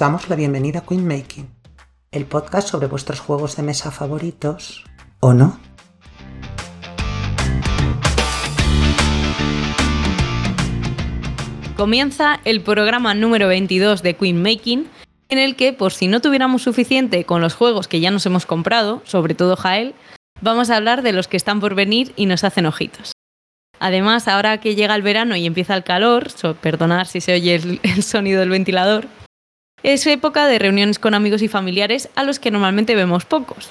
Os damos la bienvenida a Queen Making, el podcast sobre vuestros juegos de mesa favoritos, ¿o no? Comienza el programa número 22 de Queen Making, en el que, por si no tuviéramos suficiente con los juegos que ya nos hemos comprado, sobre todo Jael, vamos a hablar de los que están por venir y nos hacen ojitos. Además, ahora que llega el verano y empieza el calor, so, perdonad si se oye el sonido del ventilador, es época de reuniones con amigos y familiares a los que normalmente vemos pocos.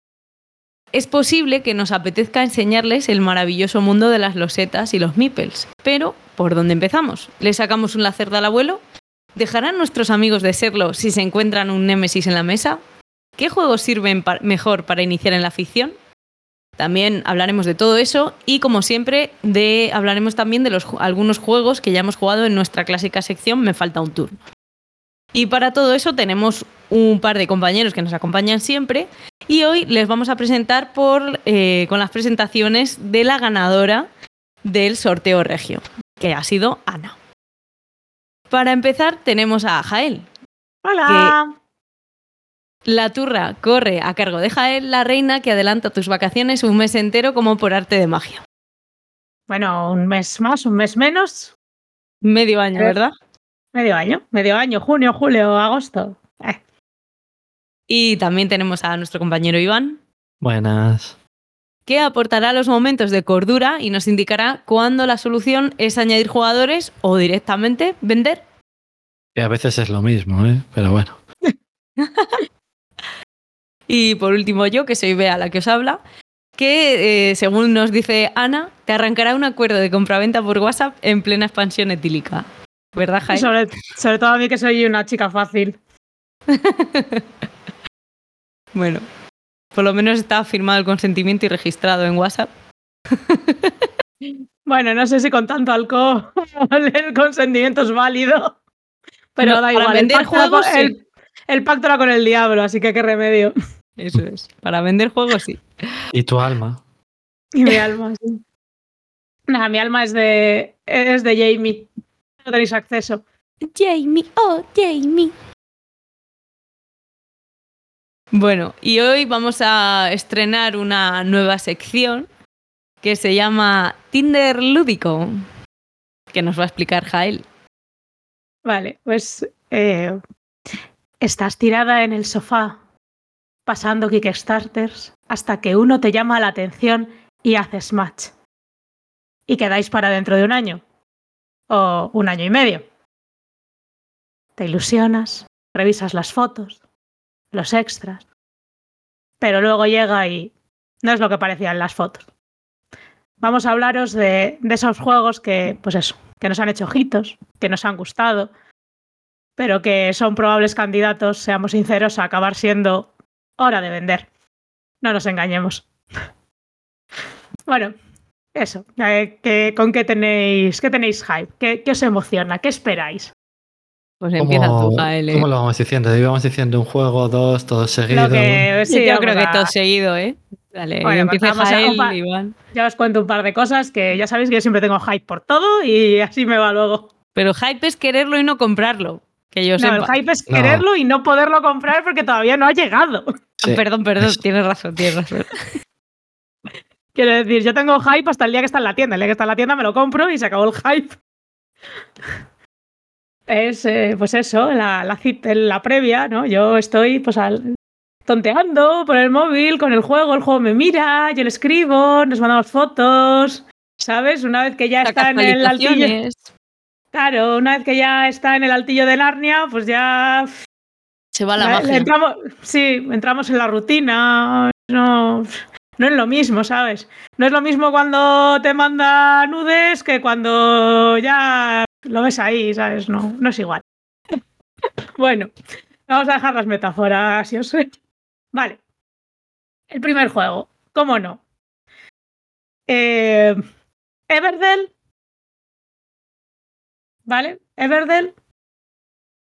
Es posible que nos apetezca enseñarles el maravilloso mundo de las losetas y los meeples, pero ¿por dónde empezamos? ¿Le sacamos un lacerda al abuelo? ¿Dejarán nuestros amigos de serlo si se encuentran un némesis en la mesa? ¿Qué juegos sirven mejor para iniciar en la ficción? También hablaremos de todo eso y, como siempre, de, hablaremos también de algunos juegos que ya hemos jugado en nuestra clásica sección Me falta un turno. Y para todo eso tenemos un par de compañeros que nos acompañan siempre y hoy les vamos a presentar por, eh, con las presentaciones de la ganadora del sorteo regio, que ha sido Ana. Para empezar tenemos a Jael. Hola. La turra corre a cargo de Jael, la reina que adelanta tus vacaciones un mes entero como por arte de magia. Bueno, un mes más, un mes menos. Medio año, Eh, ¿verdad? Medio año, medio año, junio, julio, agosto. Eh, Y también tenemos a nuestro compañero Iván, Buenas. que aportará los momentos de cordura y nos indicará cuándo la solución es añadir jugadores o directamente vender. Que a veces es lo mismo, ¿eh? Pero bueno. Y por último yo, que soy Bea la que os habla, que eh, según nos dice Ana, te arrancará un acuerdo de compraventa por WhatsApp en plena expansión etílica. ¿Verdad, Jaime? sobre, sobre todo a mí que soy una chica fácil. Bueno, por lo menos está firmado el consentimiento y registrado en WhatsApp. Bueno, no sé si con tanto alcohol el consentimiento es válido. Pero No, da para igual. el vender pacto juegos, sí. el pacto era con el diablo, así que qué remedio. Eso es. Para vender juegos, sí. ¿Y tu alma? Y mi alma, sí. Nada, mi alma es de, es de Jamie. No tenéis acceso. Jamie, oh, Jamie. Bueno, y hoy vamos a estrenar una nueva sección que se llama Tinder Lúdico, que nos va a explicar Jael. Vale, pues eh, estás tirada en el sofá pasando Kickstarters hasta que uno te llama la atención y haces match. Y quedáis para dentro de un año. O un año y medio. Te ilusionas, revisas las fotos, los extras. Pero luego llega y no es lo que parecían las fotos. Vamos a hablaros de, esos juegos que, pues eso, que nos han hecho ojitos, que nos han gustado, pero que son probables candidatos, seamos sinceros, a acabar siendo hora de vender. No nos engañemos. bueno, eso. eh, que- ¿Con qué tenéis, qué tenéis hype? ¿Qué, qué os emociona? ¿Qué esperáis? Pues empieza ¿Cómo- tú, Jael. eh. ¿Cómo lo vamos diciendo? Íbamos diciendo un juego, dos, todo seguido. Lo que, Sí, yo creo que todo seguido, ¿eh? Dale, Bueno, empieza Jael, opa. Iván. Ya os cuento un par de cosas que ya sabéis que yo siempre tengo hype por todo y así me va luego. Pero hype es quererlo y no comprarlo. Que yo No, sepa. el hype es No. quererlo y no poderlo comprar porque todavía no ha llegado. Sí. Perdón, perdón, Es- tienes razón, tienes razón. Quiero decir, yo tengo hype hasta el día que está en la tienda. El día que está en la tienda me lo compro y se acabó el hype. Es, eh, pues eso, la, la, la previa, ¿no? Yo estoy, pues, al- tonteando por el móvil con el juego. El juego me mira, yo le escribo, nos mandamos fotos, ¿sabes? Una vez que ya está en el altillo. Claro, una vez que ya está en el altillo de Narnia, pues ya Se va la la- magia. entramos, sí, entramos en la rutina. No, no es lo mismo, ¿sabes? No es lo mismo cuando te manda nudes que cuando ya lo ves ahí, ¿sabes? No, no es igual. bueno, vamos a dejar las metáforas, si os... Vale. El primer juego, ¿cómo no? Eh, Everdell. ¿Vale? Everdell.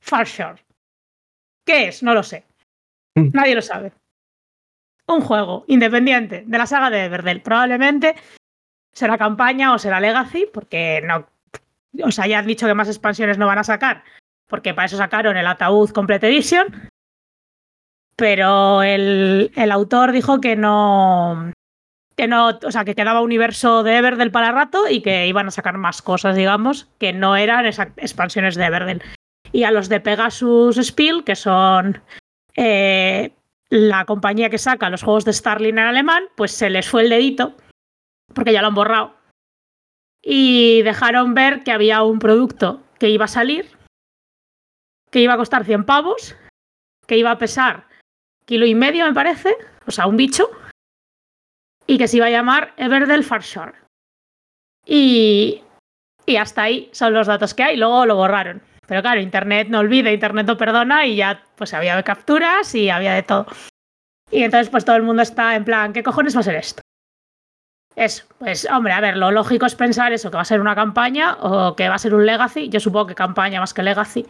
Far Shore. ¿Qué es? No lo sé. Mm. Nadie lo sabe. Un juego independiente de la saga de Everdell. Probablemente será campaña o será Legacy, porque no. O sea, ya han dicho que más expansiones no van a sacar. porque para eso sacaron el ataúd Complete Edition. Pero el, el autor dijo que no, que no, o sea, que quedaba universo de Everdell para rato y que iban a sacar más cosas, digamos, que no eran esas expansiones de Everdell. Y a los de Pegasus Spiel, que son eh, la compañía que saca los juegos de Starling en alemán, pues se les fue el dedito, porque ya lo han borrado. Y dejaron ver que había un producto que iba a salir, que iba a costar 100 pavos, que iba a pesar kilo y medio, me parece, o sea, un bicho, y que se iba a llamar Everdell Farshore. Y, y hasta ahí son los datos que hay, luego lo borraron. Pero claro, Internet no olvida, Internet no perdona y ya pues había capturas y había de todo. Y entonces pues todo el mundo está en plan, ¿qué cojones va a ser esto? Eso, pues hombre, a ver, lo lógico es pensar eso, que va a ser una campaña o que va a ser un legacy. Yo supongo que campaña más que legacy.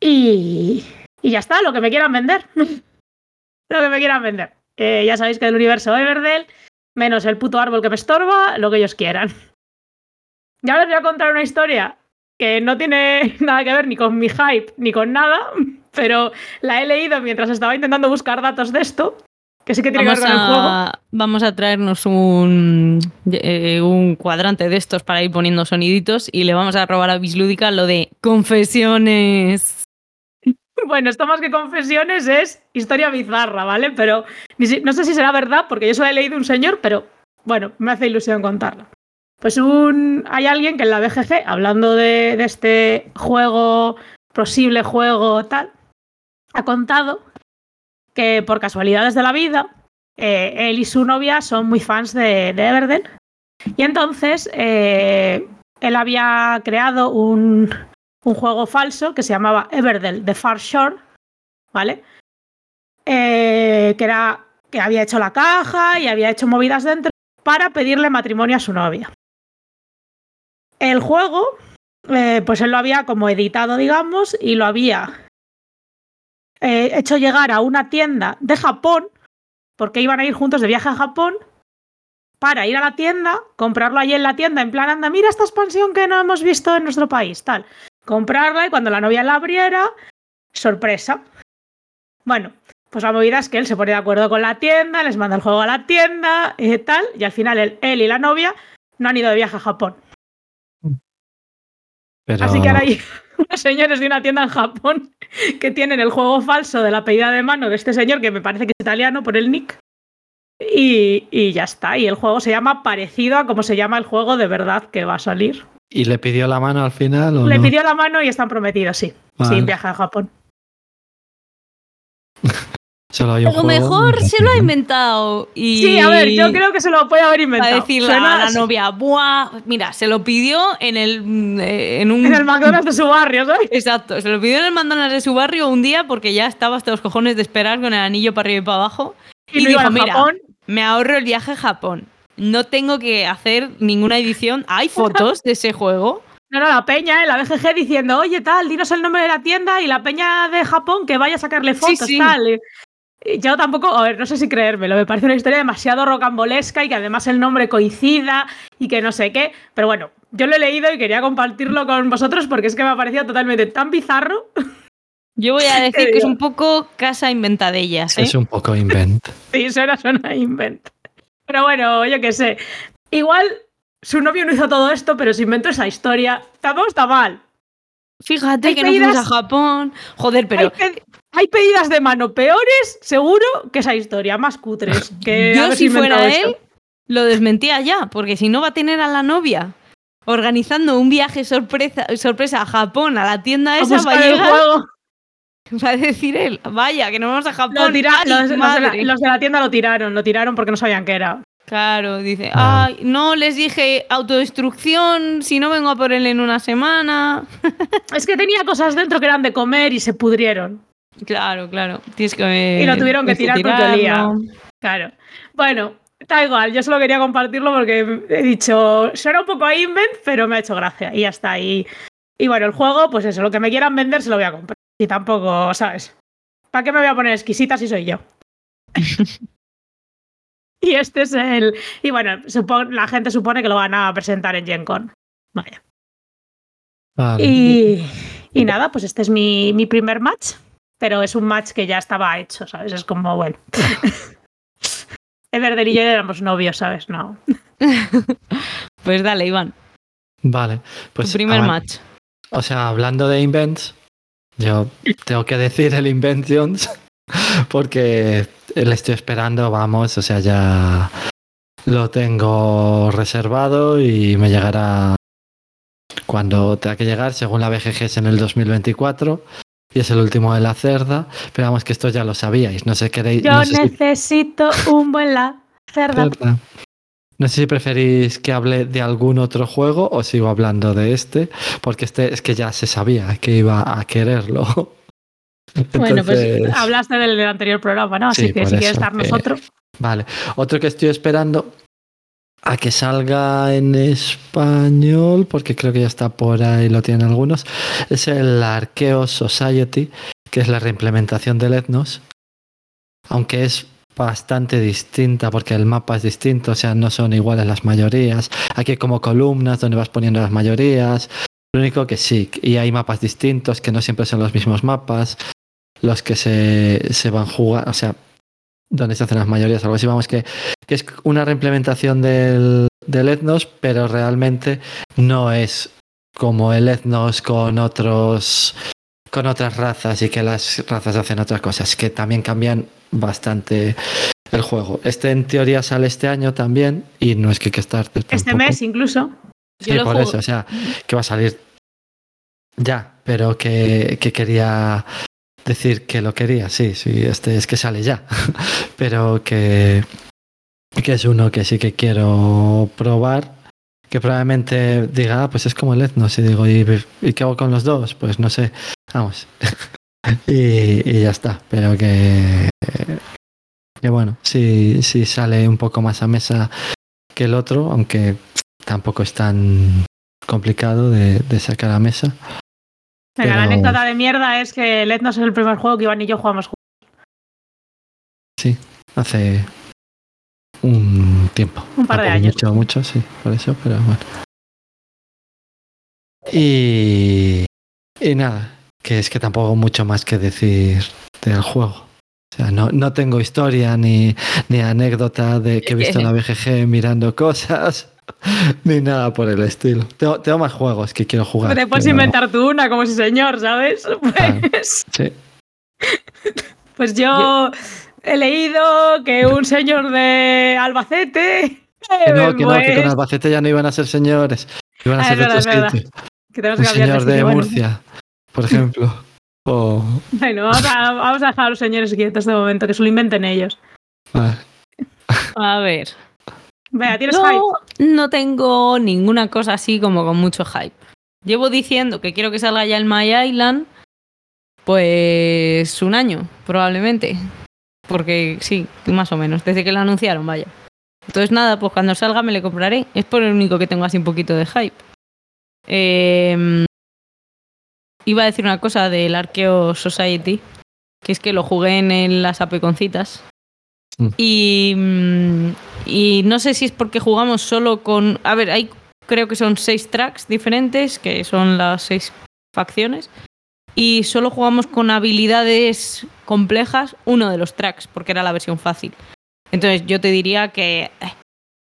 Y, y ya está, lo que me quieran vender. lo que me quieran vender. Eh, ya sabéis que el universo Everdell, menos el puto árbol que me estorba, lo que ellos quieran. Ya les voy a contar una historia que no tiene nada que ver ni con mi hype ni con nada, pero la he leído mientras estaba intentando buscar datos de esto, que sí que tiene Vamos que ver con el juego. a, vamos a traernos un, eh, un cuadrante de estos para ir poniendo soniditos y le vamos a robar a Bislúdica lo de confesiones. Bueno, esto más que confesiones es historia bizarra, ¿vale? Pero no sé si será verdad, porque yo solo he leído un señor, pero bueno, me hace ilusión contarlo. Pues un, hay alguien que en la BGG, hablando de, este juego, posible juego tal, ha contado que por casualidades de la vida, eh, él y su novia son muy fans de, de Everdell. Y entonces eh, él había creado un, un juego falso que se llamaba Everdell The Far Shore, ¿vale? Eh, que era que había hecho la caja y había hecho movidas dentro para pedirle matrimonio a su novia. El juego, eh, pues él lo había como editado, digamos, y lo había eh, hecho llegar a una tienda de Japón, porque iban a ir juntos de viaje a Japón, para ir a la tienda, comprarlo allí en la tienda, en plan, anda, mira esta expansión que no hemos visto en nuestro país, tal. Comprarla y cuando la novia la abriera, sorpresa. Bueno, pues la movida es que él se pone de acuerdo con la tienda, les manda el juego a la tienda, eh, tal, y al final él, él y la novia no han ido de viaje a Japón. Pero Así que ahora hay unos señores de una tienda en Japón que tienen el juego falso de la pedida de mano de este señor, que me parece que es italiano por el nick. Y, y ya está. Y el juego se llama parecido a como se llama el juego de verdad que va a salir. ¿Y le pidió la mano al final o Le no? pidió la mano y están prometidos, sí. Vale. Sí, viaja a Japón. Un A lo mejor me se lo ha inventado y... Sí, a ver, yo creo que se lo puede haber inventado. Para decirle Suena- a la novia, ¡buah! Mira, se lo pidió en el... mm, eh, En un... En el McDonald's de su barrio, ¿sabes? Exacto, se lo pidió en el McDonald's de su barrio un día porque ya estaba hasta los cojones de esperar con el anillo para arriba y para abajo. Y, no dijo, mira, Japón. me ahorro el viaje a Japón. No tengo que hacer ninguna edición. Hay fotos de ese juego. No, no, la peña, ¿eh? la BGG diciendo, oye, tal, dinos el nombre de la tienda y la peña de Japón que vaya a sacarle fotos, sí. tal. Yo tampoco, a ver, no sé si creérmelo, me parece una historia demasiado rocambolesca y que además el nombre coincida y que no sé qué. Pero bueno, yo lo he leído y quería compartirlo con vosotros porque es que me ha parecido totalmente tan bizarro. Yo voy a decir ¿Qué que es un poco casa inventada-ellas, ¿eh? Es un poco invent. Sí, suena, suena invent. Pero bueno, yo qué sé. Igual su novio no hizo todo esto, pero se inventó esa historia. Tampoco está mal. Fíjate Hay que fuimos pedidas- a Japón. Joder, pero Hay, pe- hay pedidas de mano peores, seguro, que esa historia, más cutres. Que yo si fuera él, lo desmentía ya, porque si no va a tener a la novia organizando un viaje sorpresa, sorpresa a Japón, a la tienda esa, va a llegar, juego. va a decir él, vaya, que no vamos a Japón. Lo tira- ¡Ay, los, los de la, los de la tienda lo tiraron, lo tiraron porque no sabían qué era. Claro, dice, Ah. ay, no les dije autodestrucción, si no vengo a por él en una semana. Es que tenía cosas dentro que eran de comer y se pudrieron. Claro, claro. Tienes que, Y lo tuvieron que tienes tirar porque olía. Claro. Bueno, da igual, yo solo quería compartirlo porque he dicho, suena un poco a invent, pero me ha hecho gracia y ya está. Y, y bueno, el juego, pues eso, lo que me quieran vender se lo voy a comprar. Y tampoco, ¿sabes? ¿Para qué me voy a poner exquisita si soy yo? y este es el. Y bueno, supon- la gente supone que lo van a presentar en Gen Con. Vaya. Vale. Y, Y nada, pues este es mi, mi primer match, pero es un match que ya estaba hecho, ¿sabes? Es como, bueno. Everder y yo éramos novios, ¿sabes? No. Pues dale, Iván. Vale, pues. tu primer match. O sea, hablando de invents, yo tengo que decir el Inventions porque le estoy esperando, vamos, o sea, ya lo tengo reservado y me llegará cuando tenga que llegar, según la BGG es en el 2024 y es el último de la cerda, pero vamos que esto ya lo sabíais, no sé queréis... Yo no sé si- necesito un buen la cerda. cerda. No sé si preferís que hable de algún otro juego o sigo hablando de este, porque este es que ya se sabía que iba a quererlo. Bueno, pues hablaste del, del anterior programa, ¿no? Así Sí, que si quieres eso, darnos que- otro. Vale. Otro que estoy esperando a que salga en español, porque creo que ya está por ahí, lo tienen algunos, es el Archaeos Society, que es la reimplementación del Ethnos, aunque es bastante distinta porque el mapa es distinto, o sea, no son iguales las mayorías. Aquí hay como columnas donde vas poniendo las mayorías. Lo único que sí, y hay mapas distintos que no siempre son los mismos mapas, los que se, se van jugando, o sea, donde se hacen las mayorías, algo así, vamos, que, que es una reimplementación del, del Ethnos, pero realmente no es como el Ethnos con otros con otras razas y que las razas hacen otras cosas, que también cambian bastante el juego. Este en teoría sale este año también y no es Kickstarter. Este tampoco. mes incluso. Sí, por juego- eso, o sea, que va a salir ya, pero que, que quería decir que lo quería, sí, sí, este es que sale ya, pero que, que es uno que sí que quiero probar, que probablemente diga, ah, pues es como el Ethnos, y digo, ¿y, y qué hago con los dos? Pues no sé, vamos, y, ya está, pero que, que bueno, sí, sí sale un poco más a mesa que el otro, aunque tampoco es tan complicado de sacar a mesa. Venga, la anécdota de mierda es que el Ethnos es el primer juego que Iván y yo jugamos juntos. Hace un tiempo. Un par de Tampoco años. Mucho, mucho, sí, por eso, pero bueno. Y, y nada, que es que tampoco mucho más que decir del juego. O sea, no, no tengo historia ni, ni anécdota de que he visto en la BGG mirando cosas, ni nada por el estilo. Tengo, tengo más juegos que quiero jugar. Te puedes inventar tú una como ese señor, ¿sabes? Pues, Sí, pues yo he leído que un señor de Albacete. que no, que no, que pues, con Albacete ya no iban a ser señores, iban a Ah, ser verdad, otro es verdad. sitio. que tenemos Un que señor de bueno. Murcia, por ejemplo. O, Bueno, vamos a, vamos a dejar a los señores quietos de momento, que se lo inventen ellos. vale. A ver. Vea, ¿tienes hype? Yo no tengo ninguna cosa así como con mucho hype. Llevo diciendo que quiero que salga ya el My Island, pues un año, probablemente. Porque sí, más o menos, desde que lo anunciaron, vaya. Entonces nada, pues cuando salga me le compraré. Es por el único que tengo así un poquito de hype. Eh, iba a decir una cosa del Archeo Society, que es que lo jugué en las apeconcitas. Mm. Y, mm, y no sé si es porque jugamos solo con... A ver, hay creo que son seis tracks diferentes, que son las seis facciones. Y solo jugamos con habilidades complejas uno de los tracks, porque era la versión fácil. Entonces yo te diría que eh,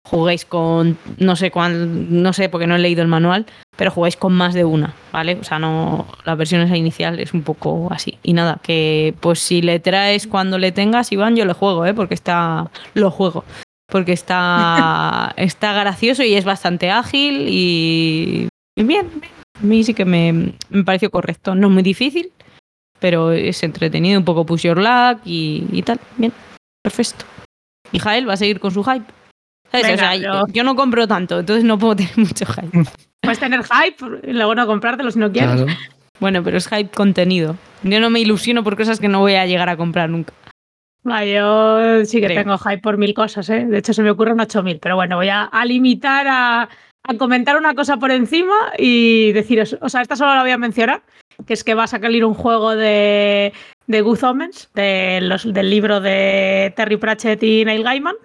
juguéis con, no sé cuál, no sé porque no he leído el manual, pero jugáis con más de una, ¿vale? O sea, no, la versión esa inicial es un poco así. Y nada, que pues si le traes cuando le tengas, Iván, yo le juego, ¿eh? Porque está, lo juego. Porque está, está gracioso y es bastante ágil y y bien, bien. A mí sí que me, me pareció correcto. No es muy difícil, pero es entretenido, un poco push your luck y, y tal. Bien, perfecto. Y Jael va a seguir con su hype. ¿Sabes? O Venga, sea, pero- yo no compro tanto, entonces no puedo tener mucho hype. Puedes tener hype y luego no comprártelo si no quieres. Claro. Bueno, pero es hype contenido. Yo no me ilusiono por cosas que no voy a llegar a comprar nunca. Va, yo sí que Creo. tengo hype por mil cosas, ¿eh? De hecho, se me ocurren 8000, pero bueno, voy a, a limitar a, a comentar una cosa por encima y deciros, o sea, esta solo la voy a mencionar, que es que va a salir un juego de, de Good Omens, de los- del libro de Terry Pratchett y Neil Gaiman,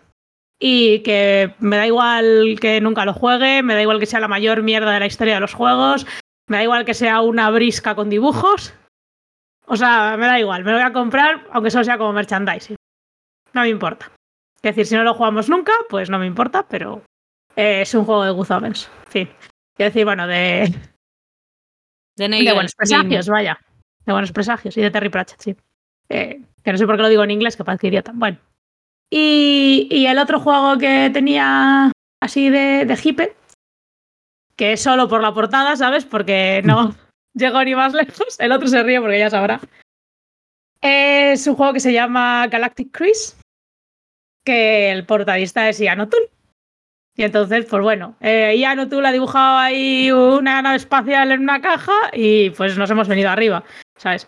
y que me da igual que nunca lo juegue, me da igual que sea la mayor mierda de la historia de los juegos, Me da igual que sea una brisca con dibujos. O sea, me da igual, me lo voy a comprar, aunque solo sea como merchandising. No me importa. Es decir, si no lo jugamos nunca, pues no me importa, pero eh, es un juego de Good Omens. En fin. Quiero decir, bueno, de, De, de buenos presagios, vaya. De buenos presagios. Y de Terry Pratchett, sí. Eh, que no sé por qué lo digo en inglés, que parece idiota. Bueno. Y, y el otro juego que tenía así de, de hipe, que es solo por la portada, ¿sabes? Porque no llegó ni más lejos. El otro se ríe porque ya sabrá. Es un juego que se llama Galactic Cruise, que el portadista es Ian O'Toole. Y entonces, pues bueno, eh, Ian O'Toole ha dibujado ahí una nave espacial en una caja y pues nos hemos venido arriba, ¿sabes?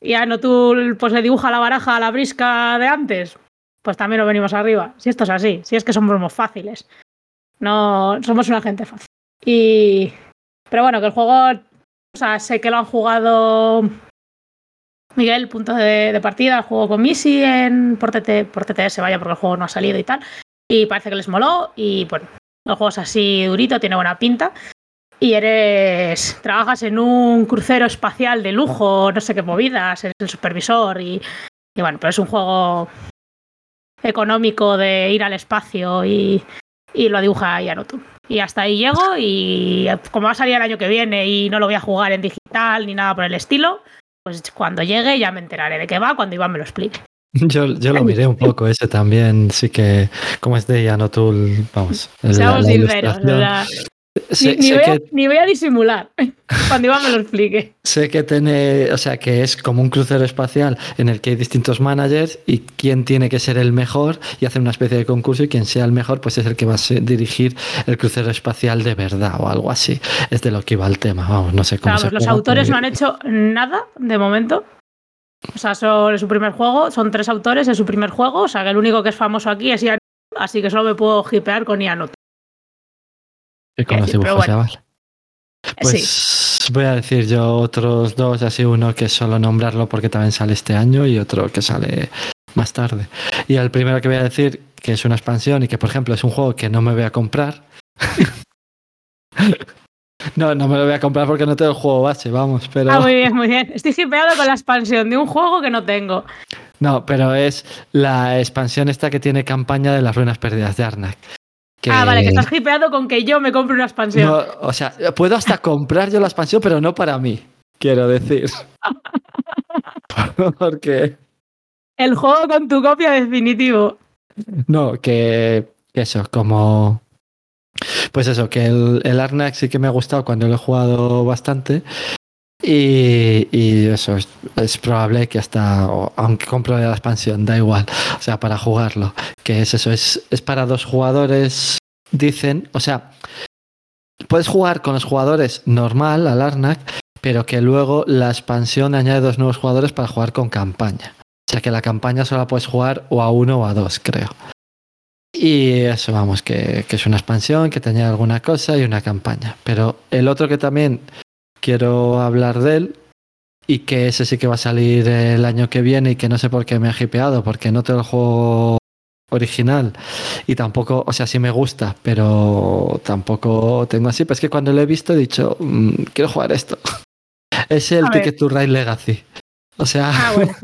Ian O'Toole pues le dibuja la baraja a la brisca de antes, pues también nos venimos arriba. Si esto es así, si es que somos fáciles. No, somos una gente fácil. Y... Pero bueno, que el juego, o sea, sé que lo han jugado Miguel, punto de, partida, el juego con Missy en por, TT TTS, vaya, porque el juego no ha salido y tal. Y parece que les moló. Y bueno, el juego es así durito, tiene buena pinta. Y eres. Trabajas en un crucero espacial de lujo, no sé qué movidas, eres el supervisor. Y, bueno, pero es un juego económico de ir al espacio y, lo dibuja O'Toole. Y hasta ahí llego. Y como va a salir el año que viene y no lo voy a jugar en digital ni nada por el estilo, pues cuando llegue ya me enteraré de qué va cuando Iván me lo explique. Yo, yo lo miré un poco, ese también, sí que, como es de Ian O'Toole, vamos. la- Seamos Sé, ni, sé voy a, que, ni voy a disimular cuando Iván me lo explique. sé que tiene, o sea, que es como un crucero espacial en el que hay distintos managers y quién tiene que ser el mejor y hace una especie de concurso y quien sea el mejor pues es el que va a ser- dirigir el crucero espacial de verdad o algo así. Es de lo que iba el tema, vamos, no sé cómo se los autores no han hecho nada de momento. O sea, son es su primer juego, son tres autores, es su primer juego. O sea, que el único que es famoso aquí es Ian, así que solo me puedo hipear con Ian. Que decir, bueno. vale. Pues voy a decir yo otros dos, así uno que solo nombrarlo porque también sale este año y otro que sale más tarde. Y el primero que voy a decir, que es una expansión y que por ejemplo es un juego que no me voy a comprar. no, no me lo voy a comprar porque no tengo el juego base, vamos, pero... Ah, muy bien, muy bien. Estoy hipeado con la expansión de un juego que no tengo. No, pero es la expansión esta que tiene campaña de las ruinas perdidas de Arnak. Que- Ah, vale, que estás hipeado con que yo me compre una expansión. No, o sea, puedo hasta comprar yo la expansión, pero no para mí, quiero decir. Porque, El juego con tu copia definitivo. no, que, que eso, como... Pues eso, que el, el Arnak sí que me ha gustado cuando lo he jugado bastante. Y, y eso, es, probable que hasta, aunque compro la expansión, da igual, o sea, para jugarlo. Que es eso, es, es para dos jugadores, dicen, o sea, puedes jugar con los jugadores normal al Arnak, pero que luego la expansión añade dos nuevos jugadores para jugar con campaña. O sea que la campaña solo la puedes jugar o a uno o a dos, creo. Y eso, vamos, que, que es una expansión, que te añade alguna cosa y una campaña. Pero el otro que también quiero hablar de él, y que ese sí que va a salir el año que viene y que no sé por qué me ha hipeado, porque no tengo el juego original y tampoco, o sea, sí me gusta, pero tampoco tengo así. Pero es que cuando lo he visto he dicho, "Mm, quiero jugar esto. Es el A ver. Ticket to Ride Legacy. O sea, Ah, bueno.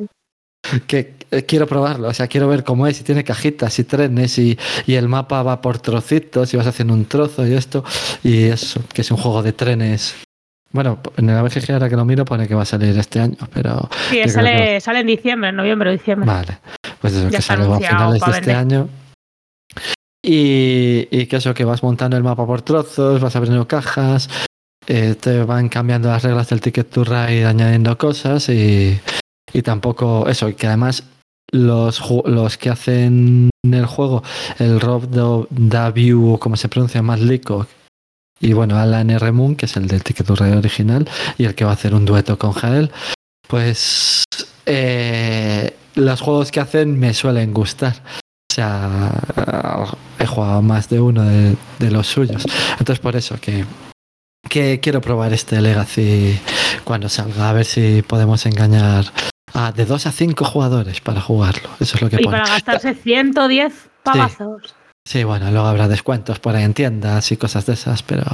que eh, quiero probarlo, o sea, quiero ver cómo es, si tiene cajitas y trenes y, y el mapa va por trocitos y vas haciendo un trozo y esto, y eso, que es un juego de trenes. Bueno, en el ABGG ahora que lo miro pone que va a salir este año, pero Sí, sale, que sale en diciembre, en noviembre o diciembre. vale, pues eso, Ya que sale a finales de este año. Y, y que eso, que vas montando el mapa por trozos, vas abriendo cajas, eh, te van cambiando las reglas del Ticket to Ride, añadiendo cosas y, y tampoco eso, y que además los, los que hacen el juego, el Rob Daviu, o como se pronuncia, más Lico, y bueno, Alan R. Moon, que es el del Ticket to Ride original, y el que va a hacer un dueto con Jael, pues eh, los juegos que hacen me suelen gustar. O sea, he jugado más de uno de, de los suyos. Entonces por eso que, que quiero probar este Legacy cuando salga, a ver si podemos engañar a de 2 a 5 jugadores para jugarlo. Eso es lo que Y pone. para gastarse 110 pavazos. Sí, bueno, luego habrá descuentos por ahí en tiendas y cosas de esas, pero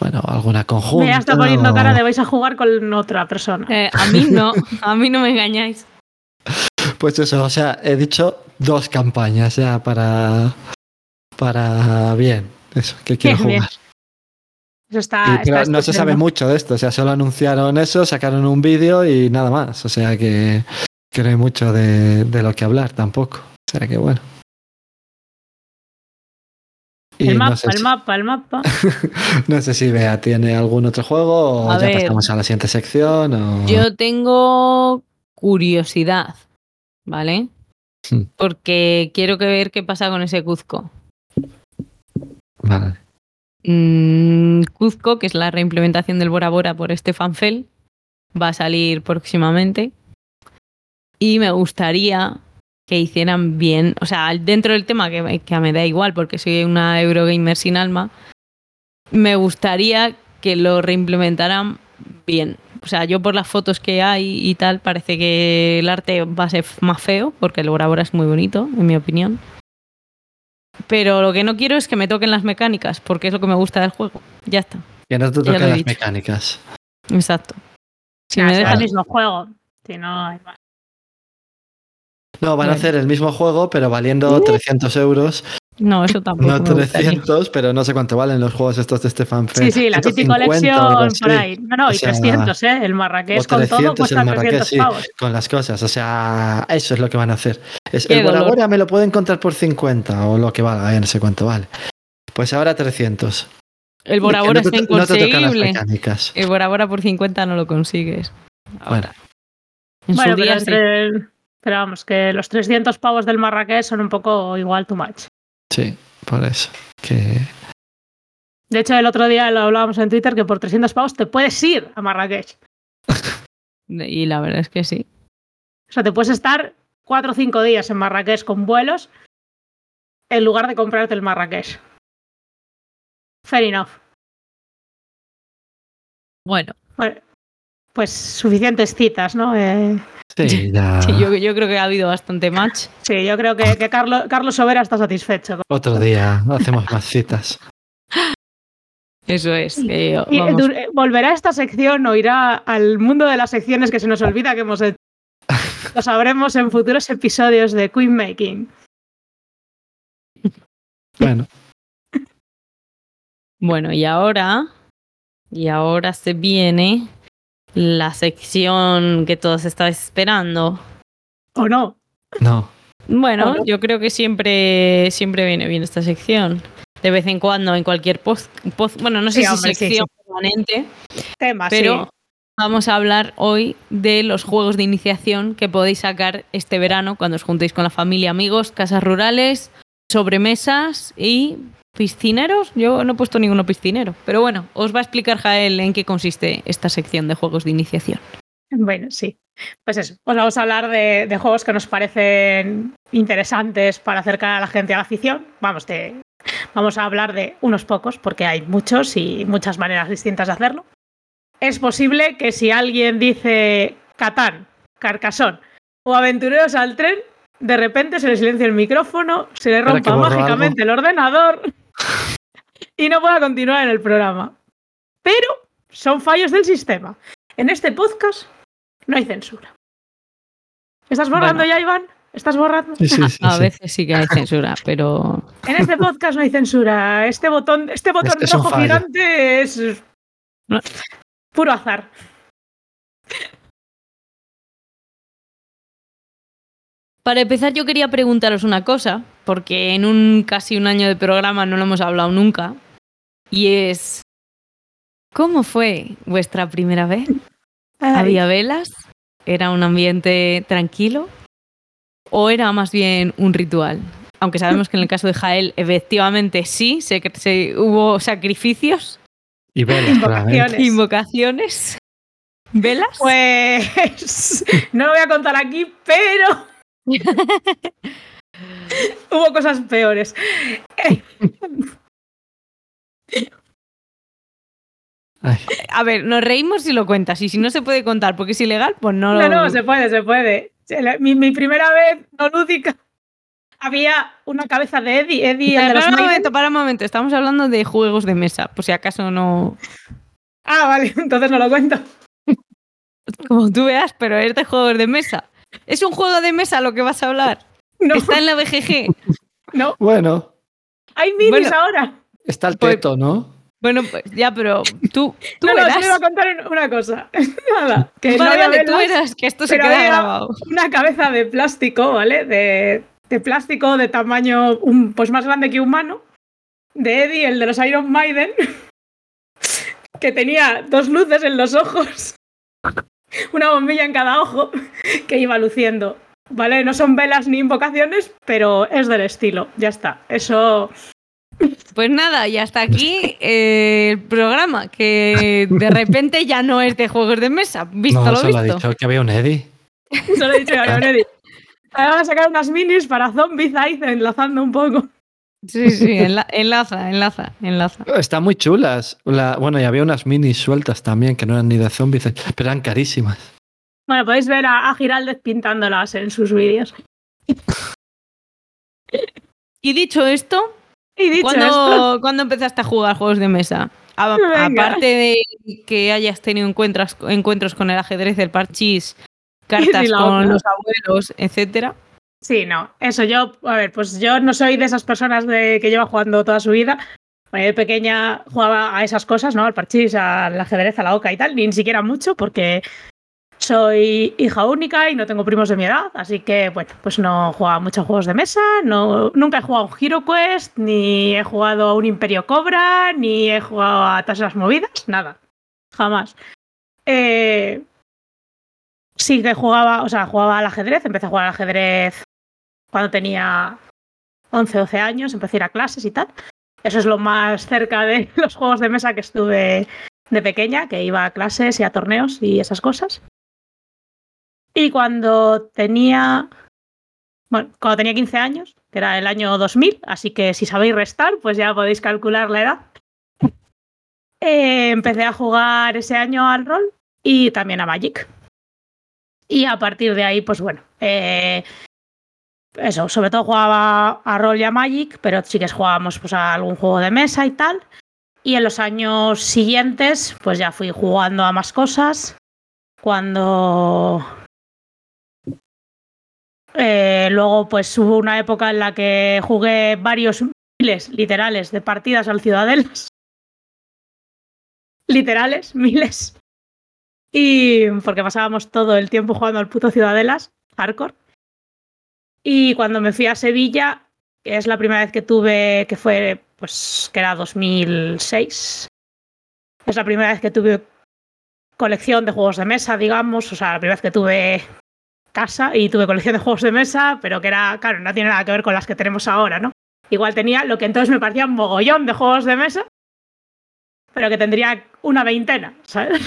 Bueno, alguna conjunta. Me está poniendo cara de vais a jugar con otra persona. Eh, a mí no, a mí no me engañáis. Pues eso, o sea, he dicho dos campañas ya para. Para bien. Eso, que quiero Bien, bien. jugar. Eso está, Y- pero está no se sabe mucho de esto, o sea, solo anunciaron eso, sacaron un vídeo y nada más. O sea que, que no hay mucho de, de lo que hablar tampoco. O sea que bueno. El no mapa, sé el si- mapa, el mapa. No sé si Bea tiene algún otro juego o A ya ver. pasamos a la siguiente sección. O... Yo tengo curiosidad, ¿vale? Hmm. Porque quiero que ver qué pasa con ese Cuzco. Vale. Mm, Cuzco, que es la reimplementación del Bora Bora por Stefan Fell, va a salir próximamente. Y me gustaría que hicieran bien, o sea, dentro del tema que, me- que me da igual porque soy una Eurogamer sin alma, me gustaría que lo reimplementaran bien. O sea, yo por las fotos que hay y tal, parece que el arte va a ser más feo, porque el Bora es muy bonito, en mi opinión. Pero lo que no quiero es que me toquen las mecánicas, porque es lo que me gusta del juego. Ya está. Que no te Ya lo toquen he las dicho. mecánicas. Exacto. Si Ah, me dejan el mismo juego. Si no hay más. No, van a Bueno. hacer el mismo juego, pero valiendo Uh. 300 euros. No, eso tampoco. No me gustaría. 300, pero no sé cuánto valen los juegos estos de Stefan Feld. Sí, sí, la City 150 o algo Collection por ahí. No, no, O y sea, 300, ¿eh? El Marrakech con todo 300 cuesta el Marrakech, 300 sí, pavos. con las cosas. O sea, eso es lo que van a hacer. Es, Qué el Bora me lo puedo encontrar por 50 o lo que valga, ya no sé cuánto vale. Pues ahora 300. El Bora Bora no está no te tocan las inconseguible. mecánicas. el Bora Bora por 50 no lo consigues. Ahora. En Bueno, su pero, día sí. entre- pero vamos, que los 300 pavos del Marrakech son un poco igual too much. Sí, por eso. Que De hecho, el otro día lo hablábamos en Twitter que por 300 pavos te puedes ir a Marrakech. Y la verdad es que sí. O sea, te puedes estar 4 o 5 días en Marrakech con vuelos en lugar de comprarte el Marrakech. Fair enough. Bueno, Bueno, pues suficientes citas, ¿no? Eh, sí, ya. sí, yo, yo creo que ha habido bastante match. sí, yo creo que, que Carlos, Carlos Sobera está satisfecho. Otro día hacemos más citas. Eso es. vamos, du- eh, ¿Volverá a esta sección o irá al mundo de las secciones que se nos olvida que hemos hecho? Lo sabremos en futuros episodios de Queen Making. Bueno, Bueno, y ahora. Y ahora se viene la sección que todos estabais esperando. ¿O no? no. Bueno, yo creo que siempre, siempre viene bien esta sección. De vez en cuando, en cualquier post. post- bueno, no sé Sí, si hombre, sí, sección permanente, Tema, pero sí. vamos a hablar hoy de los juegos de iniciación que podéis sacar este verano cuando os juntéis con la familia, amigos, casas rurales, sobremesas y piscineros. Yo no he puesto ninguno piscinero, pero bueno, os va a explicar Jael en qué consiste esta sección de juegos de iniciación. Bueno, sí. Pues eso, os vamos a hablar de, de juegos que nos parecen interesantes para acercar a la gente a la afición. Vamos, de, vamos a hablar de unos pocos, porque hay muchos y muchas maneras distintas de hacerlo. Es posible que si alguien dice Catán, Carcasón o Aventureros al tren, de repente se le silencia el micrófono, se le rompa mágicamente el ordenador y no pueda continuar en el programa. Pero son fallos del sistema. En este podcast no hay censura. ¿Estás borrando Bueno. ya, Iván? ¿Estás borrando? Sí, sí, sí, A veces sí que hay censura, pero En este podcast no hay censura. Este botón, este botón Es- es un rojo fallo. gigante es No. puro azar. Para empezar, yo quería preguntaros una cosa, porque en un casi un año de programa no lo hemos hablado nunca, y es ¿cómo fue vuestra primera vez? ¿Había velas? ¿Era un ambiente tranquilo? ¿O era más bien un ritual? Aunque sabemos que en el caso de Jael, efectivamente sí, se, se- hubo sacrificios, Y velas. Invocaciones. invocaciones, velas. Pues no lo voy a contar aquí, pero hubo cosas peores. Ay, A ver, nos reímos si lo cuentas, y si no se puede contar porque es ilegal, pues no lo. No, no, se puede, se puede. Mi, mi primera vez no lúdica Había una cabeza de Eddie, Eddie, el Para, de los un momento, para un momento. Estamos hablando de juegos de mesa, por si acaso no. Ah, vale, entonces no lo cuento. Como tú veas, pero es de juegos de mesa. ¿Es un juego de mesa lo que vas a hablar? No, Está en la BGG. no. Bueno, Hay minis Bueno. ahora. está el Pues- teto, ¿no? Bueno, pues ya, pero tú, tú no, no, verás. iba a contar una cosa. Nada, que no Vale, tú verás que esto se queda había grabado. una cabeza de plástico, ¿vale? De, de plástico de tamaño un, pues más grande que humano. De Eddie, el de los Iron Maiden. Que tenía dos luces en los ojos. Una bombilla en cada ojo. Que iba luciendo. ¿Vale? No son velas ni invocaciones, pero es del estilo. Ya está. Eso. Pues nada, y hasta aquí eh, el programa, que de repente ya no es de juegos de mesa, visto no, lo solo ha visto. dicho que había un Eddie. Solo he dicho que había Eddie. Ahora van a sacar unas minis para zombies ahí, enlazando un poco. Sí, sí, enla- enlaza, enlaza, enlaza. Están muy chulas. La- bueno, y había unas minis sueltas también, que no eran ni de zombies, pero eran carísimas. Bueno, podéis ver a, a Giraldez pintándolas en sus vídeos. Y dicho esto, Y dicho esto, ¿cuándo, ¿cuándo empezaste a jugar juegos de mesa? A- aparte de que hayas tenido encuentros, encuentros con el ajedrez, el parchís, cartas con otra. los abuelos, etcétera. Sí, no, eso yo, a ver, pues yo no soy de esas personas de que lleva jugando toda su vida. Bueno, de pequeña jugaba a esas cosas, ¿no? Al parchís, al ajedrez, a la oca y tal, ni siquiera mucho, porque soy hija única y no tengo primos de mi edad, así que, bueno, pues no jugaba mucho a juegos de mesa, no, nunca he jugado a un Hero Quest, ni he jugado a un Imperio Cobra, ni he jugado a todas esas movidas, nada, jamás. Eh, sí que jugaba, o sea, jugaba al ajedrez, empecé a jugar al ajedrez cuando tenía 11, 12 años, empecé a ir a clases y tal. Eso es lo más cerca de los juegos de mesa que estuve de pequeña, que iba a clases y a torneos y esas cosas. Y cuando tenía, bueno, cuando tenía 15 años, que era el año 2000, así que si sabéis restar, pues ya podéis calcular la edad. Eh, empecé a jugar ese año al rol y también a Magic. Y a partir de ahí, pues bueno, eh, eso, sobre todo jugaba a rol y a Magic, pero sí que jugábamos pues, a algún juego de mesa y tal. Y en los años siguientes, pues ya fui jugando a más cosas. Cuando eh, luego, pues hubo una época en la que jugué varios miles, literales, de partidas al Ciudadelas. Literales, miles. Y porque pasábamos todo el tiempo jugando al puto Ciudadelas, hardcore. Y cuando me fui a Sevilla, que es la primera vez que tuve, que fue, pues, que era 2006. Es la primera vez que tuve colección de juegos de mesa, digamos. O sea, la primera vez que tuve casa y tuve colección de juegos de mesa, pero que era, claro, no tiene nada que ver con las que tenemos ahora, ¿no? Igual tenía lo que entonces me parecía un mogollón de juegos de mesa, pero que tendría una veintena, ¿sabes?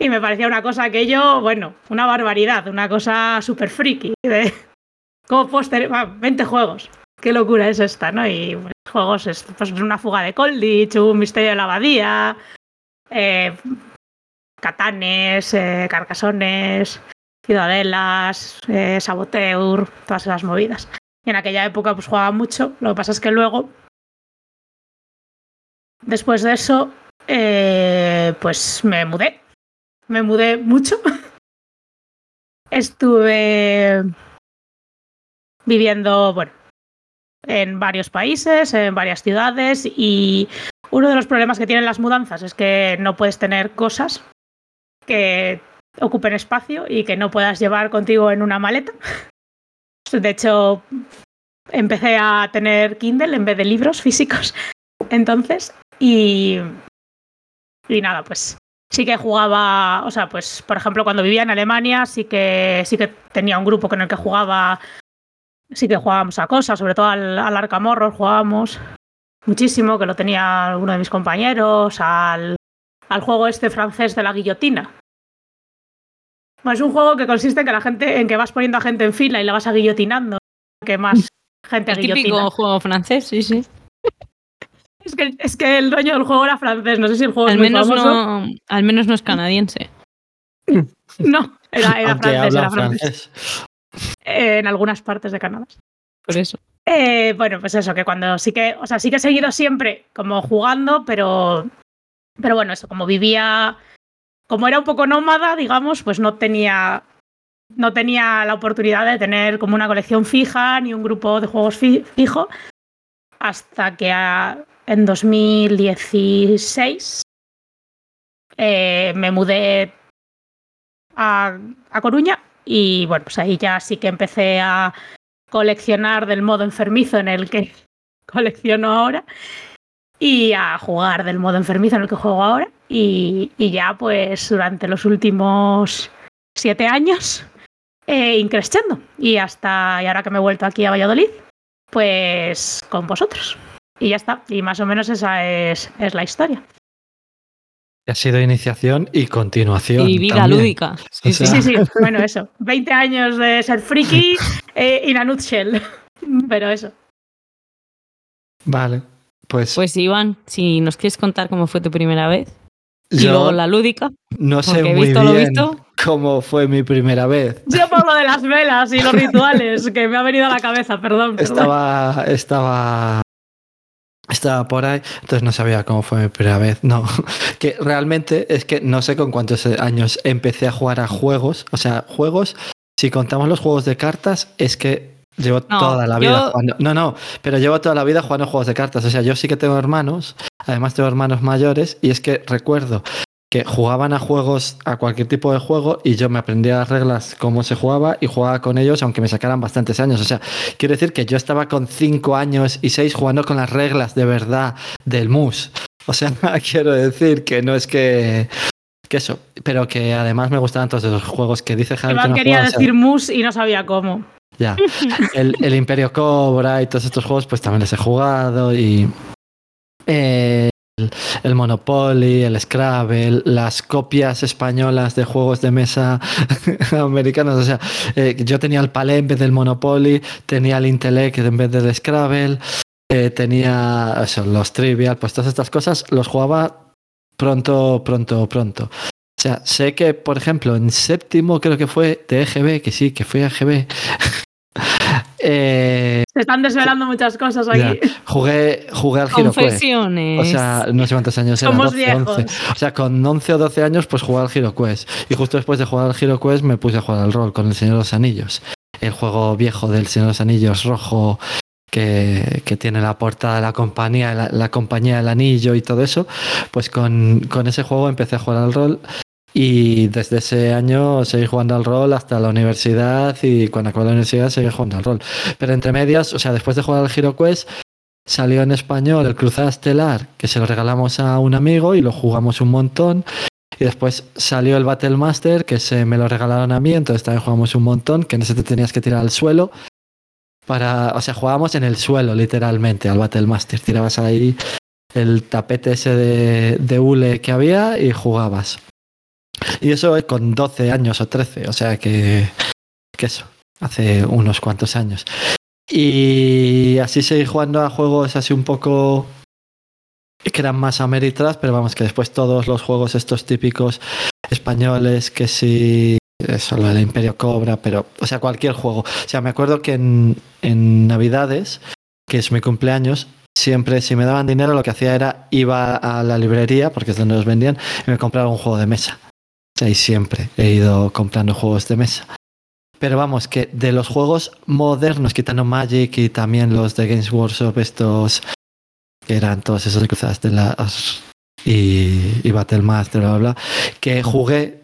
Y me parecía una cosa que yo, bueno, una barbaridad, una cosa súper friki. De, ¿Cómo puedo tener ah, 20 juegos? Qué locura es esta, ¿no? Y juegos, es, pues una fuga de Colditch, un misterio de la abadía, eh, catanes, eh, carcasones, ciudadelas, eh, saboteur, todas esas movidas. Y en aquella época pues jugaba mucho. Lo que pasa es que luego, después de eso, eh, pues me mudé. Me mudé mucho. Estuve viviendo, bueno, en varios países, en varias ciudades y uno de los problemas que tienen las mudanzas es que no puedes tener cosas que ocupen espacio y que no puedas llevar contigo en una maleta. De hecho, empecé a tener Kindle en vez de libros físicos entonces y, y nada, pues sí que jugaba, o sea, pues por ejemplo cuando vivía en Alemania sí que sí que tenía un grupo con el que jugaba, sí que jugábamos a cosas, sobre todo al, al Arcamorro jugábamos muchísimo, que lo tenía uno de mis compañeros, al, al juego este francés de la guillotina. Bueno, es un juego que consiste en que la gente, en que vas poniendo a gente en fila y la vas a guillotinando, que más gente El guillotina. típico juego francés, sí, sí. Es que, es que el dueño del juego era francés, no sé si el juego Al es muy menos, famoso. no, al menos no es canadiense. No, era, francés, habla era francés. francés. Eh, en algunas partes de Canadá. Por eso. Eh, bueno, pues eso, que cuando sí que, o sea, sí que he seguido siempre como jugando, pero, pero bueno, eso, como vivía, como era un poco nómada, digamos, pues no tenía, no tenía la oportunidad de tener como una colección fija ni un grupo de juegos fi- fijo, hasta que a- en 2016 eh, me mudé a, a Coruña y bueno, pues ahí ya sí que empecé a coleccionar del modo enfermizo en el que colecciono ahora y a jugar del modo enfermizo en el que juego ahora. Y, y ya pues durante los últimos siete años eh, increciendo y hasta y ahora que me he vuelto aquí a Valladolid pues con vosotros y ya está y más o menos esa es, es la historia Ha sido iniciación y continuación. Y vida también. lúdica. Sí, O sí. sea- sí sí bueno eso 20 años de ser friki eh, in a nutshell pero eso Vale. Pues, Pues Iván, si nos quieres contar cómo fue tu primera vez y luego la lúdica, no sé muy visto lo bien visto. cómo fue mi primera vez. Yo por lo de las velas y los rituales, que me ha venido a la cabeza, perdón. perdón. Estaba, estaba, por ahí, entonces no sabía cómo fue mi primera vez. No, que realmente es que no sé con cuántos años empecé a jugar a juegos. O sea, juegos, si contamos los juegos de cartas, es que llevo No, toda la vida yo- jugando. No, no, pero llevo toda la vida jugando juegos de cartas. O sea, yo sí que tengo hermanos, además tengo hermanos mayores, y es que recuerdo que jugaban a juegos, a cualquier tipo de juego, y yo me aprendía las reglas, cómo se jugaba, y jugaba con ellos, aunque me sacaran bastantes años. O sea, quiero decir que yo estaba con 5 años y 6 jugando con las reglas de verdad del MUS. O sea, quiero decir que no es que. Que eso, pero que además me gustaban todos esos juegos que dice Javi que no quería juega, o sea, decir mus y no sabía cómo. ya. El, el Imperio Cobra y todos estos juegos, pues también les he jugado. Y. eh, el, Monopoly, el Scrabble, las copias españolas de juegos de mesa americanos. O sea, eh, yo tenía el Palé en vez del Monopoly, tenía el Intellect en vez del Scrabble, eh, tenía los Trivial, pues todas estas cosas los jugaba pronto, pronto, pronto. O sea, sé que, por ejemplo, en séptimo creo que fue de EGB, que sí, que fue EGB. eh, Se están desvelando muchas cosas aquí. jugué, jugué al. Confesiones. O sea, no sé cuántos años era, Somos 12, viejos. 11. O sea, con 11 o 12 años, pues jugaba al HeroQuest. Y justo después de jugar al HeroQuest me puse a jugar al rol con el Señor de los Anillos. El juego viejo del Señor de los Anillos rojo que, que tiene la portada de la compañía, la, la compañía del anillo y todo eso. Pues con, con ese juego empecé a jugar al rol. Y desde ese año seguí jugando al rol hasta la universidad y cuando acabé la universidad seguí jugando al rol. Pero entre medias, o sea, después de jugar al HeroQuest, salió en español el Cruzada Estelar, que se lo regalamos a un amigo y lo jugamos un montón. Y después salió el Battle Master, que se me lo regalaron a mí, entonces también jugamos un montón, que en ese te tenías que tirar al suelo. Para, o sea, jugábamos en el suelo, literalmente, al Battle Master. Tirabas ahí el tapete ese de, de hule que había y jugabas. Y eso es con 12 años o 13, o sea que, que eso, hace unos cuantos años. Y así seguí jugando a juegos así un poco que eran más Ameritrash, pero vamos, que después todos los juegos estos típicos españoles, que sí, eso, lo del Imperio Cobra, pero, o sea, cualquier juego. O sea, me acuerdo que en, en Navidades, que es mi cumpleaños, siempre si me daban dinero lo que hacía era iba a la librería, porque es donde los vendían, y me compraba un juego de mesa. Y siempre he ido comprando juegos de mesa. Pero vamos, que de los juegos modernos, quitando Magic y también los de Games Workshop, estos que eran todos esos cruzadas de las y, y Battle Master, bla, bla, bla, que jugué,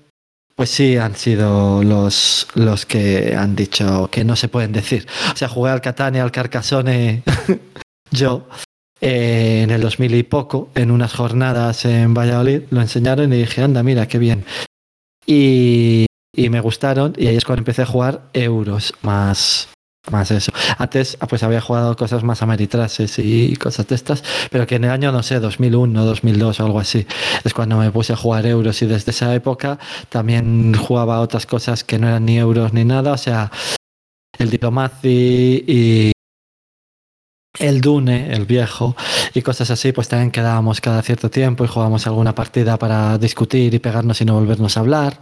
pues sí han sido los, los que han dicho que no se pueden decir. O sea, jugué al Catania, al Carcassonne, yo, eh, en el 2000 y poco, en unas jornadas en Valladolid, lo enseñaron y dije, anda, mira, qué bien. Y, y me gustaron y ahí es cuando empecé a jugar euros más, más eso. Antes pues había jugado cosas más ameritrases y cosas de estas, pero que en el año, no sé, 2001, 2002 o algo así, es cuando me puse a jugar euros y desde esa época también jugaba otras cosas que no eran ni euros ni nada, o sea, el Diplomacy y el Dune, el viejo, y cosas así, pues también quedábamos cada cierto tiempo y jugábamos alguna partida para discutir y pegarnos y no volvernos a hablar.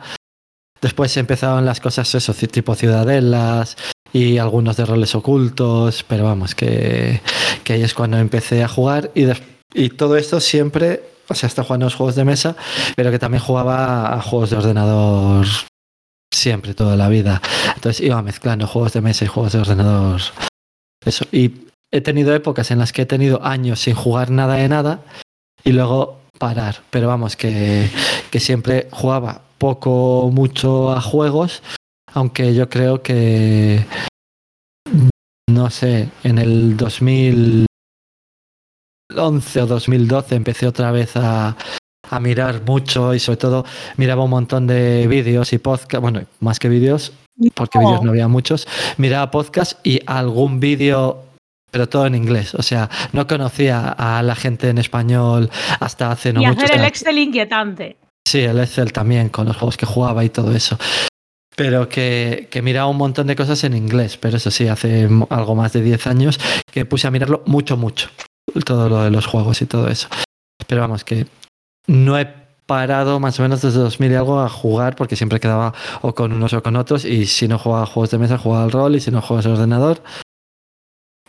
Después empezaron las cosas eso, tipo ciudadelas y algunos de roles ocultos, pero vamos, que, que ahí es cuando empecé a jugar y, y todo esto siempre, o sea, está jugando a los juegos de mesa, pero que también jugaba a juegos de ordenador siempre, toda la vida. Entonces iba mezclando juegos de mesa y juegos de ordenador. Eso. Y he tenido épocas en las que he tenido años sin jugar nada de nada y luego parar. Pero vamos, que, que siempre jugaba poco, mucho a juegos, aunque yo creo que, no sé, en el 2011 o 2012 empecé otra vez a, a mirar mucho y sobre todo miraba un montón de vídeos y podcasts, bueno, más que vídeos, porque vídeos no había muchos, miraba podcasts y algún vídeo pero todo en inglés. O sea, no conocía a la gente en español hasta hace no y mucho. hacer o el Excel inquietante. Sí, el Excel también, con los juegos que jugaba y todo eso. Pero que, que miraba un montón de cosas en inglés. Pero eso sí, hace algo más de 10 años que puse a mirarlo mucho, mucho. Todo lo de los juegos y todo eso. Pero vamos, que no he parado más o menos desde 2000 y algo a jugar porque siempre quedaba o con unos o con otros. Y si no jugaba juegos de mesa, jugaba al rol. Y si no jugaba al ordenador.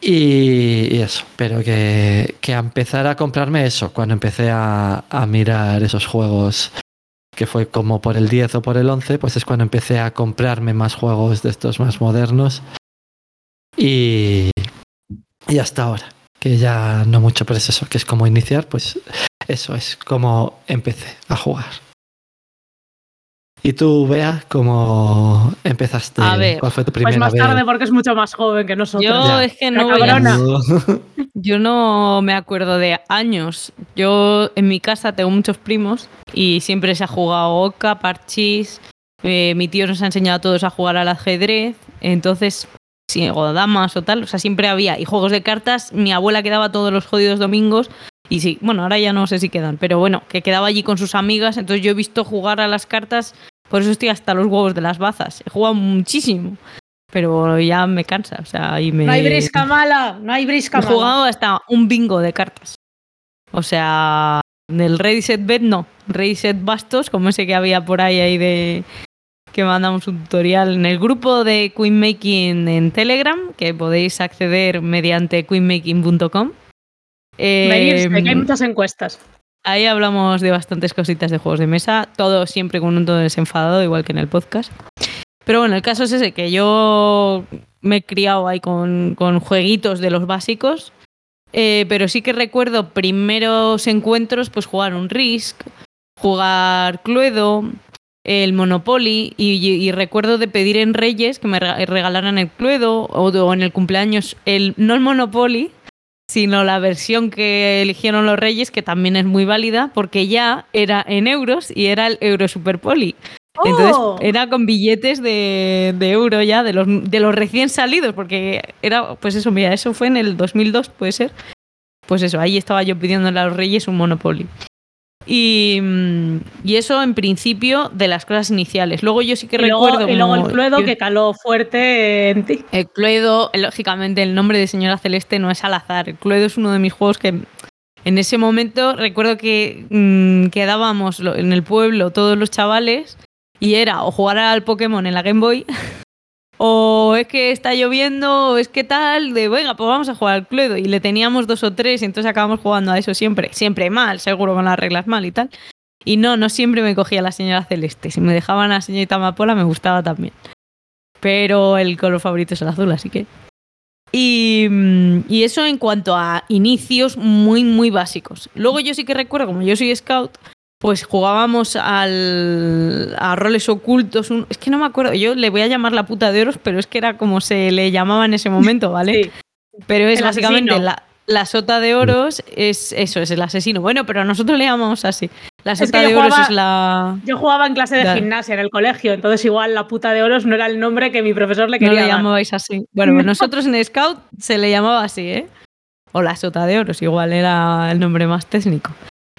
Y, eso, pero que, que a empezar a comprarme eso, cuando empecé a, a mirar esos juegos que fue como por el 10 o por el 11, pues es cuando empecé a comprarme más juegos de estos más modernos. Y, y hasta ahora, que ya no mucho, pero es eso, que es como iniciar, pues eso es como empecé a jugar. Y tú, Bea, ¿cómo empezaste? A ver, ¿Cuál fue tu Pues primera más vez? tarde porque es mucho más joven que nosotros. Yo Ya. es que no. Yo no me acuerdo de años. Yo en mi casa tengo muchos primos y siempre se ha jugado Oca, Parchís. eh, mi tío nos ha enseñado a todos a jugar al ajedrez. Entonces, sí, o damas o tal. O sea, siempre había. Y juegos de cartas, mi abuela quedaba todos los jodidos domingos. Y sí, bueno, ahora ya no sé si quedan, pero bueno, que quedaba allí con sus amigas. Entonces yo he visto jugar a las cartas. Por eso estoy hasta los huevos de las bazas. He jugado muchísimo. Pero ya me cansa. O sea, y me. No hay brisca mala, no hay brisca He mala. jugado hasta un bingo de cartas. O sea, del Ready Set Bet no. Ready Set Bastos, como ese que había por ahí, ahí de que mandamos un tutorial en el grupo de Queen Making en Telegram, que podéis acceder mediante queenmaking.com. Eh, Venirse, que hay muchas encuestas. Ahí hablamos de bastantes cositas de juegos de mesa, todo siempre con un tono desenfadado, igual que en el podcast. Pero bueno, el caso es ese, que yo me he criado ahí con, con jueguitos de los básicos, eh, pero sí que recuerdo primeros encuentros, pues jugar un Risk, jugar Cluedo, el Monopoly, y, y recuerdo de pedir en Reyes que me rega- regalaran el Cluedo, o, o en el cumpleaños, el, no el Monopoly, sino la versión que eligieron los Reyes, que también es muy válida, porque ya era en euros y era el Euro Superpoli. Entonces ¡Oh! era con billetes de, de euro ya, de los, de los recién salidos, porque era, pues eso, mira, eso fue en el 2002, puede ser. Pues eso, ahí estaba yo pidiéndole a los Reyes un Monopoly. Y, mm, y eso en principio de las cosas iniciales. Luego yo sí que y, luego, recuerdo. y luego el Cluedo yo- que caló fuerte en ti. el Cluedo, lógicamente, el nombre de Señora Celeste no es al azar. El Cluedo es uno de mis juegos que en ese momento recuerdo que mm, quedábamos en el pueblo todos los chavales y era o jugar al Pokémon en la Game Boy o es que está lloviendo o es que tal, de venga, pues vamos a jugar al Cluedo. Y le teníamos dos o tres y entonces acabamos jugando a eso siempre. Siempre mal, seguro con las reglas mal y tal. Y no, no siempre me cogía la señora Celeste. Si me dejaban a la señorita Amapola me gustaba también pero el color favorito es el azul, así que. Y, mm, y eso en cuanto a inicios muy, muy básicos. Luego yo sí que recuerdo, como yo soy scout, pues jugábamos al, a roles ocultos. un- es que no me acuerdo, yo le voy a llamar la puta de oros, pero es que era como se le llamaba en ese momento, ¿vale? Sí. Pero es El básicamente asesino. la, la sota de oros, es eso, es el asesino. Bueno, pero nosotros le llamamos así. La sota de oros es la. Yo jugaba en clase de gimnasia en el colegio, entonces igual la puta de oros no era el nombre que mi profesor le No quería le dar. llamabais así. Bueno, No. nosotros en Scout se le llamaba así, ¿eh? O la sota de oros, igual era el nombre más técnico.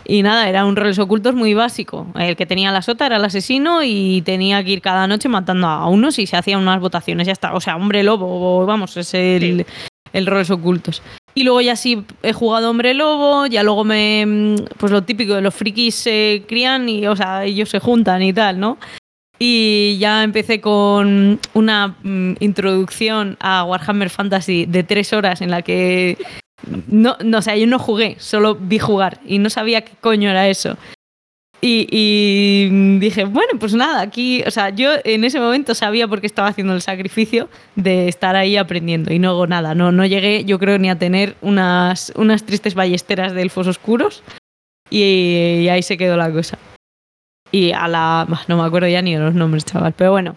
Y nada, era un roles ocultos muy básico. El que tenía la sota era el asesino y tenía que ir cada noche matando a unos y se hacían unas votaciones, ya está. O sea, hombre lobo, vamos, es el, el roles ocultos. Y luego ya sí he jugado hombre lobo, ya luego me. Pues lo típico de los frikis se crían y, o sea, ellos se juntan y tal, ¿no? Y ya empecé con una mm, introducción a Warhammer Fantasy de tres horas en la que no, no, o yo no jugué, solo vi jugar y no sabía qué coño era eso. Y, y dije, bueno, pues nada, aquí, o sea, yo en ese momento sabía por qué estaba haciendo el sacrificio de estar ahí aprendiendo y no hago nada, no, no llegué yo creo ni a tener unas, unas tristes ballesteras de elfos oscuros y, y ahí se quedó la cosa. Y a la... No me acuerdo ya ni de los nombres, chaval, pero bueno,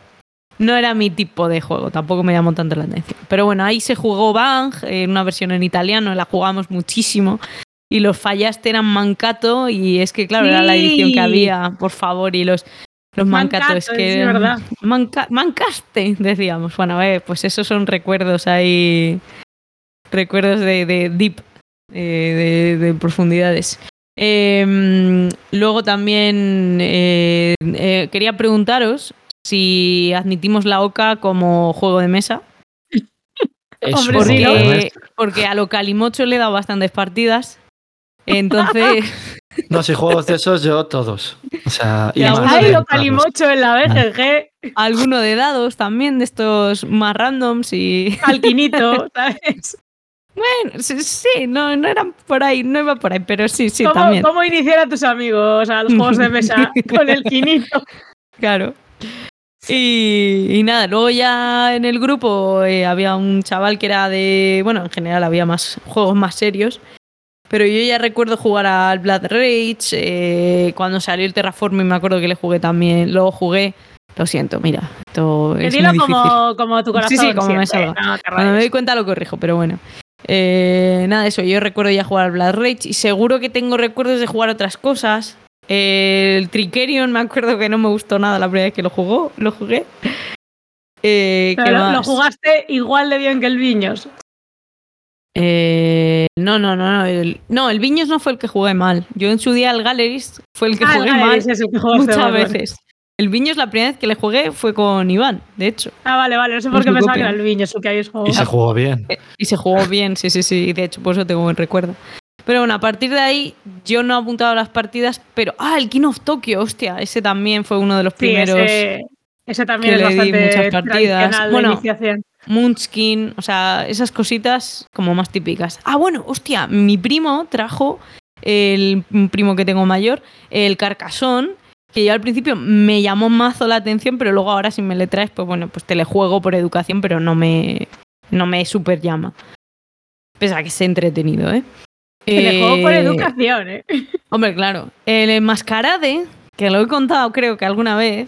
no era mi tipo de juego, tampoco me llamó tanto la atención. Pero bueno, ahí se jugó Bang, en una versión en italiano, la jugamos muchísimo. Y los fallaste eran Mancato, y es que, claro, era la edición que había, por favor, y los, los Mancato, Mancato, es que. es verdad. Manca- mancaste, decíamos. Bueno, eh, pues esos son recuerdos ahí. Recuerdos de, de deep, eh, de, de profundidades. Eh, luego también eh, eh, quería preguntaros si admitimos la OCA como juego de mesa. Es Hombre, sí, Porque, mesa. porque a lo Calimocho le he dado bastantes partidas. Entonces, No, si juegos de esos, yo todos. O sea, y Ya, más bueno, Ay, de lo calimocho en la BGG, alguno de dados también, de estos más randoms y... alquinito, ¿sabes? Bueno, sí, sí, no, no eran por ahí, no iba por ahí, pero sí, sí, ¿Cómo, también. ¿Cómo iniciar a tus amigos a los juegos de mesa con el quinito? Claro. Y, y nada, luego ya en el grupo eh, había un chaval que era de. Bueno, en general había más juegos más serios. Pero yo ya recuerdo jugar al Blood Rage. eh, cuando salió el Terraforming, me acuerdo que le jugué también. Luego jugué. Lo siento, mira. Esto es dilo muy difícil. como, como tu corazón. Sí, sí, como me salga. No Cuando me doy cuenta lo corrijo, pero bueno. Eh, nada, eso, yo recuerdo ya jugar al Blood Rage y seguro que tengo recuerdos de jugar otras cosas. El Tricerion me acuerdo que no me gustó nada la primera vez que lo jugó, lo jugué. Eh, ¿qué Pero lo, lo más? jugaste igual de bien que el Viños. Eh, no, no, no, no. El, no, el Viños no fue el que jugué mal. Yo en su día el Galleries fue el que Ah, jugué mal ese es el que jugaste muchas mal, veces. El Viños la primera vez que le jugué fue con Iván, de hecho. Ah, vale, vale. No sé por se qué pensaba que era el Viños el que habéis jugado. Y se jugó bien. Eh, Y se jugó bien, sí, sí, sí. y De hecho, por eso tengo buen recuerdo. Pero bueno, a partir de ahí yo no he apuntado a las partidas, pero. Ah, el King of Tokyo, hostia. Ese también fue uno de los Sí, primeros. ese, ese también que es le di muchas partidas. Bueno, iniciación. Munchkin, o sea, esas cositas como más típicas. Ah, bueno, hostia, mi primo trajo, el un primo que tengo mayor, el carcasón, que yo al principio me llamó mazo la atención, pero luego ahora si me le traes, pues bueno, pues te le juego por educación, pero no me, no me super llama. Pese a que es entretenido, ¿eh? Que le juego por Eh, educación, ¿eh? Hombre, claro. El enmascarade, que lo he contado creo que alguna vez,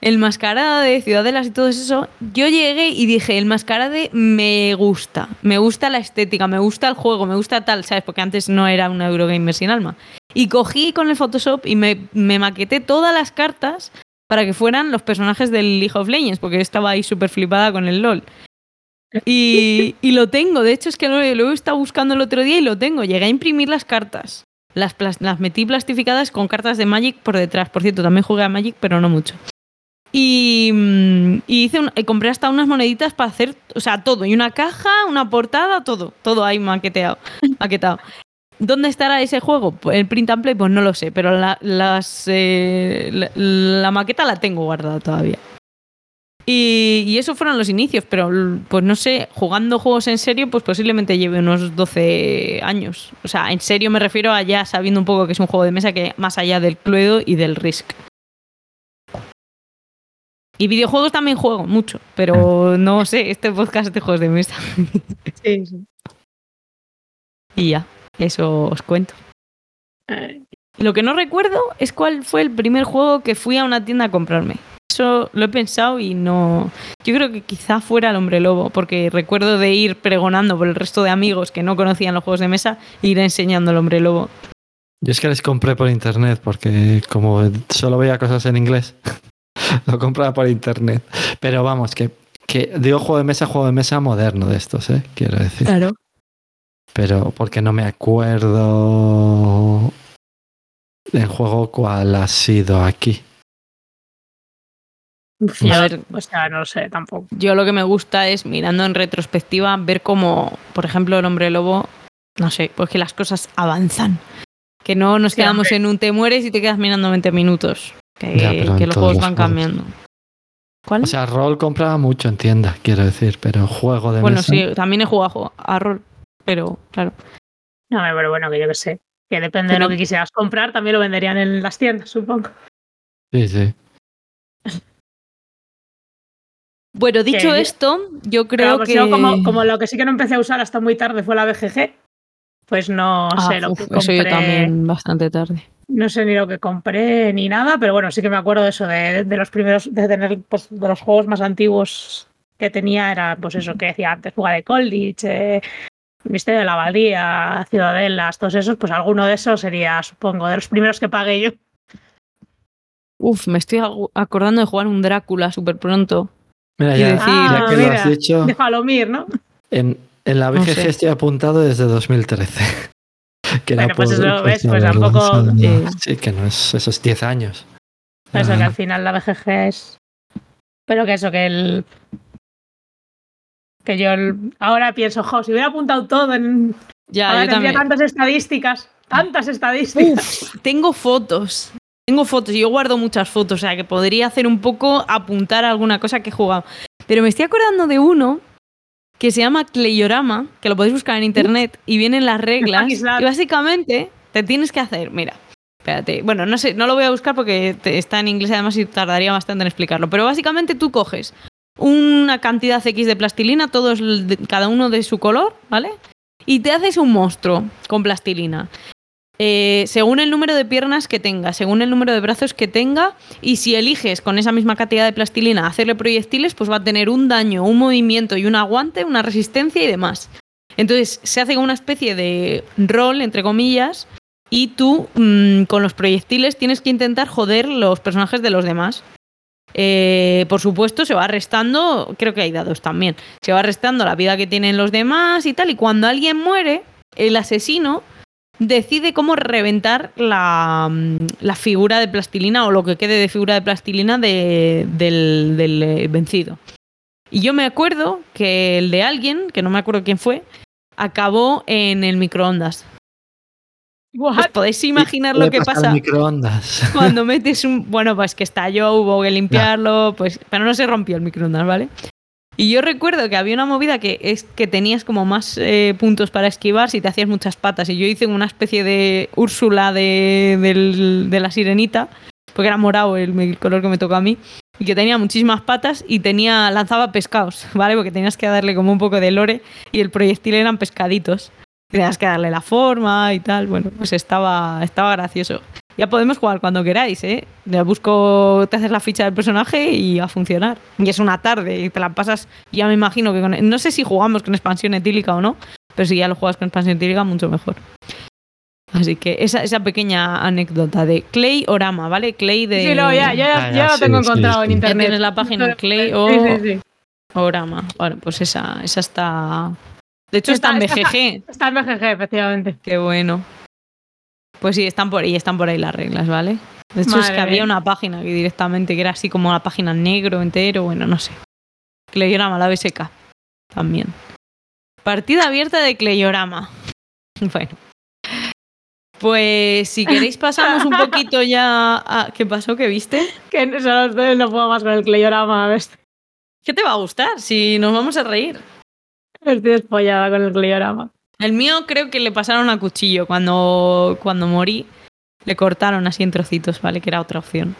el mascarade de Ciudadelas y todo eso, yo llegué y dije, el mascarade me gusta, me gusta la estética, me gusta el juego, me gusta tal, ¿sabes? Porque antes no era una Eurogamer sin alma. Y cogí con el Photoshop y me, me maqueté todas las cartas para que fueran los personajes del League of Legends, porque estaba ahí súper flipada con el LOL. Y, y lo tengo, de hecho es que lo, lo he estado buscando el otro día y lo tengo. Llegué a imprimir las cartas. Las, las metí plastificadas con cartas de Magic por detrás. Por cierto, también jugué a Magic, pero no mucho. Y, mm, hice y compré hasta unas moneditas para hacer, o sea, todo. Y una caja, una portada, todo. Todo ahí maqueteado. maquetado. ¿Dónde estará ese juego? Pues El print and play, pues no lo sé, pero la, eh, maqueta la tengo guardada todavía. Y, y esos fueron los inicios, pero pues no sé, jugando juegos en serio, pues posiblemente lleve unos 12 años. O sea, en serio me refiero a ya sabiendo un poco que es un juego de mesa que más allá del Cluedo y del Risk. Y videojuegos también juego mucho, pero no sé, este podcast de juegos de mesa. Sí, sí. y ya, eso os cuento. Lo que no recuerdo es cuál fue el primer juego que fui a una tienda a comprarme. Eso lo he pensado y no. Yo creo que quizá fuera el hombre lobo, porque recuerdo de ir pregonando por el resto de amigos que no conocían los juegos de mesa e ir enseñando el hombre lobo. Yo es que les compré por internet porque como solo veía cosas en inglés, lo compraba por internet. Pero vamos, que, que digo juego de mesa, juego de mesa moderno de estos, ¿eh? Quiero decir. Claro. Pero porque no me acuerdo el juego cuál ha sido aquí. Yo, A ver. o sea, no lo sé tampoco. Yo lo que me gusta es, mirando en retrospectiva, ver cómo, por ejemplo, el hombre lobo, no sé, pues que las cosas avanzan. Que no nos Sí, quedamos hombre. en un te mueres y te quedas mirando 20 minutos. Que, Ya, los juegos los van juegos. cambiando. ¿Cuál? O sea, rol compraba mucho en tienda, quiero decir, pero juego de bueno, mesa. sí, también he jugado a rol, pero claro. No, pero bueno, que yo qué sé. Que depende de lo que quisieras comprar, también lo venderían en las tiendas, supongo. Sí, sí. Bueno, dicho Que- esto, yo creo vamos, que. yo como, como lo que sí que no empecé a usar hasta muy tarde fue la BGG, pues no Ah, sé lo uf, que compré. eso yo también bastante tarde. No sé ni lo que compré ni nada, pero bueno, sí que me acuerdo de eso, de, de los primeros, de tener, pues, de los juegos más antiguos que tenía, era pues eso que decía antes, jugar de College, eh, Misterio de la Abadía, Ciudadelas, todos esos, pues alguno de esos sería, supongo, de los primeros que pagué yo. Uf, me estoy acordando de jugar un Drácula súper pronto. Mira, ya, decir- ya Ah, que lo has dicho, De Falomir, ¿no? en, en la No BGG sé. estoy apuntado desde 2013. que Bueno, pues. Pues tampoco-. Sí. Sí, que no es esos 10 años. Eso Ah, que al final la BGG es. Pero que eso, que el. Que yo el- ahora pienso, jo, si hubiera apuntado todo en. Ya, ahora yo tendría también. tantas estadísticas. Tantas estadísticas. Uf, tengo fotos. Tengo fotos y yo guardo muchas fotos, o sea que podría hacer un poco apuntar alguna cosa que he jugado. Pero me estoy acordando de uno que se llama Cleyorama, que lo podéis buscar en internet y vienen las reglas. Y básicamente te tienes que hacer, mira, espérate, bueno, no sé, no lo voy a buscar porque está en inglés además y tardaría bastante en explicarlo. Pero básicamente tú coges una cantidad X de plastilina, todos cada uno de su color, ¿vale? Y te haces un monstruo con plastilina. Eh, según el número de piernas que tenga, según el número de brazos que tenga, y si eliges con esa misma cantidad de plastilina hacerle proyectiles, pues va a tener un daño, un movimiento y un aguante, una resistencia y demás. Entonces se hace como una especie de rol, entre comillas, y tú mm, con los proyectiles tienes que intentar joder los personajes de los demás. Eh, por supuesto, se va restando, creo que hay dados también, se va restando la vida que tienen los demás y tal, y cuando alguien muere, el asesino decide cómo reventar la, mm, la figura de plastilina o lo que quede de figura de plastilina de- del, del, eh, vencido. Y yo me acuerdo que el de alguien, que no me acuerdo quién fue, acabó en el microondas. ¿Os What? podéis imaginar lo que pasa microondas. cuando metes un. Bueno, pues que estalló, hubo que limpiarlo, pues. Pero no se rompió el microondas, ¿vale? Y yo recuerdo que había una movida que es que tenías como más eh, puntos para esquivar si te hacías muchas patas. Y yo hice una especie de Úrsula de, de la sirenita, porque era morado el, el color que me tocó a mí. Y que tenía muchísimas patas y tenía lanzaba pescados, ¿vale? Porque tenías que darle como un poco de lore y el proyectil eran pescaditos. Tenías que darle la forma y tal. Bueno, pues estaba, estaba gracioso. Ya podemos jugar cuando queráis, ¿eh? Le busco, te haces la ficha del personaje y a funcionar. Y es una tarde y te la pasas, ya me imagino que con... No sé si jugamos con expansión etílica o no, pero si ya lo juegas con expansión etílica, mucho mejor. Así que esa, esa pequeña anécdota de Clay Orama, ¿vale? Clay de... Sí, no, ya, ya, Ah, ya ya, lo sí, tengo sí, encontrado sí. en Ya internet. tienes la página Clay o Sí, sí, sí. Orama. Bueno, pues esa, esa está... De hecho está, Está- en está- BGG. Está en BGG, efectivamente. Qué bueno. Pues sí, están por ahí, están por ahí las reglas, ¿vale? De hecho, es que había una página que directamente, que era así como la página negro entero, bueno, no sé. Cleiorama, la BSK. También. Partida abierta de Cleiorama. Bueno. Pues si queréis pasamos un poquito ya a... ¿Qué pasó? ¿Qué viste? Que no- solo no puedo más con el Cleyorama. ¿ves? ¿Qué te va a gustar? Si nos vamos a reír. Estoy despollada con el Cleyorama. El mío creo que le pasaron a cuchillo cuando, cuando morí. Le cortaron así en trocitos, ¿vale? Que era otra opción.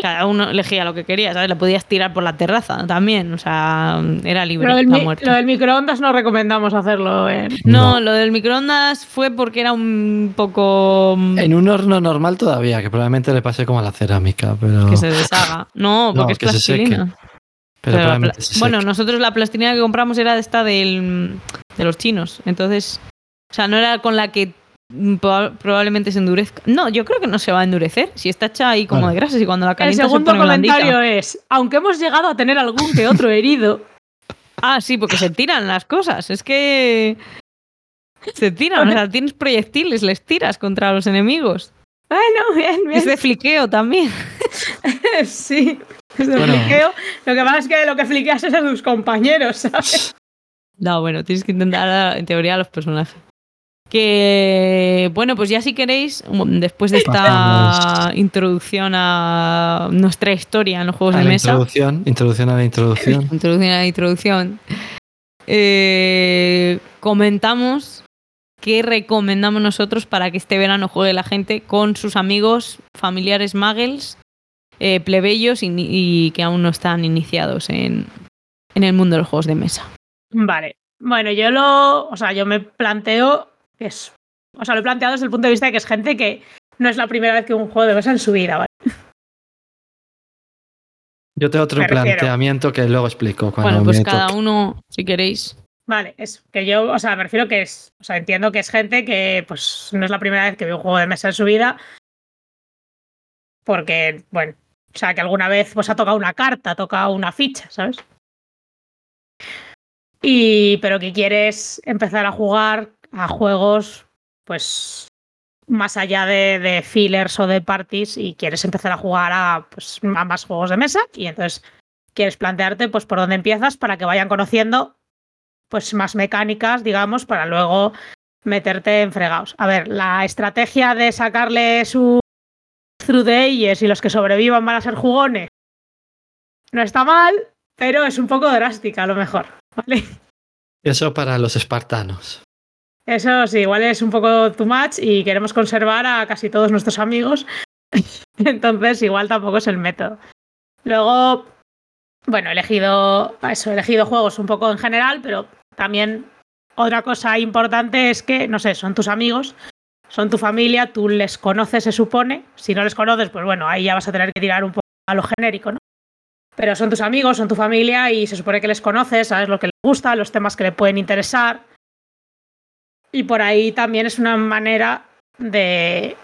Cada uno elegía lo que quería, ¿sabes? Le podías tirar por la terraza también, o sea, era libre Lo del, la mi- muerte. lo del microondas no recomendamos hacerlo. en- No, No. lo del microondas fue porque era un poco mm, En un horno normal todavía, que probablemente le pase como a la cerámica, pero. que se deshaga. No, porque No, es que se seque. Pero Pero la bueno, nosotros la plastilina que compramos era de esta del, de los chinos. Entonces, o sea, no era con la que proba- probablemente se endurezca. No, yo creo que no se va a endurecer. Si está hecha ahí como de grasas y cuando la El calientas se segundo blandita. comentario es: aunque hemos llegado a tener algún que otro herido, Ah, sí, porque se tiran las cosas. Es que se tiran. O sea, tienes proyectiles, les tiras contra los enemigos. bueno, bien, bien. Es de fliqueo también. sí, Bueno. fliqueo. Lo que pasa es que lo que fliqueas es a tus compañeros, ¿sabes? No, bueno, tienes que intentar, en teoría, a los personajes. Que bueno, pues ya si queréis, después de esta Pasamos. introducción a nuestra historia en los juegos A de la mesa, introducción, introducción a la introducción. introducción a la introducción, eh, comentamos qué recomendamos nosotros para que este verano juegue la gente con sus amigos, familiares muggles, eh, plebeyos y, y que aún no están iniciados en, en el mundo de los juegos de mesa. Vale. Bueno, yo lo. O sea, yo me planteo que es. O sea, lo he planteado desde el punto de vista de que es gente que no es la primera vez que un juego de mesa en su vida, ¿vale? Yo tengo otro planteamiento que luego explico cuando Bueno, pues me cada toque. uno, si queréis. Vale, es que yo, o sea, me refiero que es. O sea, entiendo que es gente que, pues, no es la primera vez que ve un juego de mesa en su vida. Porque, bueno, o sea, que alguna vez pues ha tocado una carta, ha tocado una ficha, ¿sabes? Y, pero que quieres empezar a jugar a juegos, pues, más allá de, de fillers o de parties y quieres empezar a jugar a, pues, a más juegos de mesa y entonces quieres plantearte, pues, por dónde empiezas para que vayan conociendo pues más mecánicas, digamos, para luego meterte en fregados. A ver, la estrategia de sacarle su through the ages y los que sobrevivan van a ser jugones no está mal, pero es un poco drástica a lo mejor, ¿vale? Eso para los espartanos. Eso sí, igual es un poco too much y queremos conservar a casi todos nuestros amigos. Entonces, igual tampoco es el método. Luego, bueno, he elegido eso, he elegido juegos un poco en general, pero también otra cosa importante es que, no sé, son tus amigos, son tu familia, tú les conoces, se supone. Si no les conoces, pues bueno, ahí ya vas a tener que tirar un poco a lo genérico, ¿no? Pero son tus amigos, son tu familia y se supone que les conoces, sabes lo que les gusta, los temas que le pueden interesar. Y por ahí también es una manera de,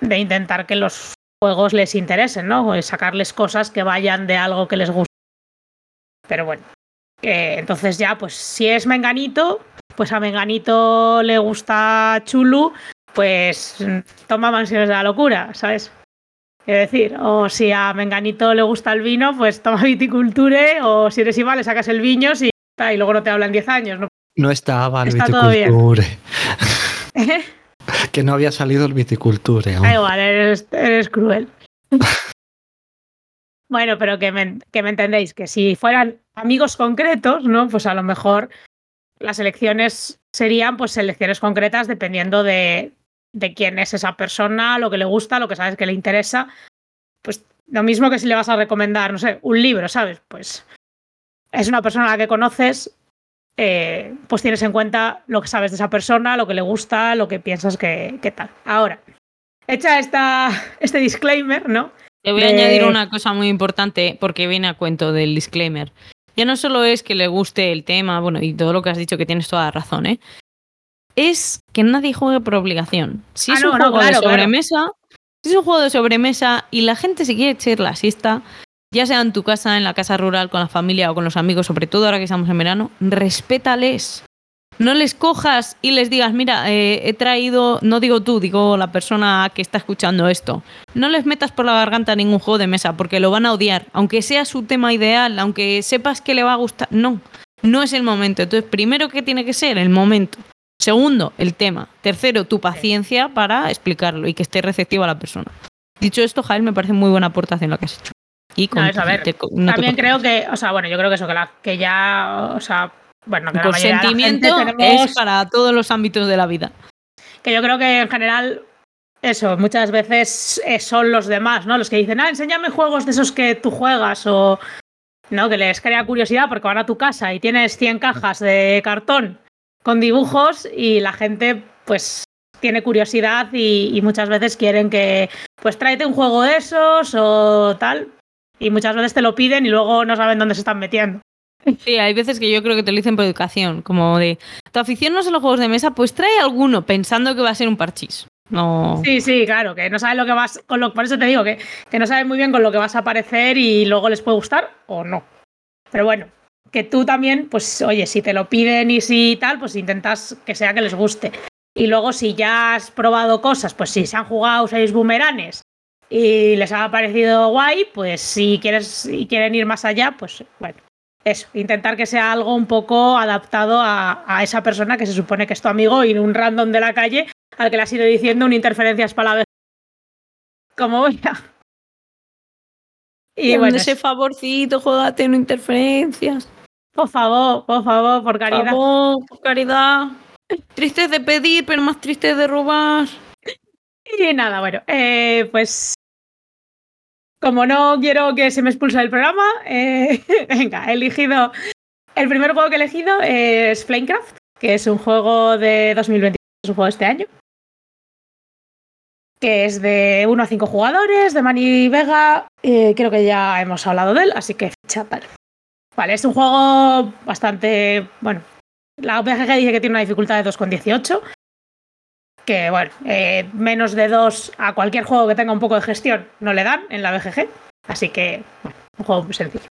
de intentar que los juegos les interesen, ¿no? O sacarles cosas que vayan de algo que les gusta. Pero bueno, entonces ya, pues si es Menganito, pues a Menganito le gusta Chulu, pues toma Mansiones de la Locura, ¿sabes? Es decir, o si a Menganito le gusta el vino, pues toma Viticulture, o si eres Iba, le sacas el Viños y, y luego no te hablan 10 años, ¿no? No estaba el Está viticulture. Que no había salido el viticulture. Da igual, eres, eres cruel. bueno, pero que me, que me entendéis, que si fueran amigos concretos, ¿no? Pues a lo mejor las elecciones serían pues elecciones concretas dependiendo de, de quién es esa persona, lo que le gusta, lo que sabes que le interesa. Pues lo mismo que si le vas a recomendar, no sé, un libro, ¿sabes? Pues es una persona a la que conoces, eh, pues tienes en cuenta lo que sabes de esa persona, lo que le gusta, lo que piensas que, que tal. Ahora, hecha esta, este disclaimer, ¿no? Te voy a añadir una cosa muy importante porque viene a cuento del disclaimer. Ya no solo es que le guste el tema, bueno, y todo lo que has dicho que tienes toda la razón, ¿eh? Es que nadie juegue por obligación. Si Ah, es un no, juego claro, de claro. sobremesa, si es un juego de sobremesa y la gente se quiere echar la siesta, ya sea en tu casa, en la casa rural, con la familia o con los amigos, sobre todo ahora que estamos en verano, respétales. No les cojas y les digas, mira, eh, he traído, no digo tú, digo la persona que está escuchando esto. No les metas por la garganta ningún juego de mesa porque lo van a odiar, aunque sea su tema ideal, aunque sepas que le va a gustar. No, no es el momento. Entonces, primero, ¿qué tiene que ser? El momento. Segundo, el tema. Tercero, tu paciencia para explicarlo y que esté receptiva la persona. Dicho esto, Jael, me parece muy buena aportación la que has hecho. Y con, No, a ver, te- no te También creo que, o sea, bueno, yo creo que eso, que, la, que ya, o sea, bueno, que El de la consentimiento tenemos, es para todos los ámbitos de la vida. que yo creo que en general, eso, muchas veces eh, son los demás, ¿no? Los que dicen, ah, enséñame juegos de esos que tú juegas o, ¿no? Que les crea curiosidad porque van a tu casa y tienes 100 cajas de cartón con dibujos y la gente, pues, tiene curiosidad y, y muchas veces quieren que, pues, tráete un juego de esos o tal. Y muchas veces te lo piden y luego no saben dónde se están metiendo. Sí, hay veces que yo creo que te lo dicen por educación, como de, tu afición no son los juegos de mesa, pues trae alguno pensando que va a ser un parchís. No. Sí, sí, claro, que no saben lo que vas, con lo, por eso te digo que, que no saben muy bien con lo que vas a aparecer y luego les puede gustar o no. Pero bueno, que tú también, pues oye, si te lo piden y si tal, pues intentas que sea que les guste. Y luego si ya has probado cosas, pues si se han jugado seis boomeranes y les ha parecido guay, pues si quieres y quieren ir más allá, pues bueno, eso, intentar que sea algo un poco adaptado a, a, esa persona que se supone que es tu amigo y un random de la calle al que le has ido diciendo una interferencia para la vez. Como voy a. Y, bueno, ese favorcito, juegate no interferencias. Por favor, por favor, por caridad. Por favor, por caridad. Triste de pedir, pero más triste de robar. Y nada, bueno, eh, pues como no quiero que se me expulse del programa, eh, venga, he elegido. El primer juego que he elegido es Flamecraft, que es un juego de 2021, es un juego de este año. Que es de 1 a 5 jugadores, de Mani Vega. Eh, creo que ya hemos hablado de él, así que ficha tal. Vale, es un juego bastante. Bueno, la BGG dice que tiene una dificultad de 2,18 que bueno, eh, menos de dos a cualquier juego que tenga un poco de gestión no le dan en la BGG. Así que, bueno, un juego muy sencillo.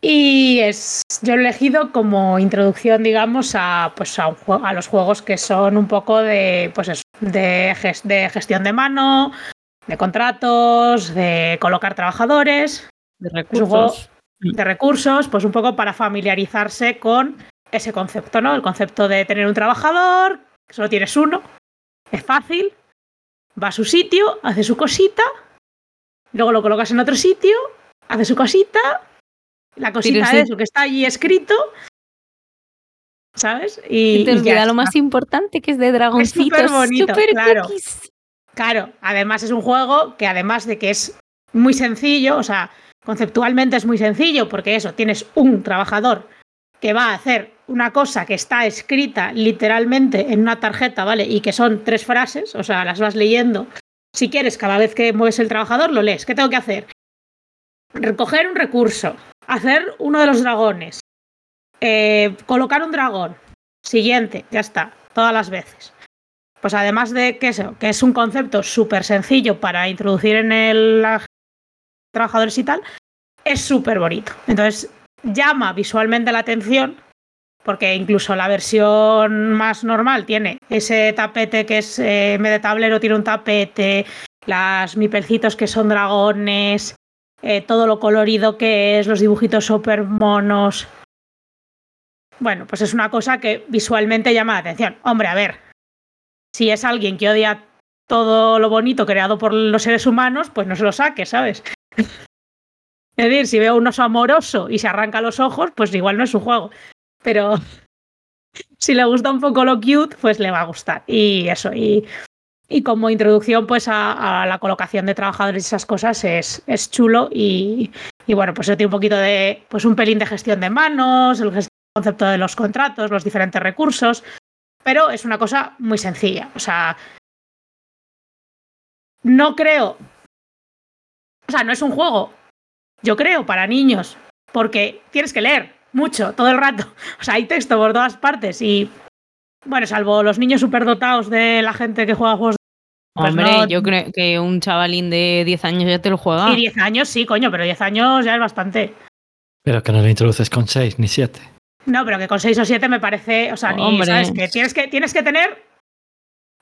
Y es, yo he elegido como introducción, digamos, a, pues a, un, a los juegos que son un poco de, pues eso, de, de gestión de mano, de contratos, de colocar trabajadores, de recursos. De recursos, pues un poco para familiarizarse con ese concepto, ¿no? El concepto de tener un trabajador, solo tienes uno, es fácil, va a su sitio, hace su cosita, luego lo colocas en otro sitio, hace su cosita, la cosita es lo que está allí escrito, ¿sabes? Y, te olvida lo más importante que es de dragoncitos. Es bonito, claro. Claro, además es un juego que además de que es muy sencillo, o sea, conceptualmente es muy sencillo, porque eso, tienes un trabajador que va a hacer una cosa que está escrita literalmente en una tarjeta, ¿vale? Y que son tres frases, o sea, las vas leyendo. Si quieres, cada vez que mueves el trabajador, lo lees. ¿Qué tengo que hacer? Recoger un recurso, hacer uno de los dragones, eh, colocar un dragón. Siguiente, ya está, todas las veces. Pues además de que eso, que es un concepto súper sencillo para introducir en el trabajadores y tal, es súper bonito. Entonces, llama visualmente la atención, porque incluso la versión más normal tiene ese tapete que es eh, tablero, tiene un tapete, las mipelcitos que son dragones, eh, todo lo colorido que es, los dibujitos súper monos. Bueno, pues es una cosa que visualmente llama la atención. Hombre, a ver, si es alguien que odia todo lo bonito creado por los seres humanos, pues no se lo saque, ¿sabes? Es decir, si veo un oso amoroso y se arranca los ojos, pues igual no es su juego. Pero si le gusta un poco lo cute, pues le va a gustar. Y eso, y, y como introducción pues a, la colocación de trabajadores y esas cosas es, es chulo y, y, bueno, pues tiene un poquito de, pues un pelín de gestión de manos, el concepto de los contratos, los diferentes recursos, pero es una cosa muy sencilla. O sea, no creo, sea, no es un juego yo creo, para niños, porque tienes que leer mucho, todo el rato. O sea, hay texto por todas partes y, bueno, salvo los niños superdotados de la gente que juega juegos. Pues Hombre, no... yo creo que un chavalín de 10 años ya te lo juega. Y 10 años sí, coño, pero 10 años ya es bastante. Pero que no lo introduces con 6 ni 7. No, pero que con 6 o 7 me parece, o sea, ni, Hombre. ¿sabes? Que tienes, que tienes que tener,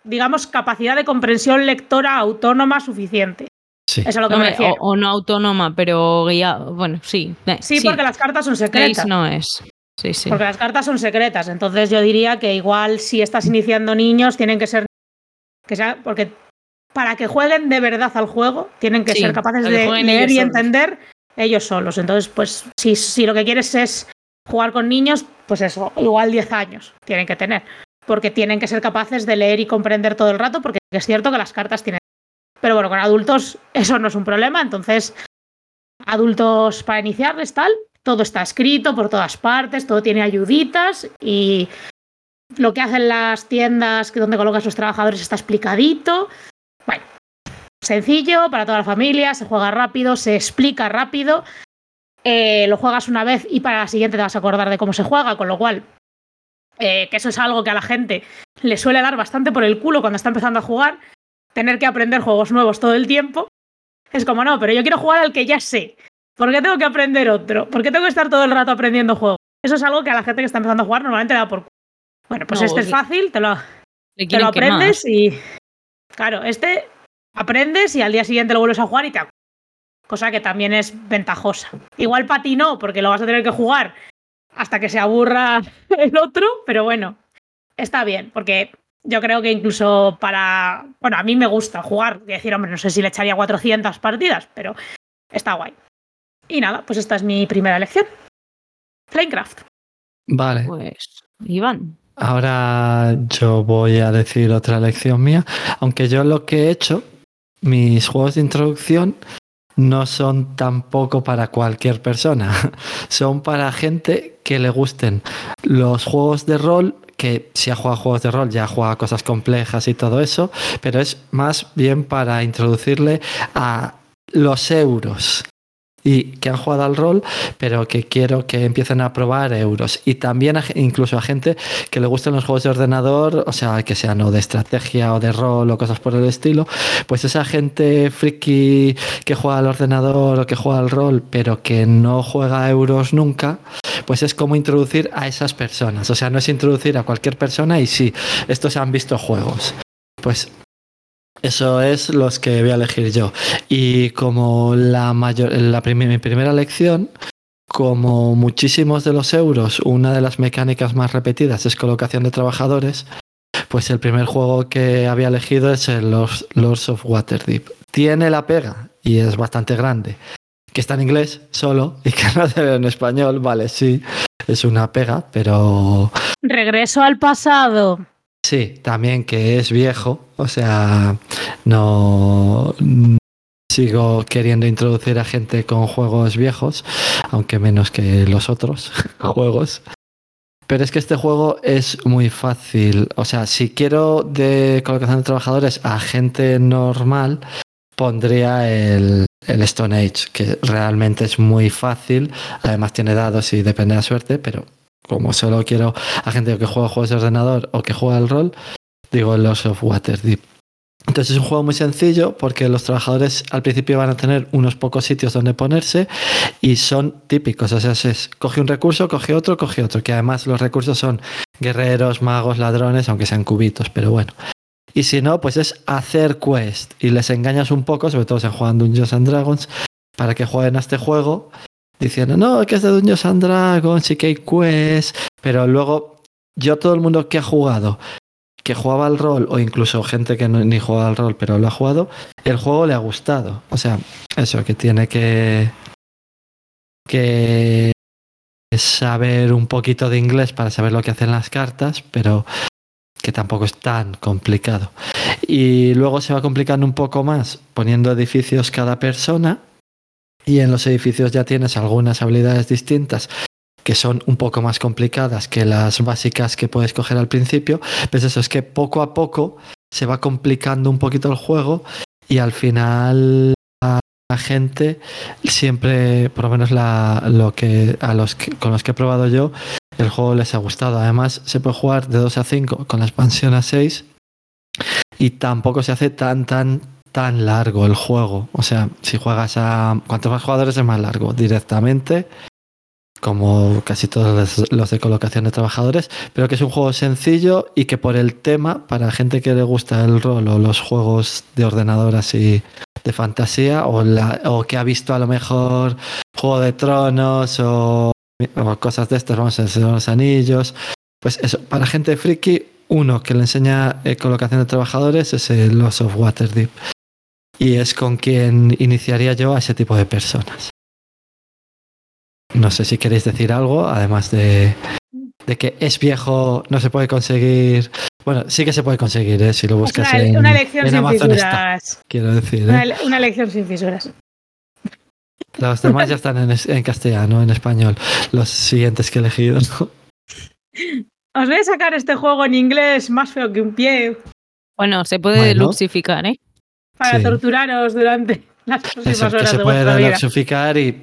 digamos, capacidad de comprensión lectora autónoma suficiente. Sí. Eso es lo que Hombre, me refiero. o, o, no autónoma, pero guiado. Bueno, sí. eh, sí, porque las cartas son secretas. No es. Sí, sí. Porque las cartas son secretas. Entonces yo diría que igual si estás iniciando niños, tienen que ser. Que sea, porque para que jueguen de verdad al juego, tienen que Sí, ser capaces que de leer y solos. entender ellos solos. Entonces, pues, si, si lo que quieres es jugar con niños, pues eso, igual 10 años tienen que tener. Porque tienen que ser capaces de leer y comprender todo el rato, porque es cierto que las cartas tienen. Pero bueno, con adultos eso no es un problema. Entonces, adultos para iniciarles tal, todo está escrito por todas partes, todo tiene ayuditas y lo que hacen las tiendas donde colocas los trabajadores está explicadito. Bueno, sencillo para toda la familia, se juega rápido, se explica rápido. Eh, lo juegas una vez y para la siguiente te vas a acordar de cómo se juega, con lo cual, eh, que eso es algo que a la gente le suele dar bastante por el culo cuando está empezando a jugar, tener que aprender juegos nuevos todo el tiempo. Es como, no, pero yo quiero jugar al que ya sé. ¿Por qué tengo que aprender otro? ¿Por qué tengo que estar todo el rato aprendiendo juegos? Eso es algo que a la gente que está empezando a jugar normalmente le da por. Bueno, pues No, este es fácil, te lo, te lo aprendes y. Claro, este aprendes y al día siguiente lo vuelves a jugar y te acuerdas. cosa que también es ventajosa. Igual para ti no, porque lo vas a tener que jugar hasta que se aburra el otro, pero bueno, está bien, porque yo creo que incluso para. Bueno, a mí me gusta jugar. Y decir, hombre, no sé si le echaría 400 partidas, pero está guay. Y nada, pues esta es mi primera elección. Flamecraft. Vale. Pues, Iván. Ahora yo voy a decir otra lección mía, aunque yo lo que he hecho, mis juegos de introducción no son tampoco para cualquier persona, son para gente que le gusten los juegos de rol, que si ha jugado juegos de rol ya juega cosas complejas y todo eso, pero es más bien para introducirle a los euros y que han jugado al rol, pero que quiero que empiecen a probar euros. Y también incluso a gente que le gusten los juegos de ordenador, o sea, que sean o de estrategia o de rol o cosas por el estilo, pues esa gente friki que juega al ordenador o que juega al rol, pero que no juega euros nunca, pues es como introducir a esas personas. O sea, no es introducir a cualquier persona y sí, estos han visto juegos. Pues eso es los que voy a elegir yo. Y como la mayor, la prim- mi primera lección, como muchísimos de los euros, una de las mecánicas más repetidas es colocación de trabajadores, pues el primer juego que había elegido es el Lords of Waterdeep. Tiene la pega y es bastante grande, que está en inglés solo y que no se ve en español, vale, sí, es una pega, pero Regreso al pasado. Sí, también que es viejo, o sea, no sigo queriendo introducir a gente con juegos viejos, aunque menos que los otros juegos. Pero es que este juego es muy fácil. O sea, si quiero de colocación de trabajadores a gente normal, pondría el, el Stone Age, que realmente es muy fácil. Además tiene dados y depende de la suerte, pero como solo quiero a gente que juega juegos de ordenador o que juega al rol, digo los of Waterdeep. Entonces es un juego muy sencillo porque los trabajadores al principio van a tener unos pocos sitios donde ponerse y son típicos. O sea, es coge un recurso, coge otro, coge otro. Que además los recursos son guerreros, magos, ladrones, aunque sean cubitos, pero bueno. Y si no, pues es hacer quest y les engañas un poco, sobre todo si juegan Dungeons and Dragons, para que jueguen a este juego diciendo, no, que es de Dungeons and Dragons y que hay quest, pero luego yo todo el mundo que ha jugado, que jugaba al rol o incluso gente que no, ni jugaba al rol pero lo ha jugado, el juego le ha gustado. O sea, eso, que tiene que que saber un poquito de inglés para saber lo que hacen las cartas, pero que tampoco es tan complicado. Y luego se va complicando un poco más poniendo edificios cada persona y en los edificios ya tienes algunas habilidades distintas que son un poco más complicadas que las básicas que puedes coger al principio. Pues eso es que poco a poco se va complicando un poquito el juego y al final la gente siempre, por lo menos lo que, a los que, con los que he probado yo, el juego les ha gustado. Además, se puede jugar de 2 a 5 con la expansión a 6 y tampoco se hace tan, tan, tan largo el juego. O sea, si juegas a. Cuantos más jugadores es más largo directamente, como casi todos los, de colocación de trabajadores, pero que es un juego sencillo y que por el tema, para gente que le gusta el rol o los juegos de ordenador así de fantasía, o, la, o que ha visto a lo mejor Juego de Tronos o, cosas de estas, vamos a decir, los anillos. Pues eso, para gente friki, uno que le enseña eh, colocación de trabajadores es el Lost of Waterdeep. Y es con quien iniciaría yo a ese tipo de personas. No sé si queréis decir algo, además de, de que es viejo, no se puede conseguir. Bueno, sí que se puede conseguir, ¿eh? si lo buscas una, en, una lección en sin Amazon fisuras. está. Quiero decir, ¿eh? Una, una, lección sin fisuras. Los demás ya están en, en, castellano, en español. Los siguientes que he elegido. ¿no? Os voy a sacar este juego en inglés más feo que un pie. Bueno, se puede bueno. luxificar, ¿eh? Para sí. torturaros durante las próximas Eso, horas que se de puede vuestra luxificar y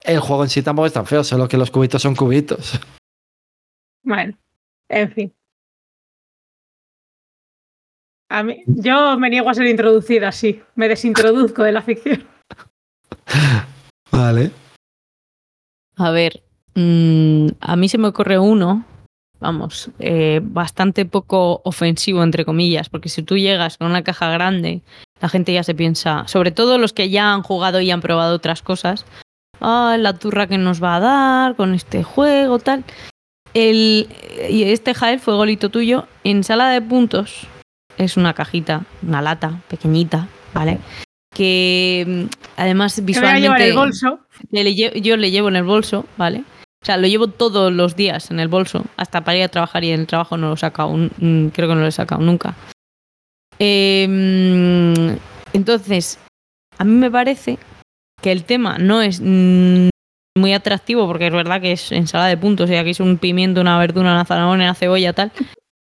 el juego en sí tampoco es tan feo, solo que los cubitos son cubitos. Bueno, en fin. A mí, yo me niego a ser introducida así. Me desintroduzco de la ficción. Vale. A ver, mmm, a mí se me ocurre uno, vamos, eh, bastante poco ofensivo, entre comillas, porque si tú llegas con una caja grande, La gente ya se piensa, sobre todo los que ya han jugado y han probado otras cosas. Ah, la turra que nos va a dar con este juego, tal. El, y este Jael fue golito tuyo. En sala de puntos es una cajita, una lata pequeñita, ¿vale? Que mm, además Te voy a llevar visualmente el bolso. le yo le llevo en el bolso, ¿vale? O sea, lo llevo todos los días en el bolso, hasta para ir a trabajar y en el trabajo no lo he sacado, un- mm, creo que no lo he sacado nunca. Eh, mm, entonces, a mí me parece que el tema no es muy atractivo, porque es verdad que es ensalada de puntos, y aquí es un pimiento, una verdura, una zanahoria, una cebolla, tal.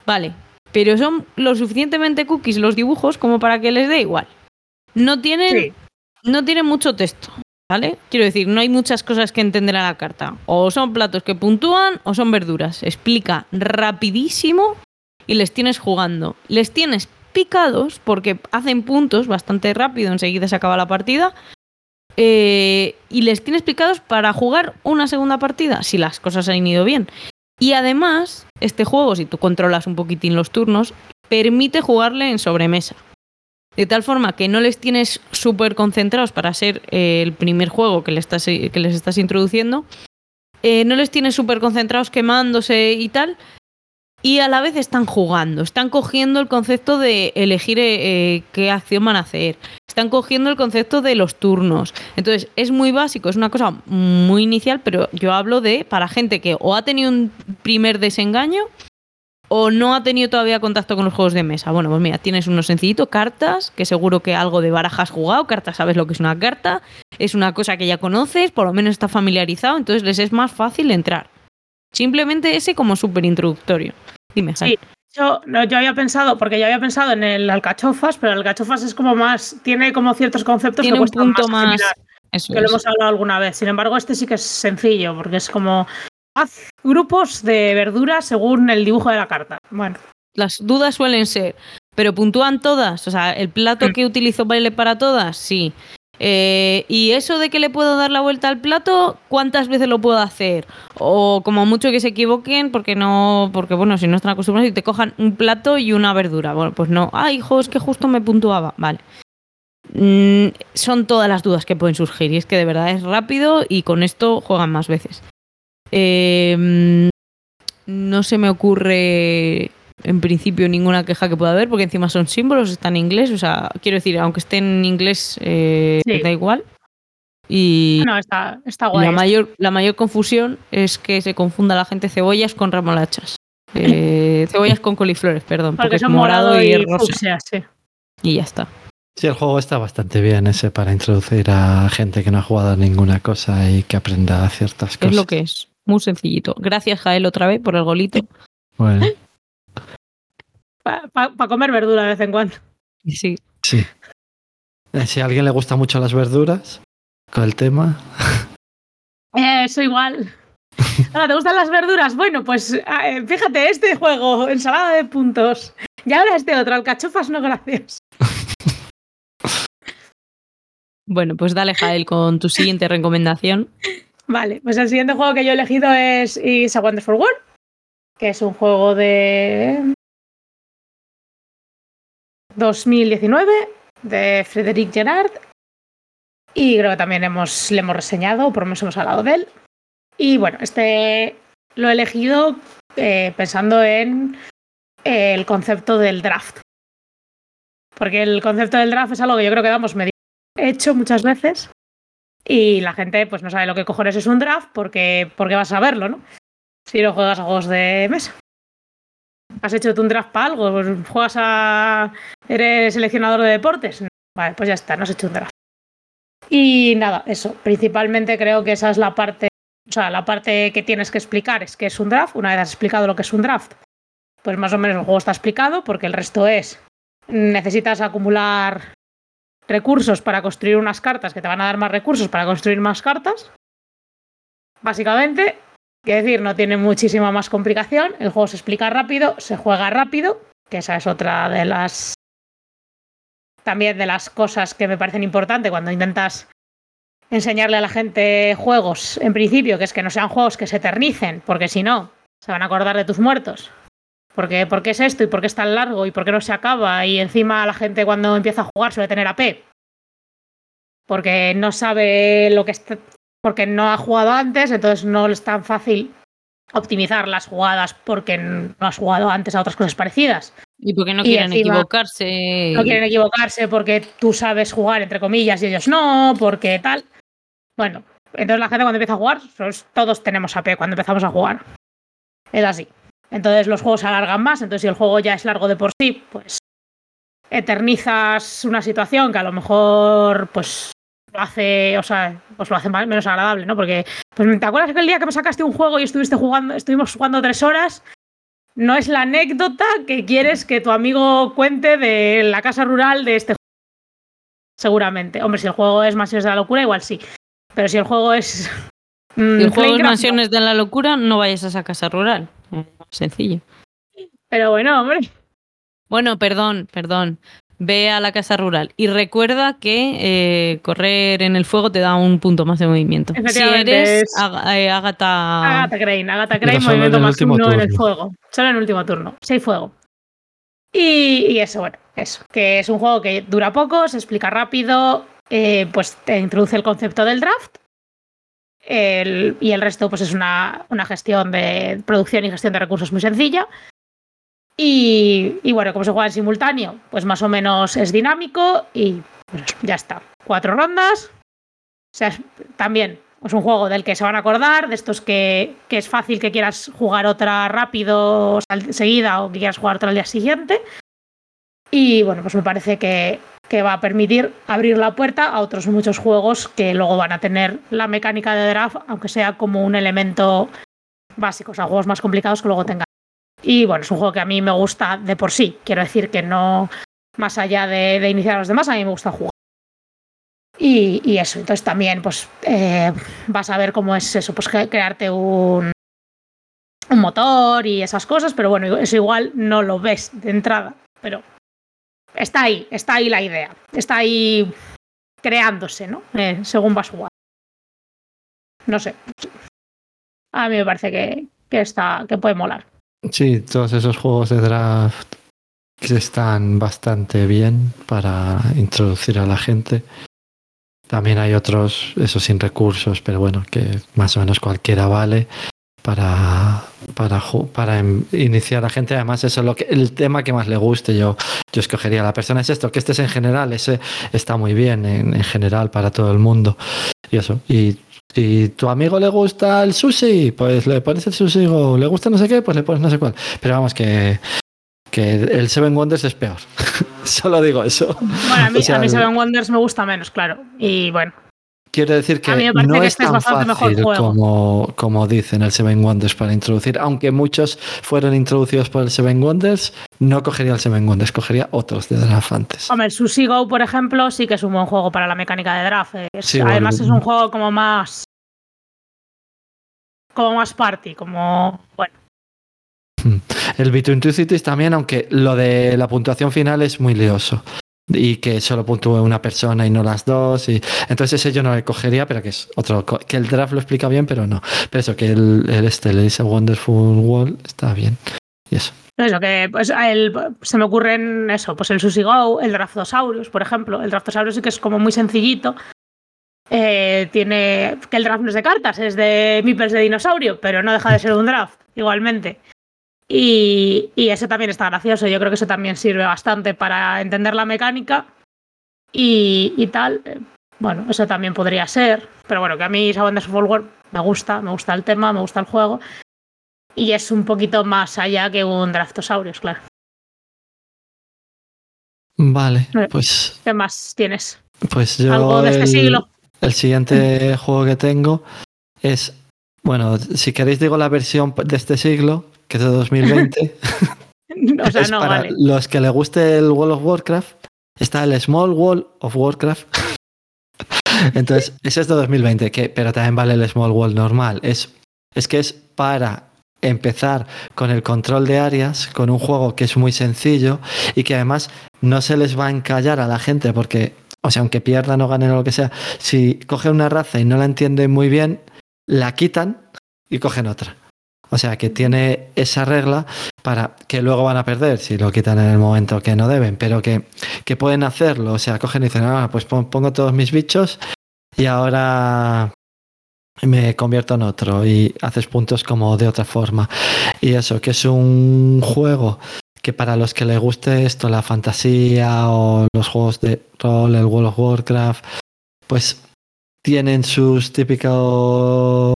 Vale, pero son lo suficientemente cookies los dibujos como para que les dé igual. No tienen, Sí. no tienen mucho texto. ¿Vale? Quiero decir, no hay muchas cosas que entender a la carta. O son platos que puntúan o son verduras. Explica rapidísimo y les tienes jugando. Les tienes picados porque hacen puntos bastante rápido, enseguida se acaba la partida. Eh, y les tienes picados para jugar una segunda partida, si las cosas han ido bien. Y además, este juego, si tú controlas un poquitín los turnos, permite jugarle en sobremesa. De tal forma que no les tienes súper concentrados para ser eh, el primer juego que, le estás, que les estás introduciendo. Eh, no les tienes súper concentrados quemándose y tal. Y a la vez están jugando, están cogiendo el concepto de elegir eh, eh, qué acción van a hacer, están cogiendo el concepto de los turnos. Entonces, es muy básico, es una cosa muy inicial, pero yo hablo de para gente que o ha tenido un primer desengaño o no ha tenido todavía contacto con los juegos de mesa. Bueno, pues mira, tienes unos sencillitos, cartas, que seguro que algo de barajas has jugado, cartas sabes lo que es una carta, es una cosa que ya conoces, por lo menos está familiarizado, entonces les es más fácil entrar. Simplemente ese como súper introductorio. Dime. Sí. Yo, no, yo había pensado, porque yo había pensado en el alcachofas, pero el alcachofas es como más, tiene como ciertos conceptos Tiene que un punto más. Eso que lo hemos hablado alguna vez. Sin embargo, este sí que es sencillo, porque es como haz grupos de verduras según el dibujo de la carta. Bueno, Las dudas suelen ser, pero puntúan todas. O sea, el plato Mm. que utilizo vale para todas, sí. Eh, y eso de que le puedo dar la vuelta al plato, ¿cuántas veces lo puedo hacer? O como mucho que se equivoquen, porque no, porque bueno, si no están acostumbrados y te cojan un plato y una verdura. Bueno, pues no. Ah, hijo, es que justo me puntuaba. Vale. Mm, son todas las dudas que pueden surgir. Y es que de verdad es rápido y con esto juegan más veces. Eh, mm, no se me ocurre en principio ninguna queja que pueda haber, porque encima son símbolos, está en inglés, o sea, quiero decir, aunque esté en inglés, eh, Sí. da igual. Y no, está, está la guay. mayor, la mayor confusión es que se confunda la gente cebollas con remolachas. Eh, cebollas con coliflores, perdón, porque, porque es son morado y, rosa. fucsia, sí. Y ya está. Sí, el juego está bastante bien ese para introducir a gente que no ha jugado a ninguna cosa y que aprenda ciertas cosas. Es lo que es. Muy sencillito. Gracias, Jael, otra vez por el golito. Bueno, Para comer verdura de vez en cuando. Y sí. sí. Eh, Si a alguien le gustan mucho las verduras, con el tema, Eh, Eso igual. Ahora, ¿te gustan las verduras? Bueno, pues eh, fíjate, este juego, ensalada de puntos. Y ahora este otro, alcachofas, no gracias. Bueno, pues dale, Jael, con tu siguiente recomendación. Vale, pues el siguiente juego que yo he elegido es Is a Wonderful World, que es un juego de 2019 de Frederic Gerard. Y creo que también hemos, le hemos reseñado, por lo menos hemos hablado de él. Y bueno, este lo he elegido eh, pensando en el concepto del draft. Porque el concepto del draft es algo que yo creo que damos medio hecho muchas veces. Y la gente pues no sabe lo que cojones es un draft porque, porque vas a verlo, ¿no? Si no juegas a juegos de mesa. ¿Has hecho tú un draft para algo? Pues, ¿Juegas a... ¿Eres seleccionador de deportes? Vale, pues ya está, no has hecho un draft. Y nada, eso. Principalmente creo que esa es la parte... O sea, la parte que tienes que explicar es que es un draft. Una vez has explicado lo que es un draft, pues más o menos el juego está explicado porque el resto es... Necesitas acumular recursos para construir unas cartas que te van a dar más recursos para construir más cartas. Básicamente, quiero decir, no tiene muchísima más complicación. El juego se explica rápido, se juega rápido, que esa es otra de las también de las cosas que me parecen importantes cuando intentas enseñarle a la gente juegos, en principio, que es que no sean juegos que se eternicen, porque si no, se van a acordar de tus muertos. ¿Por qué, ¿Por qué es esto? ¿Y por qué es tan largo? ¿Y por qué no se acaba? Y encima la gente cuando empieza a jugar suele tener AP. Porque no sabe lo que está. Porque no ha jugado antes, entonces no es tan fácil optimizar las jugadas porque no has jugado antes a otras cosas parecidas. Y porque no quieren encima- equivocarse. No quieren equivocarse porque tú sabes jugar, entre comillas, y ellos no, porque tal. Bueno, entonces la gente cuando empieza a jugar, pues, todos tenemos AP cuando empezamos a jugar. Es así. Entonces los juegos se alargan más, entonces si el juego ya es largo de por sí, pues eternizas una situación que a lo mejor pues lo hace, o sea, pues lo hace más- menos agradable, ¿no? Porque, pues, ¿te acuerdas aquel día que me sacaste un juego y estuviste jugando, estuvimos jugando tres horas? No es la anécdota que quieres que tu amigo cuente de la casa rural de este juego. Seguramente. Hombre, si el juego es Mansiones de la Locura, igual sí. Pero si el juego es. mm, Si el juego es. Mansiones de la Locura, no vayas a esa casa rural. Sencillo. Pero bueno, hombre. Bueno, perdón, perdón. Ve a la casa rural y recuerda que eh, correr en el fuego te da un punto más de movimiento. Si eres es- eh, Agatha. Agatha Crane, Agatha Crane, movimiento el más uno en el fuego. Solo en el último turno. Si hay fuego. Y, y eso, bueno, eso. Que es un juego que dura poco, se explica rápido, eh, pues te introduce el concepto del draft. el- y el resto, pues es una, una gestión de producción y gestión de recursos muy sencilla. Y, bueno, como se juega en simultáneo, pues más o menos es dinámico y ya está. Cuatro rondas. O sea, también es un juego del que se van a acordar, de estos que, es fácil que quieras jugar otra rápido seguida o que quieras jugar otra al día siguiente. Y bueno, pues me parece que, que va a permitir abrir la puerta a otros muchos juegos que luego van a tener la mecánica de draft, aunque sea como un elemento básico, o sea, juegos más complicados que luego tengan. Y bueno, es un juego que a mí me gusta de por sí. Quiero decir que no, más allá de, iniciar a los demás, a mí me gusta jugar. Y, eso, entonces también pues eh, vas a ver cómo es eso, pues cre- crearte un, un motor y esas cosas, pero bueno, eso igual no lo ves de entrada, pero está ahí, está ahí la idea, está ahí creándose, ¿no? Eh, según vas jugando. No sé. A mí me parece que, que está, que puede molar. Sí, todos esos juegos de draft que están bastante bien para introducir a la gente. También hay otros, eso sin recursos, pero bueno, que más o menos cualquiera vale para, para, para em- iniciar a gente. Además, eso es lo que, el tema que más le guste. Yo, yo escogería a la persona. Es esto, que este es en general, ese está muy bien en, en general para todo el mundo. Y eso. Si tu amigo le gusta el sushi, pues le pones el sushi o le gusta no sé qué, pues le pones no sé cuál. Pero vamos, que, que el Seven Wonders es peor. Solo digo eso. Bueno, a mí, O sea, a mí Seven Wonders me gusta menos, claro. Y bueno, Quiero decir que no que es este es tan mejor fácil como, como dicen el Seven Wonders para introducir. Aunque muchos fueron introducidos por el Seven Wonders, no cogería el Seven Wonders, cogería otros de draft antes. Hombre, el Sushi Go, por ejemplo, sí que es un buen juego para la mecánica de draft. Sí, además, bueno. es un juego como más. como más party, como. Bueno, El Between Two Cities también, aunque lo de la puntuación final es muy lioso. Y que solo puntúe una persona y no las dos. Y... Entonces ese yo no le cogería, pero que es otro. Que el draft lo explica bien, pero no. Pero eso, que el, el este, It's a Wonderful World, está bien. Y eso. eso que pues, él, se me ocurren eso, pues el Sushi Go, el Draftosaurus, por ejemplo. El Draftosaurus sí que es como muy sencillito. Eh, tiene. que el draft no es de cartas, es de meeples de dinosaurio, pero no deja de ser un draft, igualmente. Y, y ese también está gracioso. Yo creo que ese también sirve bastante para entender la mecánica y, y tal. Bueno, eso también podría ser. Pero bueno, que a mí Wonders of World me gusta, me gusta el tema, me gusta el juego. Y es un poquito más allá que un Draftosaurus, claro. Vale, Eh. pues, ¿Qué más tienes? pues yo. Algo de este siglo. El siguiente juego que tengo es, bueno, si queréis digo la versión de este siglo, que es de 2020. O sea, es no, para vale. los que le guste el World of Warcraft. Está el Small World of Warcraft. Entonces, ese es de 2020, que, pero también vale el Small World normal. Es, es que es para empezar con el control de áreas, con un juego que es muy sencillo y que además no se les va a encallar a la gente porque, o sea, aunque pierdan o ganen o lo que sea, si cogen una raza y no la entienden muy bien, la quitan y cogen otra. O sea, que tiene esa regla para que luego van a perder si lo quitan en el momento que no deben, pero que, que pueden hacerlo. O sea, cogen y dicen, ah, pues pon- pongo todos mis bichos y ahora me convierto en otro y haces puntos como de otra forma. Y eso, que es un juego que para los que les guste esto, la fantasía o los juegos de rol, el World of Warcraft, pues tienen sus típicos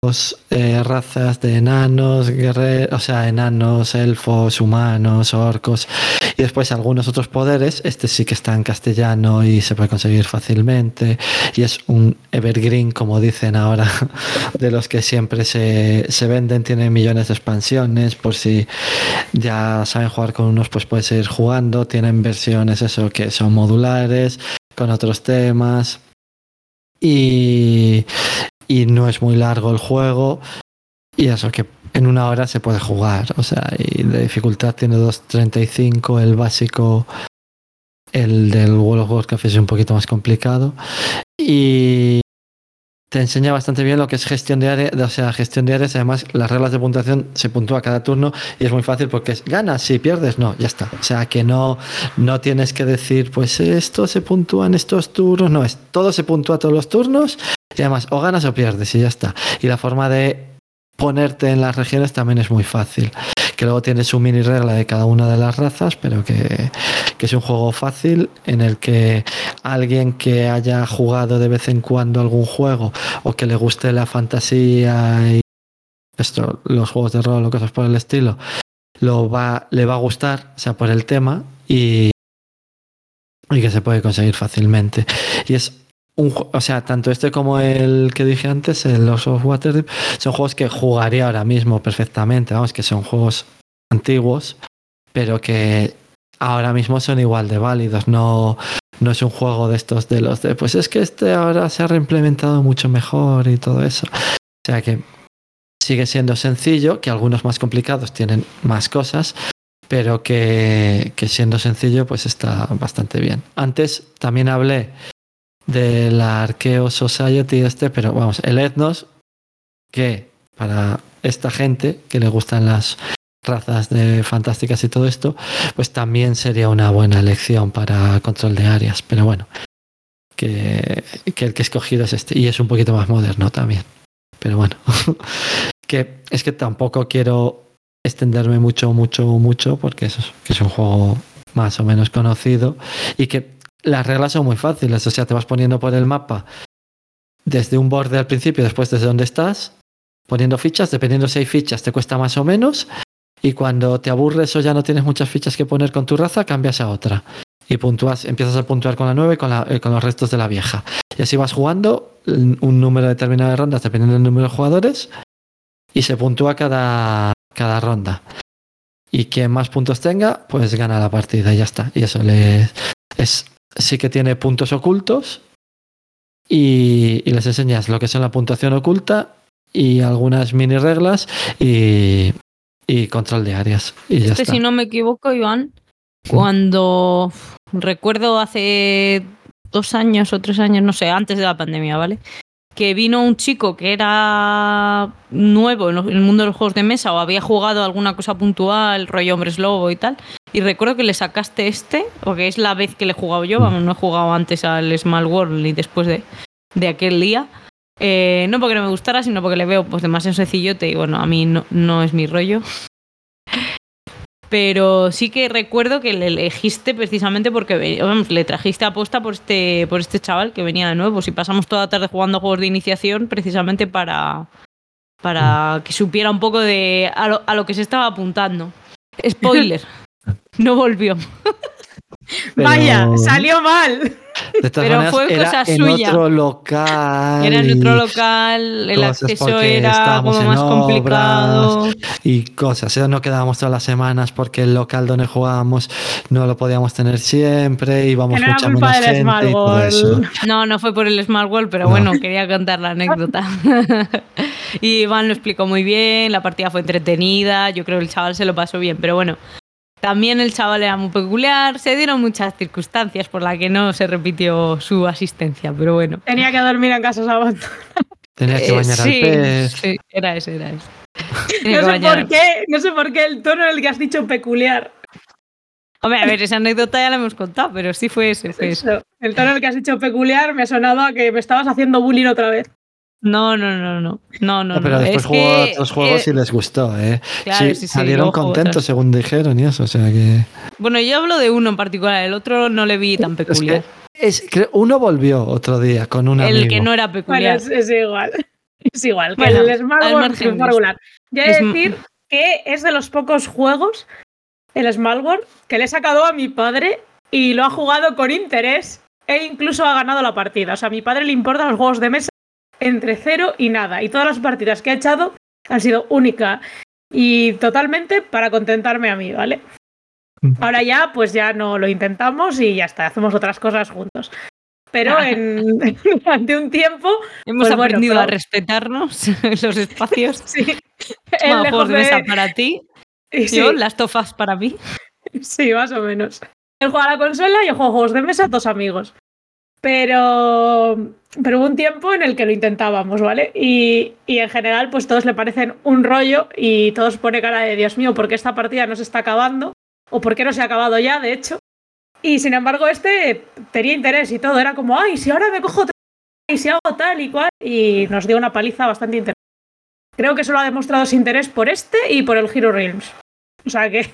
eh, razas de enanos, guerreros, o sea, enanos, elfos, humanos, orcos, y después algunos otros poderes. Este sí que está en castellano y se puede conseguir fácilmente, y es un evergreen, como dicen ahora, de los que siempre se, se venden, tienen millones de expansiones, por si ya saben jugar con unos, pues puedes seguir jugando, tienen versiones, eso, que son modulares, con otros temas. Y, y no es muy largo el juego. Y eso que en una hora se puede jugar. O sea, y de dificultad tiene 2.35. El básico, el del World of Warcraft es un poquito más complicado. Y te enseña bastante bien lo que es gestión de áreas. O sea, gestión de áreas. Además, las reglas de puntuación se puntúa cada turno y es muy fácil porque es ganas, si pierdes, no, ya está. O sea, que no, no tienes que decir, pues esto se puntúa en estos turnos. No, es todo se puntúa todos los turnos y además o ganas o pierdes y ya está. Y la forma de ponerte en las regiones también es muy fácil. Que luego tienes su mini regla de cada una de las razas, pero que, que es un juego fácil en el que alguien que haya jugado de vez en cuando algún juego o que le guste la fantasía y esto, los juegos de rol o cosas por el estilo, lo va, le va a gustar, o sea, por el tema y, y que se puede conseguir fácilmente. Y es o sea, tanto este como el que dije antes, el Los of Waterdeep, son juegos que jugaría ahora mismo perfectamente, vamos, que son juegos antiguos, pero que ahora mismo son igual de válidos, no, no es un juego de estos de los de, pues es que este ahora se ha reimplementado mucho mejor y todo eso. O sea que sigue siendo sencillo, que algunos más complicados tienen más cosas, pero que siendo sencillo pues está bastante bien. Antes también hablé de la Archeo Society este, pero vamos, el Ethnos, que para esta gente que le gustan las razas de fantásticas y todo esto, pues también sería una buena elección para control de áreas. Pero bueno, que, que el que he escogido es este. Y es un poquito más moderno también. Pero bueno, que es que tampoco quiero extenderme mucho, mucho, mucho, porque eso es, que es un juego más o menos conocido y que las reglas son muy fáciles. O sea, te vas poniendo por el mapa desde un borde al principio, después desde donde estás, poniendo fichas, dependiendo si hay fichas, te cuesta más o menos. Y cuando te aburres o ya no tienes muchas fichas que poner con tu raza, cambias a otra. Y empiezas a puntuar con la 9 y con, la- eh, con los restos de la vieja. Y así vas jugando un un número determinado de rondas dependiendo del número de jugadores. Y se puntúa cada, cada ronda. Y quien más puntos tenga, pues gana la partida y ya está. Y eso le es sí que tiene puntos ocultos. Y, y les enseñas lo que es la puntuación oculta y algunas mini reglas y, y control de áreas. Y ya Este, está. si no me equivoco, Iván, cuando recuerdo hace dos años o tres años, no sé, antes de la pandemia, ¿vale? Que vino un chico que era nuevo en el mundo de los juegos de mesa o había jugado alguna cosa puntual, rollo hombres lobo y tal. Y recuerdo que le sacaste este, porque es la vez que le he jugado yo, vamos, no he jugado antes al Small World ni después de, de aquel día. Eh, no porque no me gustara, sino porque le veo pues demasiado sencillote y bueno, a mí no, no es mi rollo. Pero sí que recuerdo que le elegiste precisamente porque vamos, le trajiste aposta por este, por este chaval que venía de nuevo. Si pasamos toda la tarde jugando a juegos de iniciación precisamente para, para que supiera un poco de a lo, a lo que se estaba apuntando. Spoiler. No volvió. Pero- Vaya, salió mal. De todas pero maneras, fue era cosa en suya. otro local. Era en otro local, el acceso era como más complicado. y cosas. Eso no quedábamos todas las semanas porque el local donde jugábamos no lo podíamos tener siempre, íbamos no era mucha culpa menos del gente y todo eso. No, no fue por el Smart World, pero No. bueno, quería contar la anécdota. y Iván lo explicó muy bien, la partida fue entretenida, yo creo que el chaval se lo pasó bien, pero bueno, también el chaval era muy peculiar, se dieron muchas circunstancias por las que no se repitió su asistencia, pero bueno. Tenía que dormir en casa sábado. Tenía que Eh, bañar sí, al pez. sí, era ese, era ese. Tiene No sé, bañar. por qué, no sé por qué el tono en el que has dicho peculiar. Hombre, a ver, esa anécdota ya la hemos contado, pero sí fue ese, fue ese. Eso, El tono en el que has dicho peculiar me ha sonado a que me estabas haciendo bullying otra vez. No, no, no, no. No, no, No, pero no. después es jugó que, otros juegos eh, y les gustó, ¿eh? claro, sí, salieron contentos según dijeron y eso, o sea que... Bueno, yo hablo de uno en particular, el otro no le vi tan Es peculiar. que es, creo- uno volvió otro día con un el amigo. que no era Bueno, peculiar. es, es igual. Es igual. Que Bueno, el de triunfó regular. Ya he Es de m- decir que es de los pocos juegos, el Smartboard, que le he sacado a mi padre y lo ha jugado con interés e incluso ha ganado la partida. O sea, a mi padre le importan los juegos de mesa entre cero y nada. Y todas las partidas que ha echado han sido única y totalmente para contentarme a mí, ¿vale? Ahora ya, pues ya no lo intentamos y ya está, hacemos otras cosas juntos. Pero en, durante un tiempo, Hemos pues bueno, aprendido pero- a respetarnos los espacios. sí. Lejos juegos de mesa para ti, y sí, yo las tofas para mí. sí, más o menos. Él juega a la consola y yo juego juegos de mesa, dos amigos. Pero, pero hubo un tiempo en el que lo intentábamos, ¿vale? Y, y en general, pues todos le parecen un rollo y todos pone cara de Dios mío, ¿por qué esta partida no se está acabando? ¿O por qué no se ha acabado ya, de hecho? Y sin embargo, este tenía interés y todo. Era como, ay, si ahora me cojo y si hago tal y cual. Y nos dio una paliza bastante interesante. Creo que solo ha demostrado su interés por este y por el Hero Realms. O sea que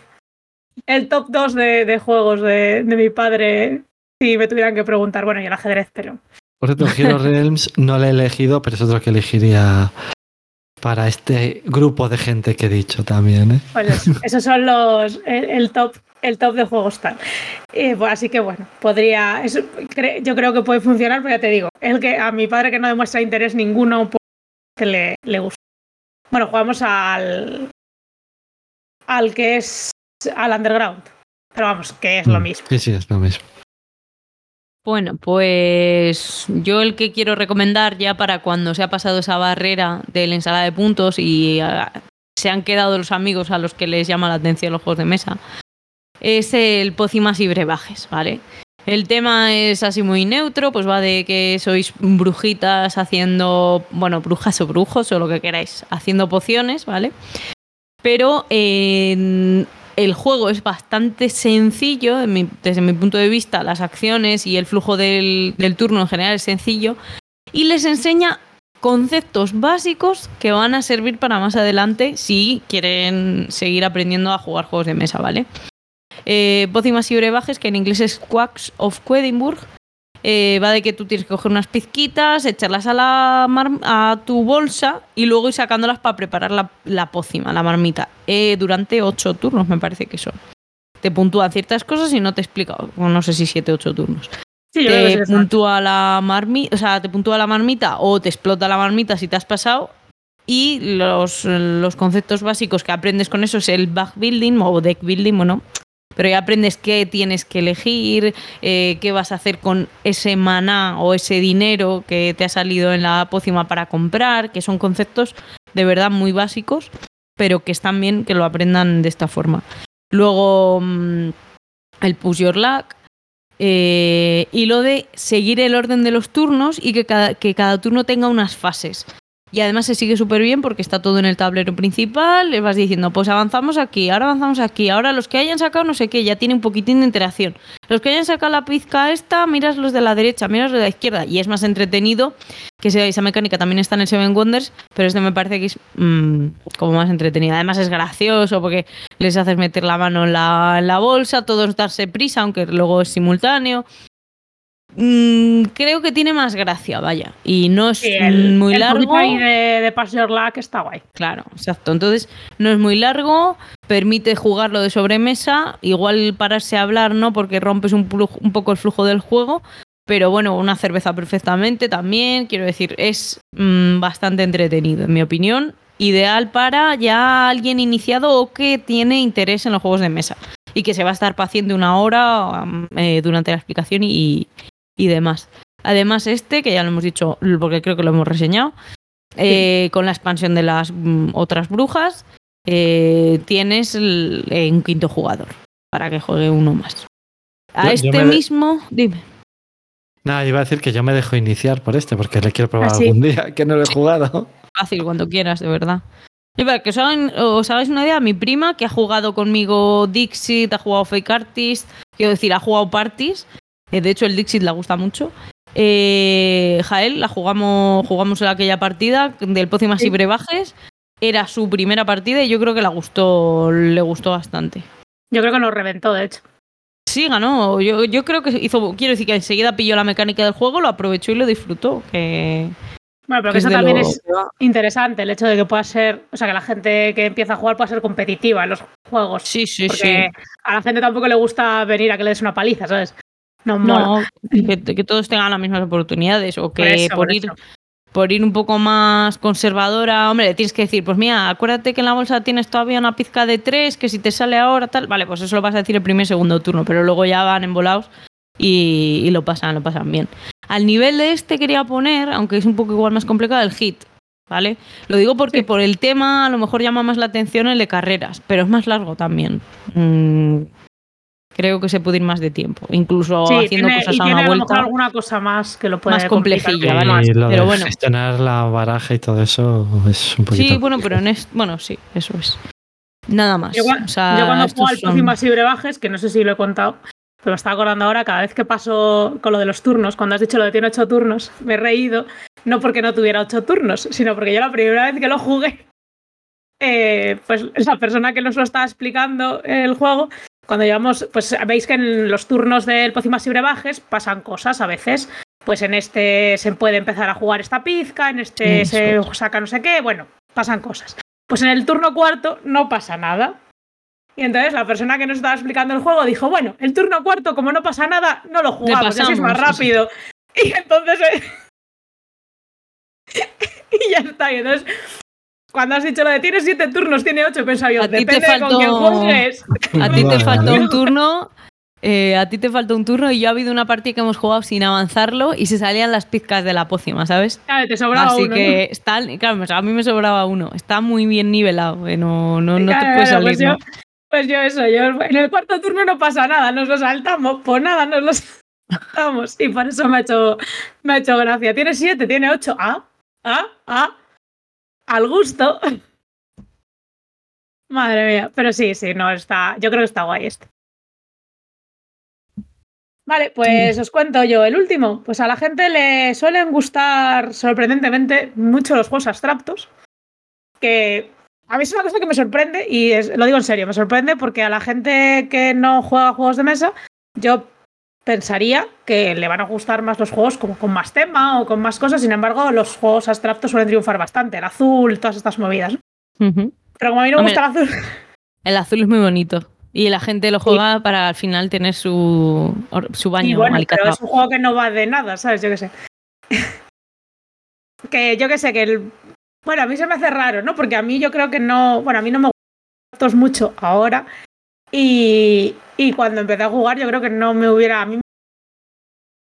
el top 2 de, de juegos de, de mi padre, si me tuvieran que preguntar, bueno, y el ajedrez, pero. Por cierto, Hero Realms no lo he elegido, pero es otro que elegiría para este grupo de gente que he dicho también, ¿eh? Pues eso, esos son los. El, el top. El top de juegos tal. Eh, pues así que bueno, podría. cre- yo creo que puede funcionar, pero ya te digo, el que a mi padre que no demuestra interés ninguno, pues, que le, le gusta. Bueno, jugamos al. al que es. al underground. Pero vamos, que es lo Mm, mismo. Sí, sí, es lo mismo. Bueno, pues yo el que quiero recomendar ya para cuando se ha pasado esa barrera de la ensalada de puntos y ah, se han quedado los amigos a los que les llama la atención los juegos de mesa, es el Pócimas y Brebajes, ¿vale? El tema es así muy neutro, pues va de que sois brujitas haciendo, bueno, brujas o brujos o lo que queráis, haciendo pociones, ¿vale? Pero el juego es bastante sencillo, desde mi punto de vista, las acciones y el flujo del, turno en general es sencillo, y les enseña conceptos básicos que van a servir para más adelante si quieren seguir aprendiendo a jugar juegos de mesa, ¿vale? Eh, Pócimas y brebajes, que en inglés es Quacks of Quedinburg, eh, va de que tú tienes que coger unas pizquitas, echarlas a, la mar- a tu bolsa y luego ir sacándolas para preparar la, la pócima, la marmita, eh, durante ocho turnos, me parece que son. Te puntúan ciertas cosas y no te explica, no sé si siete o ocho turnos. Sí, Te puntúa la marmita, o sea, te puntúa la marmita o te explota la marmita si te has pasado. Y los, los conceptos básicos que aprendes con eso es el backbuilding o deck building, bueno, pero ya aprendes qué tienes que elegir, eh, qué vas a hacer con ese maná o ese dinero que te ha salido en la pócima para comprar, que son conceptos de verdad muy básicos, pero que están bien que lo aprendan de esta forma. Luego, mm, el push your luck. eh, y lo de seguir el orden de los turnos y que cada, que cada turno tenga unas fases. Y además se sigue súper bien porque está todo en el tablero principal. Le vas diciendo, pues avanzamos aquí, ahora avanzamos aquí, ahora los que hayan sacado no sé qué, ya tiene un poquitín de interacción. Los que hayan sacado la pizca esta, miras los de la derecha, miras los de la izquierda. Y es más entretenido, que esa esa mecánica también está en el Seven Wonders, pero este me parece que es mm, como más entretenida. Además es gracioso porque les haces meter la mano en la, en la bolsa, todos darse prisa, aunque luego es simultáneo. Mm, creo que tiene más gracia, vaya. Y no es Sí, el, muy el largo. ahí de, de Luck está guay. Claro, exacto. Entonces, no es muy largo, permite jugarlo de sobremesa, igual pararse a hablar, ¿no? Porque rompes un, poco el flujo del juego, pero bueno, una cerveza perfectamente también, quiero decir, es mm, bastante entretenido, en mi opinión. Ideal para ya alguien iniciado o que tiene interés en los juegos de mesa y que se va a estar paciente una hora um, eh, durante la explicación y, y demás. Además, este, que ya lo hemos dicho porque creo que lo hemos reseñado, eh, con la expansión de las mm, otras brujas, eh, tienes el- eh, un quinto jugador para que juegue uno más. A Yo- yo este de- mismo, dime. Nada, iba a decir que yo me dejo iniciar por este, porque le quiero probar Ah, sí. algún día, que no lo he jugado. Fácil cuando quieras, de verdad. Y para que os, hagan- os hagáis una idea, mi prima que ha jugado conmigo Dixit, ha jugado Fake Artist, quiero decir, ha jugado Parties, eh, de hecho el Dixit le gusta mucho. Eh, Jael, la jugamos, jugamos en aquella partida del Pócimas y Sí. Brebajes. Era su primera partida y yo creo que la gustó, le gustó bastante. Yo creo que nos reventó, de hecho. Sí, ganó. Yo, yo creo que hizo. Quiero decir que enseguida pilló la mecánica del juego, lo aprovechó y lo disfrutó. Que, Bueno, pero que eso también lo es interesante, el hecho de que pueda ser, o sea, que la gente que empieza a jugar pueda ser competitiva en los juegos. Sí, sí, porque sí. a la gente tampoco le gusta venir a que le des una paliza, ¿sabes? No. No, que, que todos tengan las mismas oportunidades. O que Por eso, por, por ir, por ir un poco más conservadora, hombre, le tienes que decir, pues mira, acuérdate que en la bolsa tienes todavía una pizca de tres, que si te sale ahora tal. Vale, pues eso lo vas a decir el primer y segundo turno, pero luego ya van embolados y, y lo pasan, lo pasan bien. Al nivel de este quería poner, aunque es un poco igual más complicado, el hit. ¿Vale? Lo digo porque Sí. por el tema a lo mejor llama más la atención el de carreras, pero es más largo también. Mm, creo que se puede ir más de tiempo, incluso Sí, haciendo tiene, cosas y a tiene una a lo mejor vuelta. alguna cosa más que lo puede más complejilla, ¿vale? más. y lo Pero de bueno. gestionar la baraja y todo eso es un poquito. Sí, bueno, pero en es, bueno, sí, eso es. Nada más. Yo, cua- O sea, yo cuando juego al son- Pócimas y Brebajes, que no sé si lo he contado, pero me estaba acordando ahora, cada vez que paso con lo de los turnos, cuando has dicho lo de tiene ocho turnos, me he reído, no porque no tuviera ocho turnos, sino porque yo la primera vez que lo jugué, eh, pues la persona que nos lo estaba explicando el juego, cuando llevamos, pues veis que en los turnos del Pócimas y Brebajes pasan cosas a veces. Pues en este se puede empezar a jugar esta pizca, en este Eso se saca no sé qué, bueno, pasan cosas. Pues en el turno cuarto no pasa nada. Y entonces la persona que nos estaba explicando el juego dijo, bueno, el turno cuarto, como no pasa nada, no lo jugamos, así es más pasamos, sí, rápido. Y entonces... eh, y ya está. Y entonces, cuando has dicho lo de tiene siete turnos, tiene ocho, he pensado yo, A ti te depende de con faltó- quién juegues. A ti te faltó un turno. eh, a ti te faltó un turno y yo ha habido una partida que hemos jugado sin avanzarlo y se salían las pizcas de la pócima, ¿sabes? Claro, te sobraba Así uno, ¿no? que está, claro, a mí me sobraba uno. Está muy bien nivelado, eh, no, no, no te puedes claro, salir. pues, yo, ¿no? pues yo eso, yo en el cuarto turno no pasa nada, nos lo saltamos, pues nada, nos lo saltamos. Y por eso me ha hecho, me ha hecho gracia. Tiene siete, tiene ocho. Ah, ah, ah. Al gusto. Madre mía. Pero sí, sí, no, está. Yo creo que está guay este. Vale, pues os cuento yo el último. Pues a la gente le suelen gustar sorprendentemente mucho los juegos abstractos. Que a mí es una cosa que me sorprende y es- lo digo en serio, me sorprende porque a la gente que no juega juegos de mesa, yo pensaría que le van a gustar más los juegos como con más tema o con más cosas. Sin embargo, los juegos abstractos suelen triunfar bastante. El azul, todas estas movidas. Pero como a mí no me gusta el azul, El azul es muy bonito. Y la gente lo juega para al final tener su, su baño y bueno, pero es un juego que no va de nada, ¿sabes? Yo qué sé. que yo qué sé, que el. Bueno, a mí se me hace raro, ¿no? Porque a mí yo creo que no. Bueno, a mí no me gustan mucho ahora. Y, y cuando empecé a jugar, yo creo que no me hubiera. A mí me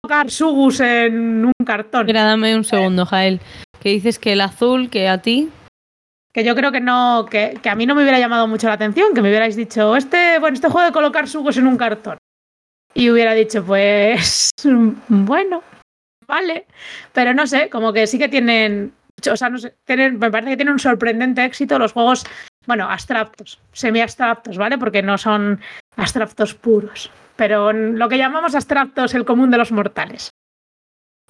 tocar Sugus en un cartón. Espera, dame un segundo, Jael. Que dices que el azul, que a ti. Que yo creo que no. Que, que a mí no me hubiera llamado mucho la atención. Que me hubierais dicho, este, bueno, este juego de colocar Sugus en un cartón. Y hubiera dicho, pues. Bueno, vale. Pero no sé, como que sí que tienen. O sea, no sé, tienen, me parece que tienen un sorprendente éxito los juegos, bueno, abstractos, semi-abstractos, ¿vale? Porque no son abstractos puros. Pero lo que llamamos abstractos, el común de los mortales.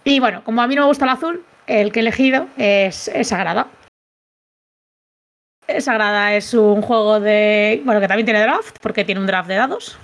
Y bueno, como a mí no me gusta el azul, el que he elegido es, es Sagrada. Sagrada es un juego de. Bueno, que también tiene draft, porque tiene un draft de dados.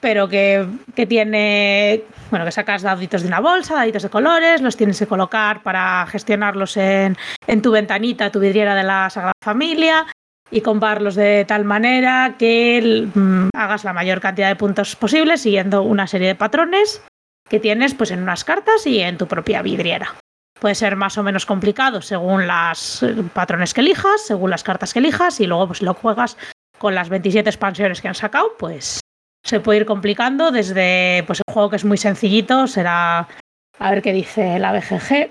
Pero que, que tiene. Bueno, que sacas daditos de una bolsa, daditos de colores, los tienes que colocar para gestionarlos en, en tu ventanita, tu vidriera de la Sagrada Familia y compararlos de tal manera que mm, hagas la mayor cantidad de puntos posible siguiendo una serie de patrones que tienes pues en unas cartas y en tu propia vidriera. Puede ser más o menos complicado según los patrones que elijas, según las cartas que elijas y luego pues lo juegas con las 27 expansiones que han sacado, pues se puede ir complicando desde pues el juego que es muy sencillito, será a ver qué dice la BGG.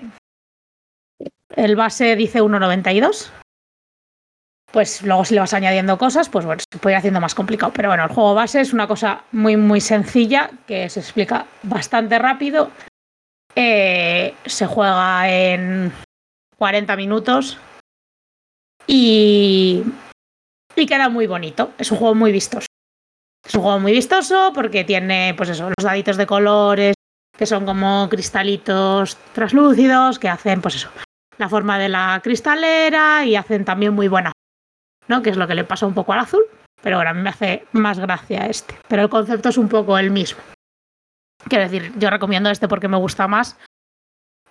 El base dice 1.92. Pues luego si le vas añadiendo cosas, pues bueno, se puede ir haciendo más complicado. Pero bueno, el juego base es una cosa muy muy sencilla que se explica bastante rápido. Eh, se juega en 40 minutos Y, y queda muy bonito. Es un juego muy vistoso. Es un juego muy vistoso porque tiene, pues eso, los daditos de colores, que son como cristalitos translúcidos, que hacen, pues eso, la forma de la cristalera y hacen también muy buena, ¿no? Que es lo que le pasa un poco al azul, pero ahora me hace más gracia este. Pero el concepto es un poco el mismo. Quiero decir, yo recomiendo este porque me gusta más,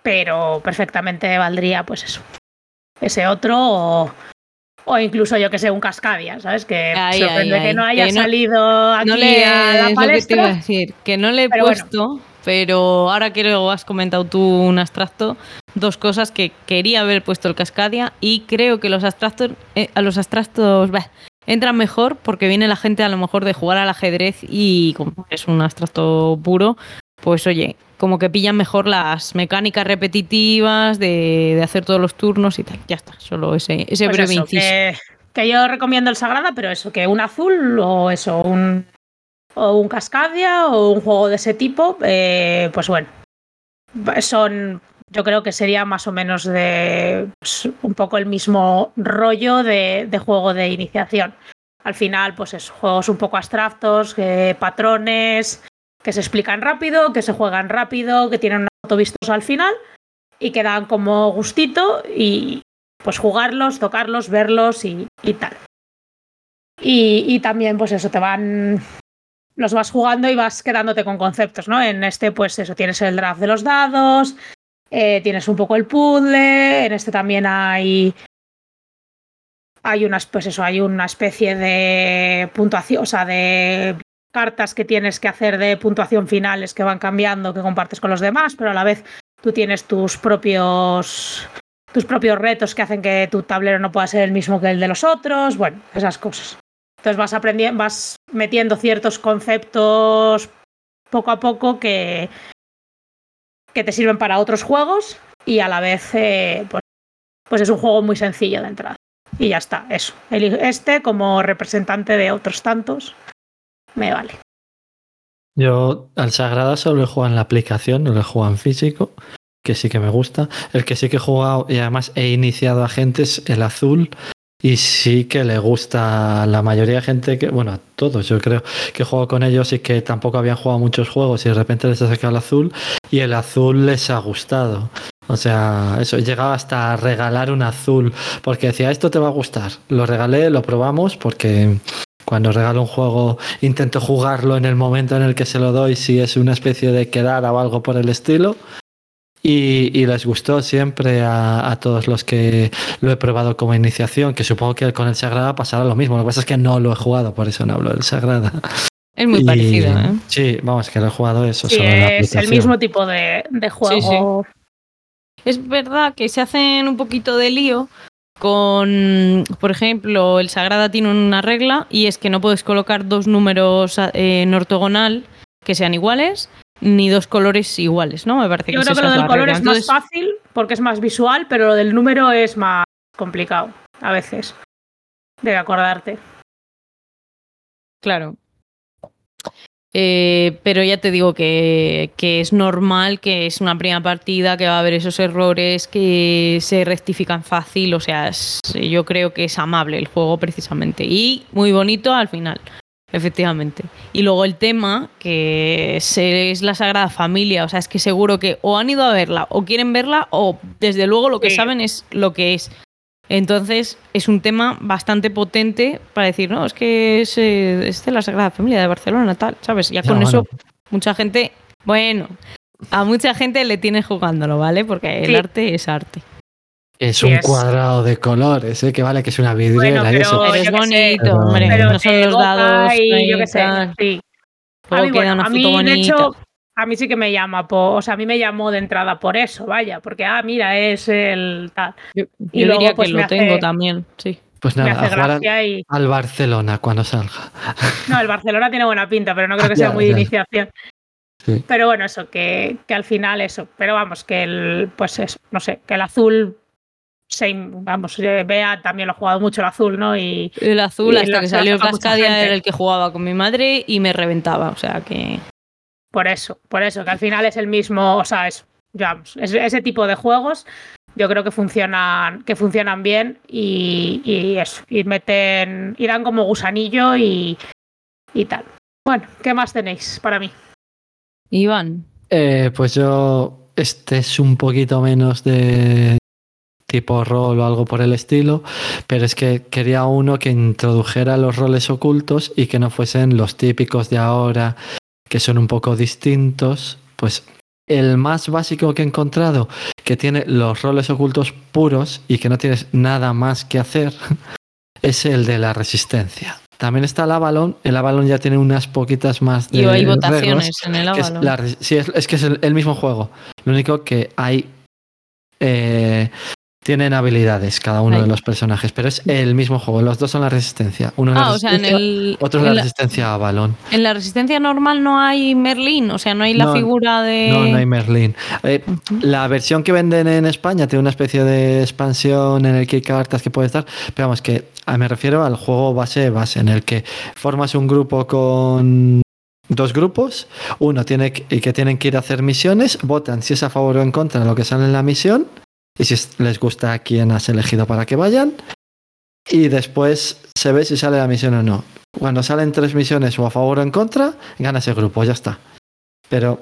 pero perfectamente valdría, pues eso, ese otro o, o incluso yo que sé, un Cascadia, ¿sabes? Que Ahí, sorprende ahí, que ahí. no haya Que no- salido aquí no le, a la lo que palestra. decir, que no le he Pero bueno. puesto, pero ahora quiero, has comentado tú un abstracto, dos cosas que quería haber puesto el Cascadia y creo que los abstractos, eh, a los abstractos bah, entran mejor porque viene la gente a lo mejor de jugar al ajedrez y como es un abstracto puro, pues oye, como que pillan mejor las mecánicas repetitivas de, de hacer todos los turnos y tal. Ya está, solo ese, ese Pues breve eso, inciso. que, que yo recomiendo el Sagrada, pero eso, que un azul o eso, un, o un Cascadia o un juego de ese tipo, eh, pues bueno, son, yo creo que sería más o menos de pues, un poco el mismo rollo de, de juego de iniciación. Al final, pues es juegos un poco abstractos, eh, patrones que se explican rápido, que se juegan rápido, que tienen una foto vistosa al final y que dan como gustito y pues jugarlos, tocarlos, verlos y, tal. Y, y también, pues eso, te van. Los vas jugando y vas quedándote con conceptos, ¿no? En este, pues eso, tienes el draft de los dados, eh, tienes un poco el puzzle, en este también hay. Hay unas, pues eso, hay una especie de puntuación, o sea, de cartas que tienes que hacer de puntuación finales que van cambiando, que compartes con los demás, pero a la vez tú tienes tus propios tus propios retos que hacen que tu tablero no pueda ser el mismo que el de los otros, bueno, esas cosas. Entonces vas aprendiendo, vas metiendo ciertos conceptos poco a poco que, que te sirven para otros juegos y a la vez eh, pues, pues es un juego muy sencillo de entrada. Y ya está, eso. Este como representante de otros tantos me vale. Yo al Sagrada solo he jugado en la aplicación, no lo he en físico, que sí que me gusta. El que sí que he jugado y además he iniciado a gente es el azul. Y sí que le gusta a la mayoría de gente que, bueno, a todos yo creo, que he con ellos y que tampoco habían jugado muchos juegos y de repente les ha sacado el azul y el azul les ha gustado. O sea, eso, he llegado hasta regalar un azul porque decía, esto te va a gustar. Lo regalé, lo probamos porque cuando regalo un juego intento jugarlo en el momento en el que se lo doy, si es una especie de quedar o algo por el estilo. Y, y les gustó siempre a, a todos los que lo he probado como iniciación, que supongo que con el Sagrada pasará lo mismo. Lo que pasa es que no lo he jugado, por eso no hablo del Sagrada. Es muy Y- parecido, ¿eh? Sí, vamos, que lo he jugado eso. Sí, solo en la es el mismo tipo de, de juego. Es verdad que se hacen un poquito de lío con, por ejemplo, el Sagrada tiene una regla y es que no puedes colocar dos números eh, en ortogonal que sean iguales ni dos colores iguales, ¿no? Me parece Yo que creo que lo del color regla. es más fácil porque es más visual, pero lo del número es más complicado a veces de acordarte. Claro. Eh, pero ya te digo que, que es normal que es una primera partida, que va a haber esos errores que se rectifican fácil. O sea, es- yo creo que es amable el juego precisamente. Y muy bonito al final, efectivamente. Y luego el tema, que es, es la Sagrada Familia. O sea, es que seguro que o han ido a verla o quieren verla o desde luego lo que Sí. saben es lo que es. Entonces es un tema bastante potente para decir, no, es que es, eh, es de la Sagrada Familia de Barcelona, tal, ¿sabes? Ya con bueno. eso mucha gente, bueno, a mucha gente le tiene jugándolo, ¿vale? Porque el Sí. arte es arte. Es un es- cuadrado de colores, ¿eh? que vale, que es una vidriera Bueno, y pero- eso. Es sé, bonito, pero- hombre, Pero no son los dados. y ahí, yo qué sé, sí. A Luego mí, queda bueno, una a foto mí, de bonita. hecho, a mí sí que me llama, po- o sea, a mí me llamó de entrada por eso, vaya, porque, ah, mira, es el tal. Yo, y yo luego, diría pues, que lo hace- tengo también, sí. Pues nada, hace a jugar al, y... al Barcelona cuando salga. No, el Barcelona tiene buena pinta, pero no creo que sea Ya, muy de iniciación. Sí. Pero bueno, eso, que, que al final eso. Pero vamos, que el, pues eso, no sé, que el azul, se, vamos, eh, Bea también lo ha jugado mucho el azul, ¿no? Y El azul, Y hasta que salió el Cascadia, era el que jugaba con mi madre y me reventaba. O sea que. Por eso, por eso, que al final es el mismo, o sea, es, es ese tipo de juegos yo creo que funcionan, que funcionan bien y, y eso, y meten, y dan como gusanillo y, y tal. Bueno, ¿qué más tenéis para mí? Iván. Eh, pues yo, este es un poquito menos de tipo rol o algo por el estilo, pero es que quería uno que introdujera los roles ocultos y que no fuesen los típicos de ahora, que son un poco distintos. Pues el más básico que he encontrado, que tiene los roles ocultos puros y que no tienes nada más que hacer, es el de la resistencia. También está el Avalon. El Avalon ya tiene unas poquitas más de Y hay votaciones reglas, en el es Avalon. la resi- sí, es, es que es el, el mismo juego. Lo único que hay. eh, tienen habilidades cada uno de los personajes, pero es el mismo juego. Los dos son la resistencia. Uno es la Ah, o sea, en resistencia, el. otro es la la- resistencia a balón. En la resistencia normal no hay Merlín, o sea, no hay la No, figura de. No, no hay Merlin. Eh, la versión que venden en España tiene una especie de expansión en el que hay cartas que puedes dar, pero vamos, que ah, me refiero al juego base base, en el que formas un grupo con dos grupos, uno tiene que, y que tienen que ir a hacer misiones, votan si es a favor o en contra de lo que sale en la misión, y si es- les gusta a quién has elegido para que vayan, y después se ve si sale la misión o no. Cuando salen tres misiones o a favor o en contra, gana ese grupo, ya está. Pero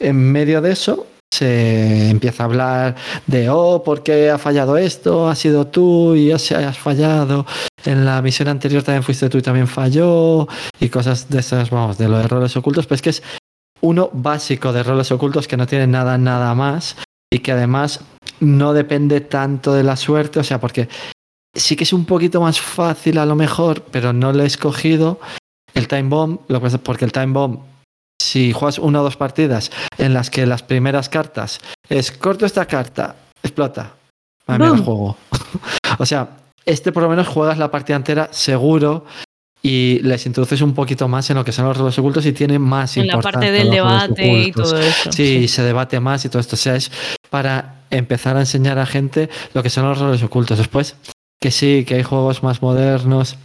en medio de eso se empieza a hablar de, oh, ¿por qué ha fallado esto? Ha sido tú y has, has fallado. En la misión anterior también fuiste tú y también falló. Y cosas de esas, vamos, de los roles ocultos. Pues que es uno básico de roles ocultos que no tiene nada, nada más. Y que además no depende tanto de la suerte. O sea, porque sí que es un poquito más fácil a lo mejor, pero no lo he escogido. El Time Bomb, lo que pasa- porque el Time Bomb si juegas una o dos partidas en las que las primeras cartas es corto esta carta, explota. A mí el juego. o sea, este por lo menos juegas la partida entera seguro y les introduces un poquito más en lo que son los roles ocultos y tiene más en la importancia parte del los roles debate y todo eso. Sí, se debate más y todo esto. O sea, es para empezar a enseñar a gente lo que son los roles ocultos. Después, que sí, que hay juegos más modernos.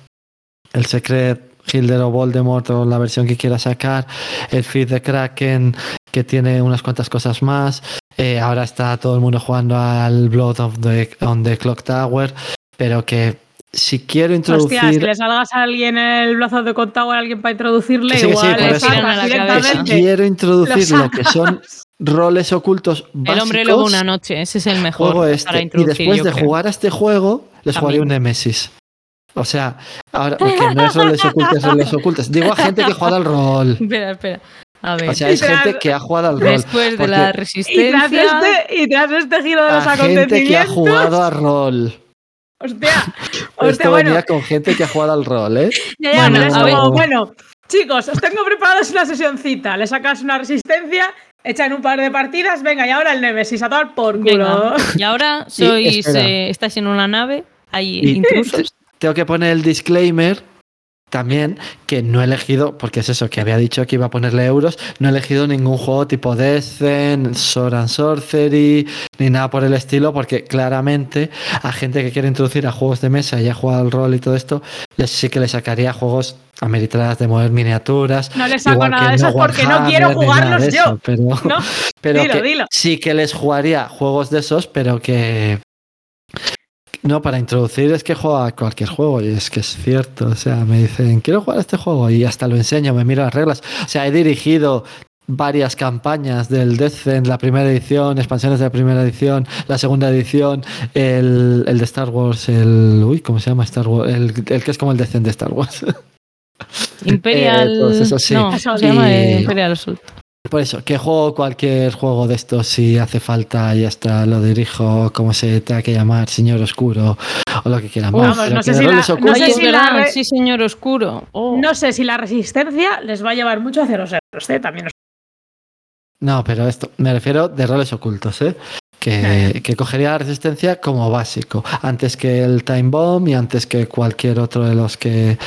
El Secret, Hilder o Voldemort o la versión que quiera sacar. El Feed de Kraken, que tiene unas cuantas cosas más. Eh, ahora está todo el mundo jugando al Blood of the, on the Clock Tower. Pero que si quiero introducir. Hostia, si le salgas a alguien el brazo de Contour a alguien para introducirle, sí, sí, igual por le eso. sacas A la cabeza. directamente. quiero introducir Lo lo que son roles ocultos básicos. El hombre lobo una noche, ese es el mejor juego para este. Y introducir. después yo de creo. jugar a este juego, les jugaría un Nemesis. O sea, ahora, que no es roles ocultos, roles ocultos. Digo a gente que juega al rol. Espera, espera. A ver. O sea, es Y gente que ha jugado al rol. Después de porque la Y tras, resistencia. este, y tras este giro de los a gente que ha acontecimientos. jugado al rol. Hostia, hostia, Esto bueno, venía con gente que ha jugado al rol, ¿eh? ya, ya, Bueno, pero como, bueno, chicos, os tengo preparados una sesioncita. Le sacas una resistencia, echan un par de partidas, venga, y ahora el Nemesis, a tomar por culo. Venga. Y ahora sois, eh, estáis en una nave, hay Y- intrusos. Tengo que poner el disclaimer también que no he elegido, porque es eso, que había dicho que iba a ponerle euros, no he elegido ningún juego tipo Descent, Sword and Sorcery, ni nada por el estilo, porque claramente a gente que quiere introducir a juegos de mesa y ha jugado al rol y todo esto, les, sí que le sacaría juegos ameritradas de mover miniaturas. No le saco nada de eso porque no quiero jugarlos yo. eso, pero, ¿No? pero Dilo, que dilo. sí que les jugaría juegos de esos, pero que no, para introducir es que juego a cualquier juego y es que es cierto. O sea, me dicen, quiero jugar a este juego y hasta lo enseño, me miro las reglas. O sea, he dirigido varias campañas del Descent, la primera edición, expansiones de la primera edición, la segunda edición, el, el de Star Wars, el... Uy, ¿cómo se llama Star Wars? El, el que es como el Descent de Star Wars. Imperial. Eh, pues eso sí. No, Eso, se llama y- eh, Imperial Assault. Por eso, que juego cualquier juego de estos si hace falta y hasta lo dirijo como se tenga que llamar, señor oscuro o lo que quieran. Vamos, Pero no sé si la- roles no ocultos- sé Oye, es si la verdad, re- sí, señor oscuro. Oh. No sé si la resistencia les va a llevar mucho hacia los euros, ¿eh? También os- No, pero esto, me refiero de roles ocultos, ¿eh? Que, que cogería la resistencia como básico, antes que el Time Bomb y antes que cualquier otro de los que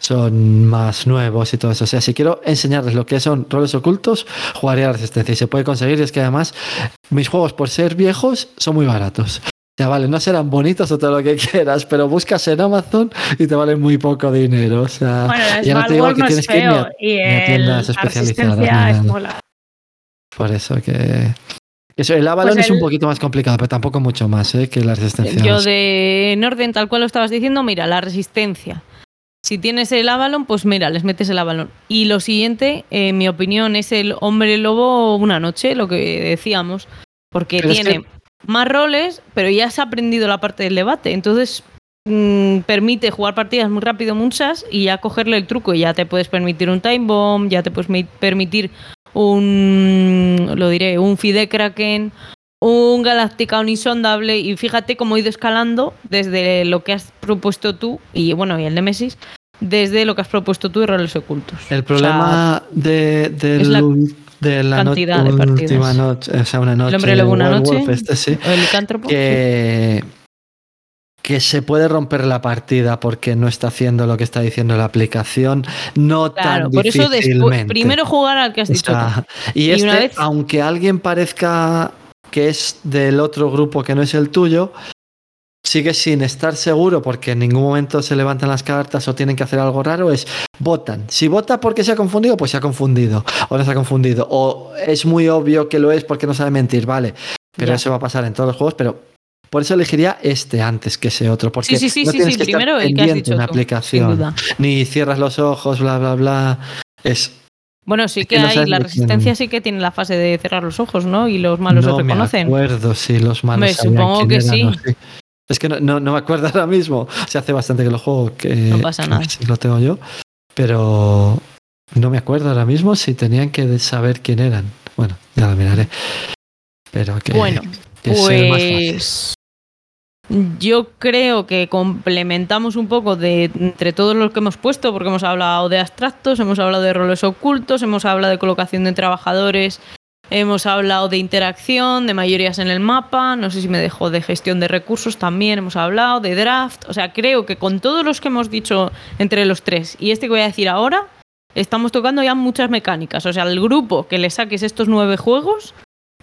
son más nuevos y todo eso. O sea, si quiero enseñarles lo que son roles ocultos, jugaría la resistencia. Y se puede conseguir, y es que además mis juegos, por ser viejos, son muy baratos. Ya vale, no serán bonitos o todo lo que quieras, pero buscas en Amazon y te valen muy poco dinero. O sea, Bueno, ya no te digo que tienes que ir a- a tiendas especializadas es mola. Por eso que. Eso, el Avalon Pues es un poquito más complicado, pero tampoco mucho más ¿eh? que la resistencia. Yo de en orden tal cual lo estabas diciendo, mira, la resistencia. Si tienes el Avalon, pues mira, les metes el Avalon. Y lo siguiente, en mi opinión, es el hombre lobo una noche, lo que decíamos. Porque Pero es tiene más roles, pero ya se ha aprendido la parte del debate. Entonces, mm, permite jugar partidas muy rápido, muchas, y ya cogerle el truco. Y ya te puedes permitir un time bomb, ya te puedes mi- permitir un, lo diré, un Fide Kraken, un Galactica, un insondable. Y fíjate cómo he ido escalando desde lo que has propuesto tú, y bueno, y el Nemesis, desde lo que has propuesto tú y roles ocultos. El O problema de, es la de la no- cantidad de partidas. última noche, o sea, una noche, hombre lobo una noche. este sí, sea, el licántropo. que, que se puede romper la partida porque no está haciendo lo que está diciendo la aplicación, no Claro, tan por eso después, difícilmente. primero jugar al que has dicho sea, Y este, una vez- aunque alguien parezca que es del otro grupo que no es el tuyo, sigue sin estar seguro porque en ningún momento se levantan las cartas o tienen que hacer algo raro, es votan. Si vota porque se ha confundido, pues se ha confundido o no se ha confundido. O es muy obvio que lo es porque no sabe mentir, vale. Pero Ya. eso va a pasar en todos los juegos, pero por eso elegiría este antes que ese otro. Porque Sí, sí, sí, no tienes sí, que estar el que has dicho tú, aplicación. Ni cierras los ojos, bla, bla, bla. Es Bueno, sí Es que que no hay, la resistencia sí que tiene la fase de cerrar los ojos, ¿no? Y los malos no se reconocen. me acuerdo si los malos sabían supongo que sí. Es que no, no, me acuerdo ahora mismo. Se hace bastante que lo juego, que, No pasa nada. lo tengo yo. Pero no me acuerdo ahora mismo si tenían que saber quién eran. Bueno, ya lo miraré. Pero que, Bueno, que sea más fácil. Yo creo que complementamos un poco de entre todos los que hemos puesto, porque hemos hablado de abstractos, hemos hablado de roles ocultos, hemos hablado de colocación de trabajadores, hemos hablado de interacción, de mayorías en el mapa, no sé si me dejo de gestión de recursos también, hemos hablado de draft, o sea, creo que con todos los que hemos dicho entre los tres y este que voy a decir ahora, estamos tocando ya muchas mecánicas, o sea, el grupo que le saques estos nueve juegos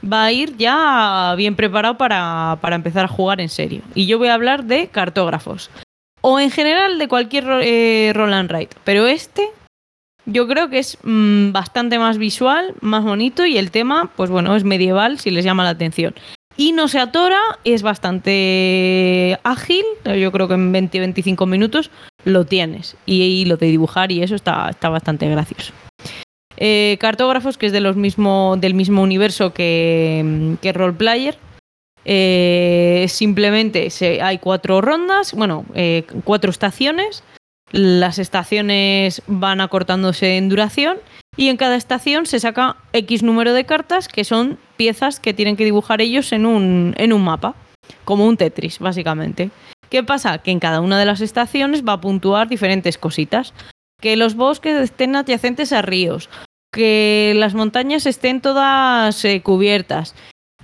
va a ir ya bien preparado para, para empezar a jugar en serio. Y yo voy a hablar de cartógrafos. O en general de cualquier eh, roll and write. Pero este yo creo que es mm, bastante más visual, más bonito y el tema, pues bueno, es medieval si les llama la atención. Y no se atora, es bastante ágil, yo creo que en 20-25 minutos lo tienes. Y, y lo de dibujar y eso está, está bastante gracioso. Eh, cartógrafos, que es del mismo universo que, que Roleplayer. Eh, simplemente hay cuatro rondas, bueno, eh, cuatro estaciones. Las estaciones van acortándose en duración y en cada estación se saca X número de cartas que son piezas que tienen que dibujar ellos en un, en un mapa, como un Tetris, básicamente. ¿Qué pasa? Que en cada una de las estaciones va a puntuar diferentes cositas. Que los bosques estén adyacentes a ríos, que las montañas estén todas eh, cubiertas.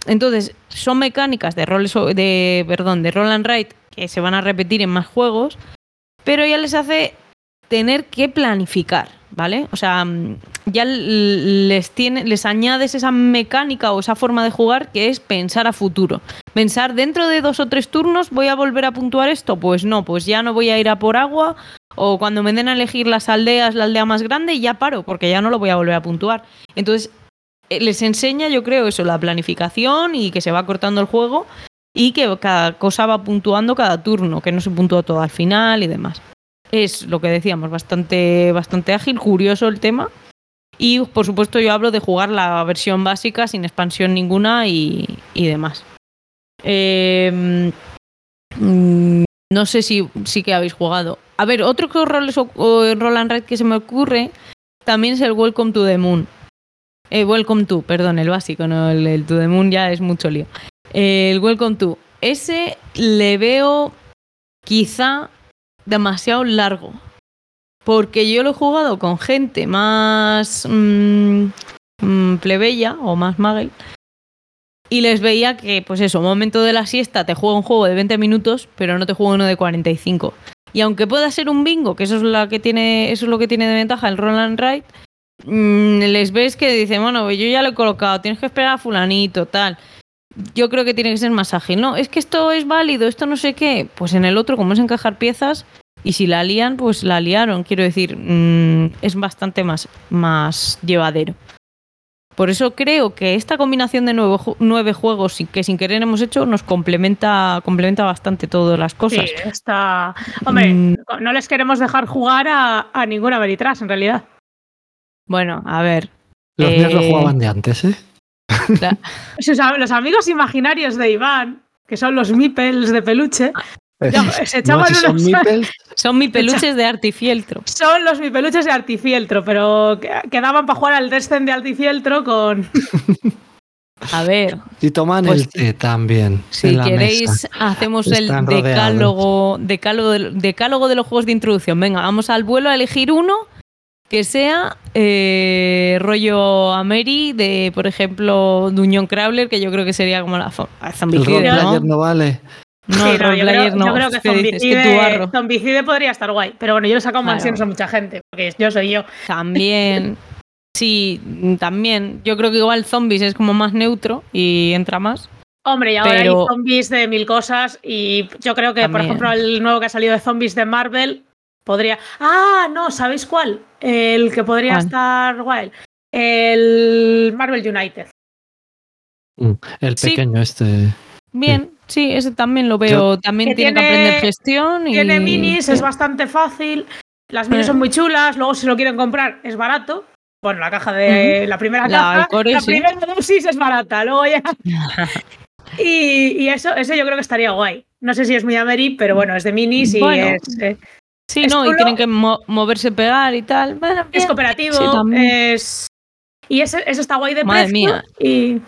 Entonces, son mecánicas de roles de perdón, de roll and write que se van a repetir en más juegos, pero ya les hace tener que planificar, ¿vale? O sea, mm, ya les tiene les añades esa mecánica o esa forma de jugar que es pensar a futuro. Pensar dentro de dos o tres turnos voy a volver a puntuar esto, pues no, pues ya no voy a ir a por agua o cuando me den a elegir las aldeas, la aldea más grande, ya paro, porque ya no lo voy a volver a puntuar. Entonces, eh, les enseña, yo creo, eso, la planificación y que se va cortando el juego y que cada cosa va puntuando cada turno, que no se puntúa todo al final y demás. Es lo que decíamos, bastante, bastante ágil, curioso el tema. Y por supuesto yo hablo de jugar la versión básica sin expansión ninguna y, demás. Eh, no sé si, sí que habéis jugado. A ver, otro que roll and write que se me ocurre también es el Welcome to the Moon. Eh, welcome to, perdón, el básico, no el, el to the Moon ya es mucho lío. Eh, el Welcome to. Ese le veo quizá demasiado largo. Porque yo lo he jugado con gente más mm, mm, plebeya o más magel. Y les veía que, pues eso, momento de la siesta te juega un juego de 20 minutos, pero no te juega uno de 45. Y aunque pueda ser un bingo, que eso es, la que tiene, eso es lo que tiene de ventaja el roll and write, mm, les ves que dicen, bueno, yo ya lo he colocado, tienes que esperar a fulanito, tal. Yo creo que tiene que ser más ágil. No, es que esto es válido, esto no sé qué. Pues en el otro, como es encajar piezas, y si la lían, pues la liaron. Quiero decir, mm, es bastante más, más llevadero. Por eso creo que esta combinación de nueve, ju- nueve juegos que sin querer hemos hecho nos complementa, complementa bastante todas las cosas. Sí, está. Hombre, Mm. no les queremos dejar jugar a, a ninguna Veritras, en realidad. Bueno, a ver. Los míos lo Eh, jugaban de antes, ¿eh? la- los amigos imaginarios de Iván, que son los Mipels de peluche, se No, si son son peluches de artifieltro. Son los Mipeluches de Artifieltro, pero que- quedaban para jugar al Descent de Artifieltro con. A ver, y toman Pues el té también. si en la queréis, mesa. hacemos el Están decálogo, decálogo, de, decálogo de los juegos de introducción. Venga, vamos al vuelo a elegir uno que sea eh, rollo Ameri de, por ejemplo, Dungeon Crawler, que yo creo que sería como la a El ¿no? player no vale. No, Sí, el no, yo, creo, no. yo creo que ¿Qué dices? Que tu Zombicide, barro. Zombicide podría estar guay. Pero bueno, yo le he sacado Claro. mansiones a mucha gente, porque yo soy yo. También, sí, también. Yo creo que igual Zombies es como más neutro y entra más. Hombre, y ahora Pero- hay zombies de mil cosas. Y yo creo que, por ejemplo, el nuevo que ha salido de zombies de Marvel podría. Ah, no, ¿sabéis cuál? El que podría ¿Cuál? estar guay. El Marvel United. Mm, El Sí. pequeño este. Bien, sí, ese también lo veo. también Que tiene, que aprender gestión. Y, Tiene minis, es bastante fácil. Las minis Eh. son muy chulas. Luego, si lo quieren comprar, es barato. Bueno, la caja de la primera La caja, Alcore, la sí. primera dosis es barata. Luego ya. y, y eso, eso yo creo que estaría guay. No sé si es muy Ameri, pero bueno, es de minis y Bueno. es, eh, Sí, Es no, y tienen que mo- moverse, pegar y tal. Bueno, es cooperativo. Sí, también. es. Y ese, ese está guay de Madre precio. mía. Y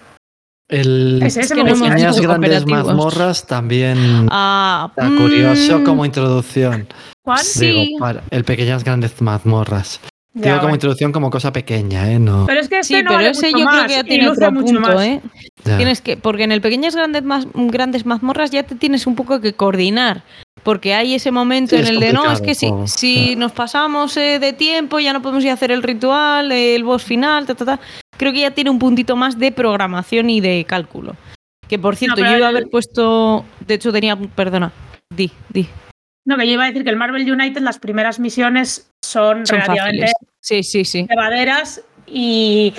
El Ese- ese me pequeñas grandes mazmorras también Ah, está curioso mm, como introducción. ¿cuál? Sí. Digo, para el pequeñas grandes mazmorras. Ya, Digo como bueno. introducción como cosa pequeña, ¿eh? No. Pero es que este Sí, no pero vale ese mucho yo más creo que ya tiene otro mucho punto, más. ¿eh? Ya. Tienes que, porque en el pequeñas grandes, más, grandes mazmorras ya te tienes un poco que coordinar. Porque hay ese momento Sí, en es el de no, es que si, si nos pasamos eh, de tiempo, ya no podemos ir a hacer el ritual, el boss final, ta, ta, ta. Creo que ya tiene un puntito más de programación y de cálculo. Que por cierto, yo iba a el- haber puesto. De hecho, tenía. Perdona. Di, di. No, que yo iba a decir que el Marvel United, las primeras misiones son, Son relativamente. Sí, sí, sí. llevaderas y,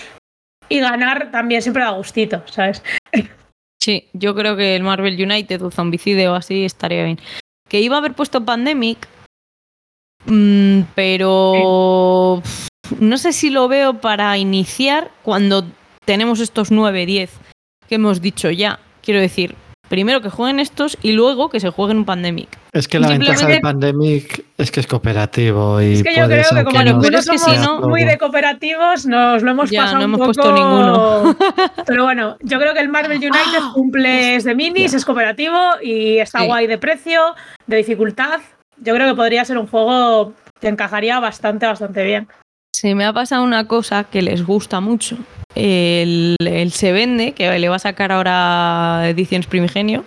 y ganar también siempre da gustito, ¿sabes? Sí, yo creo que el Marvel United o Zombicide o así estaría bien. Que iba a haber puesto Pandemic, mm, pero no sé si lo veo para iniciar cuando tenemos estos 9, 10 que hemos dicho ya. Quiero decir, primero que jueguen estos y luego que se jueguen un Pandemic. Es que la ventaja de Simplemente- Pandemic es que es cooperativo y Es que yo creo que como aunque no pero ninguno es que somos si no- muy de cooperativos, nos lo hemos Ya, pasado no un hemos poco... puesto ninguno. Pero bueno, yo creo que el Marvel United Ah, cumple es de minis, es cooperativo y está Sí. guay de precio, de dificultad. Yo creo que podría ser un juego que encajaría bastante, bastante bien. Se me ha pasado una cosa que les gusta mucho. El, el Se Vende, que le va a sacar ahora Ediciones Primigenio.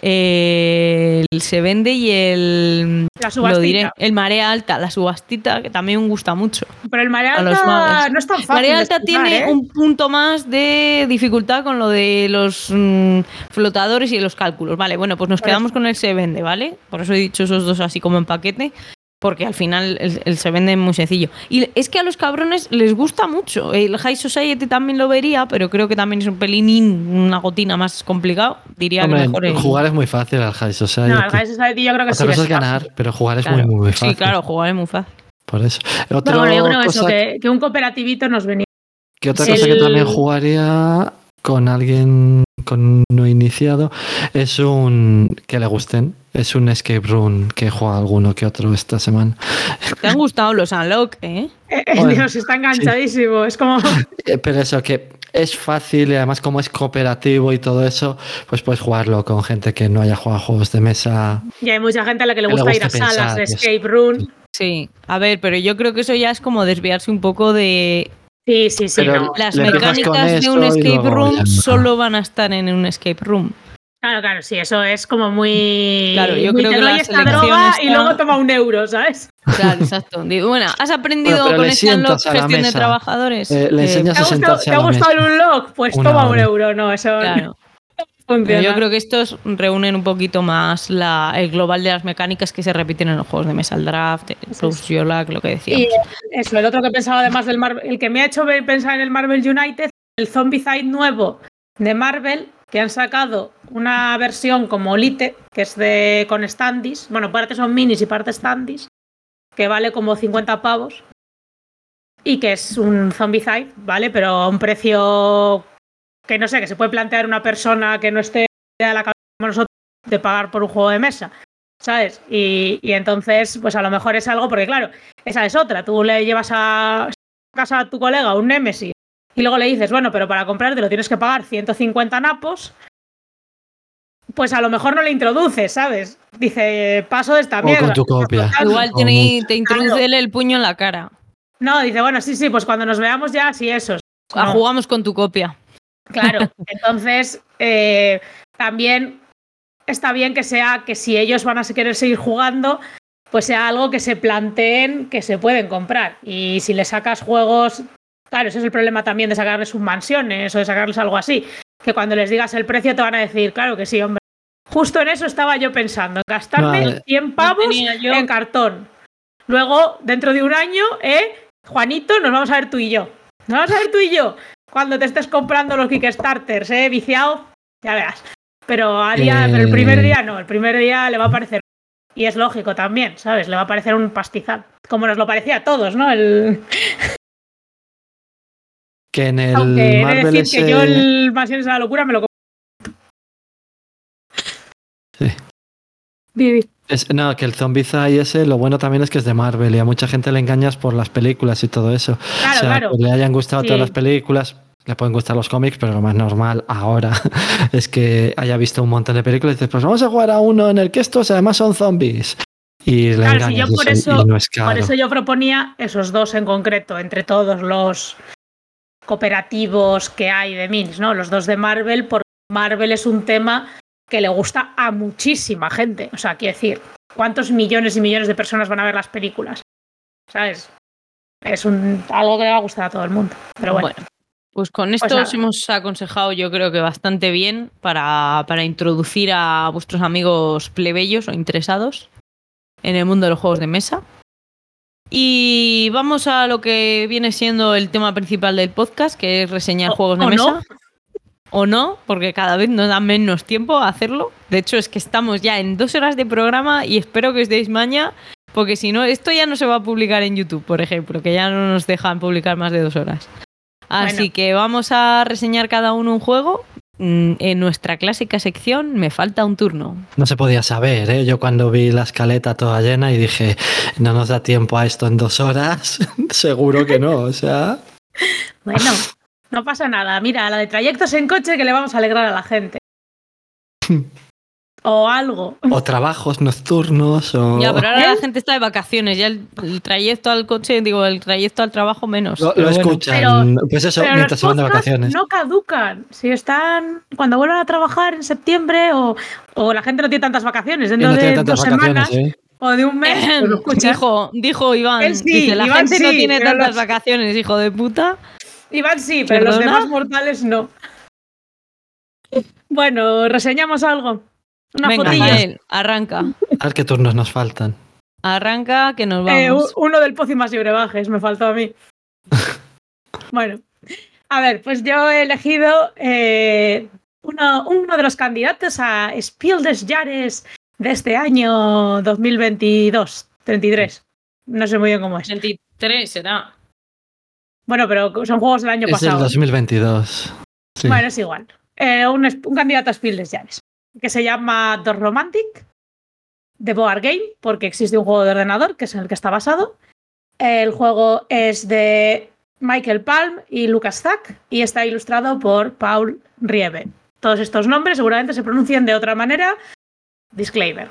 eh, el Se Vende y el. La Lo diré. El Marea Alta, la subastita, que también me gusta mucho. Pero el Marea Alta no es tan fácil. Marea Alta tiene ¿eh? un punto más de dificultad con lo de los mm, flotadores y los cálculos. Vale, bueno, pues nos Por quedamos con el Se Vende, ¿vale? Por eso he dicho esos dos así como en paquete. Porque al final el, el se vende muy sencillo. Y es que a los cabrones les gusta mucho. El High Society también lo vería, pero creo que también es un pelín, una gotina más complicado. Diría Hombre, que mejor el- jugar es muy fácil al High Society. No, el High Society yo creo que sí Otra que cosa es es ganar, fácil. pero jugar es Claro. muy, muy fácil. Sí, claro, jugar es muy fácil. Por eso. Pero bueno, yo creo cosa, eso, que, que un cooperativito nos venía. que otra el- cosa que también jugaría con alguien con no iniciado es un que le gusten. Es un escape room que juega alguno que otro esta semana. ¿Te han gustado los Unlock, eh? Eh, Bueno, Dios, está enganchadísimo. Es como. Eh, Pero eso, que es fácil y además como es cooperativo y todo eso, pues puedes jugarlo con gente que no haya jugado juegos de mesa. Y hay mucha gente a la que le Que le gusta ir a salas de eso. escape room. Sí. A ver, pero yo creo que eso ya es como desviarse un poco de Sí, sí, sí. No. las mecánicas de un escape luego room no. solo van a estar en un escape room. Claro, claro, sí, eso es como muy. Claro, yo muy, creo que doy la esta droga y luego toma un euro, ¿sabes? Claro, exacto. Bueno, ¿has aprendido Bueno, con este Unlock gestión de trabajadores? Eh, le Eh, enseñas ¿Te a ha gustado, sentarse ¿te ha gustado el unlock? Pues Una toma un euro, no, eso Claro. Pero yo creo que estos reúnen un poquito más la, el global de las mecánicas que se repiten en los juegos de mesa, el draft, el Plus Your Luck, lo que decíamos. Y eso, el otro que pensaba además del Marvel, el que me ha hecho ver- pensar en el Marvel United el Zombicide nuevo de Marvel, que han sacado una versión como Lite, que es de con standis. Bueno, partes son minis y partes standis, que vale como 50 pavos. Y que es un Zombicide, ¿vale? Pero a un precio que no sé, que se puede plantear una persona que no esté a la cabeza como nosotros de pagar por un juego de mesa. ¿Sabes? Y, y entonces, pues a lo mejor es algo, porque claro, esa es otra. Tú le llevas a casa a tu colega un Nemesis y luego le dices, bueno, pero para comprarte lo tienes que pagar 150 napos, pues a lo mejor no le introduces, ¿sabes? Dice, paso de esta O mierda. con tu copia. Igual tiene- te introduce él el puño en la cara. No, dice, bueno, sí, sí, pues cuando nos veamos ya, sí, eso. Ah, No. Jugamos con tu copia. Claro, entonces eh, también está bien que sea que si ellos van a querer seguir jugando, pues sea algo que se planteen que se pueden comprar. Y si le sacas juegos, claro, ese es el problema también de sacarles sus mansiones o de sacarles algo así, que cuando les digas el precio te van a decir, claro que sí, hombre. Justo en eso estaba yo pensando, en gastarme Vale. 100 pavos yo. en cartón. Luego, dentro de un año, ¿eh? Juanito, nos vamos a ver tú y yo. Nos vamos a ver tú y yo. Cuando te estés comprando los Kickstarters, ¿eh? Viciado, ya verás. Pero a día, Eh. pero el primer día no, el primer día le va a parecer. Y es lógico también, ¿sabes? Le va a parecer un pastizal. Como nos lo parecía a todos, ¿no? El, Que en el aunque he de Marvel decir que yo el Mansiones de la Locura me lo. Sí. Es- no, que el Zombicide ese, lo bueno también es que es de Marvel y a mucha gente le engañas por las películas y todo eso. Claro, o sea, claro. que le hayan gustado Sí. todas las películas, le pueden gustar los cómics, pero lo más normal ahora es que haya visto un montón de películas y dices, pues vamos a jugar a uno en el que estos además son zombies. Y le Claro, si engañas yo por eso- y no es caro. Por eso yo proponía esos dos en concreto, entre todos los cooperativos que hay de minis, ¿no? Los dos de Marvel, porque Marvel es un tema que le gusta a muchísima gente. O sea, quiero decir, ¿cuántos millones y millones de personas van a ver las películas? ¿Sabes? Es un, algo que le va a gustar a todo el mundo. Pero bueno, Pues con esto nada. os hemos aconsejado, yo creo que bastante bien para, para introducir a vuestros amigos plebeyos o interesados en el mundo de los juegos de mesa. Y vamos a lo que viene siendo el tema principal del podcast, que es reseñar O- juegos de o no. mesa. O no, porque cada vez nos da menos tiempo a hacerlo. De hecho, es que estamos ya en dos horas de programa y espero que os deis maña, porque si no, esto ya no se va a publicar en YouTube, por ejemplo, que ya no nos dejan publicar más de dos horas. Así Bueno. que vamos a reseñar cada uno un juego. Mm, En nuestra clásica sección me falta un turno. No se podía saber, ¿eh? Yo cuando vi la escaleta toda llena y dije, no nos da tiempo a esto en dos horas, seguro que no, o sea... bueno, no pasa nada. Mira, la de trayectos en coche que le vamos a alegrar a la gente. o algo. O trabajos nocturnos, o... Ya, pero ahora la ¿Eh? gente está de vacaciones. Ya el, el trayecto al coche, digo, el trayecto al trabajo menos. Lo, escuchan, pues eso, Pero mientras van de vacaciones. No caducan. Si están. Cuando vuelvan a trabajar en septiembre o, o la gente no tiene tantas vacaciones dentro no de tantas dos vacaciones, semanas ¿eh? o de un mes, pues. Dijo, dijo Iván, Él sí, dice, la Iván gente no tiene tantas los- vacaciones, hijo de puta. Iván sí, pero los demás mortales no. Bueno, reseñamos algo. Una Venga, fotilla. Arranca. A ver qué turnos nos faltan. Arranca, que nos Eh, vamos. u- uno del Pozo y brebajes, me faltó a mí. bueno, a ver, pues yo he elegido eh, uno, uno de los candidatos a Spiel des Jahres de este año 2022, 33. No sé muy bien cómo es. 23 será. Bueno, pero son juegos del año Es el pasado. 2022. Sí. Bueno, es igual. Eh, un candidato a Spiel des Jahres que se llama The Romantic de Board Game, porque existe un juego de ordenador que es en el que está basado. El juego es de Michael Palm y Lucas Zack y está ilustrado por Paul Riebe. Todos estos nombres seguramente se pronuncian de otra manera. Disclaimer.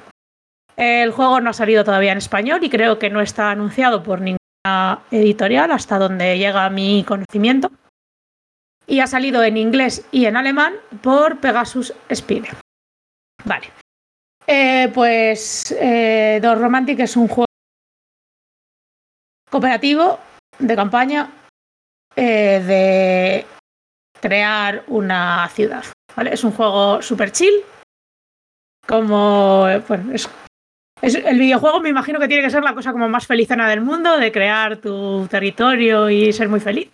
El juego no ha salido todavía en español y creo que no está anunciado por ninguna editorial hasta donde llega mi conocimiento. Y ha salido en inglés y en alemán por Pegasus Spire. Vale. Eh, pues eh, The Romantic es un juego cooperativo de campaña eh, de crear una ciudad. ¿vale? Es un juego super chill. Como bueno, es, es- el videojuego me imagino que tiene que ser la cosa como más felizona del mundo, de crear tu territorio y ser muy feliz.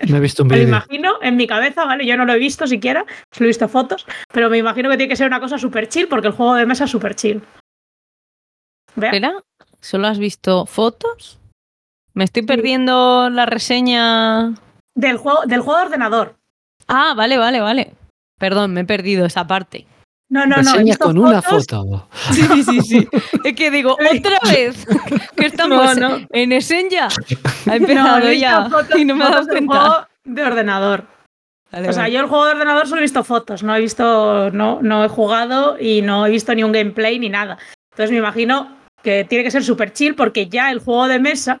Me he visto un Me lo vídeo. imagino en mi cabeza, ¿vale? Yo no lo he visto siquiera, solo he visto fotos, pero me imagino que tiene que ser una cosa súper chill porque el juego de mesa es súper chill. Vea. Espera, ¿solo has visto fotos? Me estoy perdiendo la reseña. Del juego, del juego de ordenador. Ah, vale, vale, vale. Perdón, me he perdido esa parte. No, no, no. He con una fotos. foto. Sí, sí, sí, sí. Es que digo, otra vez que estamos No, no. en Esenya. Ha No, empezado visto ya fotos- y no me he dado cuenta. juego de ordenador. Vale, O sea, vale. yo el juego de ordenador solo he visto fotos, no he visto, no, no he jugado y no he visto ni un gameplay ni nada. Entonces me imagino que tiene que ser súper chill porque ya el juego de mesa,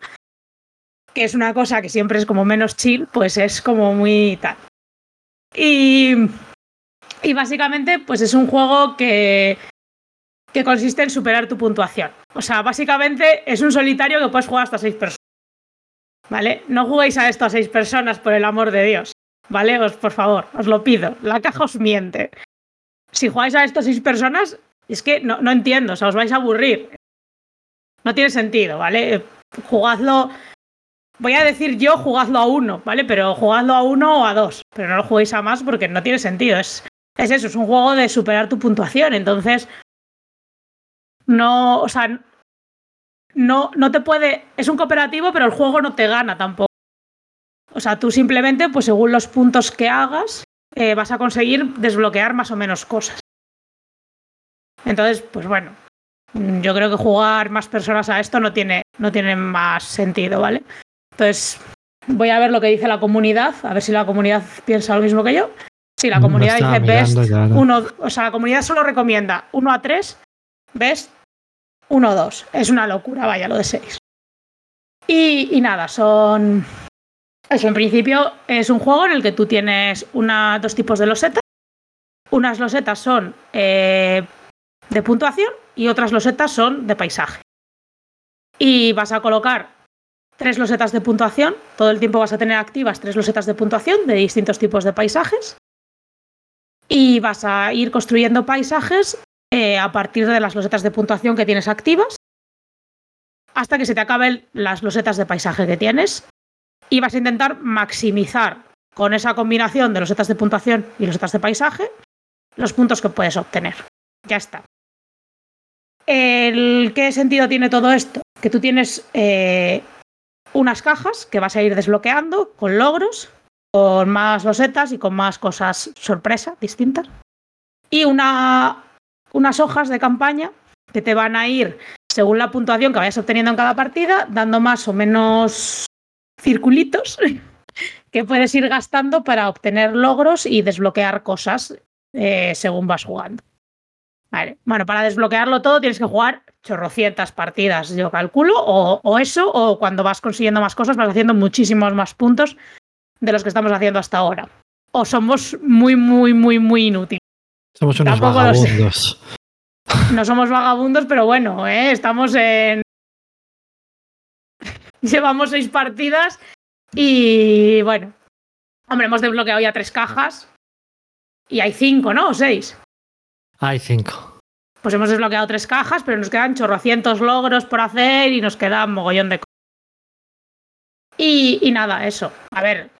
que es una cosa que siempre es como menos chill, pues es como muy tal. Y, y básicamente, pues es un juego que, que consiste en superar tu puntuación. O sea, básicamente es un solitario que puedes jugar hasta seis personas. ¿Vale? No juguéis a esto a seis personas, por el amor de Dios. ¿Vale? Os, por favor, os lo pido. La caja os miente. Si jugáis a esto a seis personas, es que no, no entiendo, o sea, os vais a aburrir. No tiene sentido, ¿vale? Eh, Jugadlo. Voy a decir yo, jugadlo a uno, ¿vale? Pero jugadlo a uno o a dos. Pero no lo juguéis a más porque no tiene sentido. Es, es eso, es un juego de superar tu puntuación. Entonces, no, o sea, no, no te puede. Es un cooperativo, pero el juego no te gana tampoco. O sea, tú simplemente, pues según los puntos que hagas, eh, vas a conseguir desbloquear más o menos cosas. Entonces, pues bueno, yo creo que jugar más personas a esto no tiene, no tiene más sentido, ¿vale? Entonces, voy a ver lo que dice la comunidad, a ver si la comunidad piensa lo mismo que yo. Sí, la Lo comunidad dice best ya, ¿no? uno, o sea, la comunidad solo recomienda 1 a 3, best 1 a 2. Es una locura, vaya, lo de 6. Y, y nada, son. Eso, en principio es un juego en el que tú tienes una, dos tipos de losetas. Unas losetas son eh, de puntuación y otras losetas son de paisaje. Y vas a colocar tres losetas de puntuación. Todo el tiempo vas a tener activas tres losetas de puntuación de distintos tipos de paisajes. Y vas a ir construyendo paisajes eh, a partir de las losetas de puntuación que tienes activas hasta que se te acaben las losetas de paisaje que tienes y vas a intentar maximizar con esa combinación de losetas de puntuación y losetas de paisaje los puntos que puedes obtener. Ya está. El, ¿Qué sentido tiene todo esto? Que tú tienes eh, unas cajas que vas a ir desbloqueando con logros, con más losetas y con más cosas sorpresa distintas. Y una, unas hojas de campaña que te van a ir, según la puntuación que vayas obteniendo en cada partida, dando más o menos circulitos que puedes ir gastando para obtener logros y desbloquear cosas eh, según vas jugando. Bueno, para desbloquearlo todo tienes que jugar chorrocientas partidas, yo calculo, o, o eso, o cuando vas consiguiendo más cosas vas haciendo muchísimos más puntos de los que estamos haciendo hasta ahora. O somos muy, muy, muy, muy inútiles. Somos unos Tampoco vagabundos. No somos vagabundos, pero bueno, ¿eh? estamos en. Llevamos seis partidas y bueno. Hombre, hemos desbloqueado ya tres cajas. Y hay cinco, ¿no? O seis. Hay cinco. Pues hemos desbloqueado tres cajas, pero nos quedan chorrocientos logros por hacer y nos queda un mogollón de cosas. Y, y nada, eso. A ver.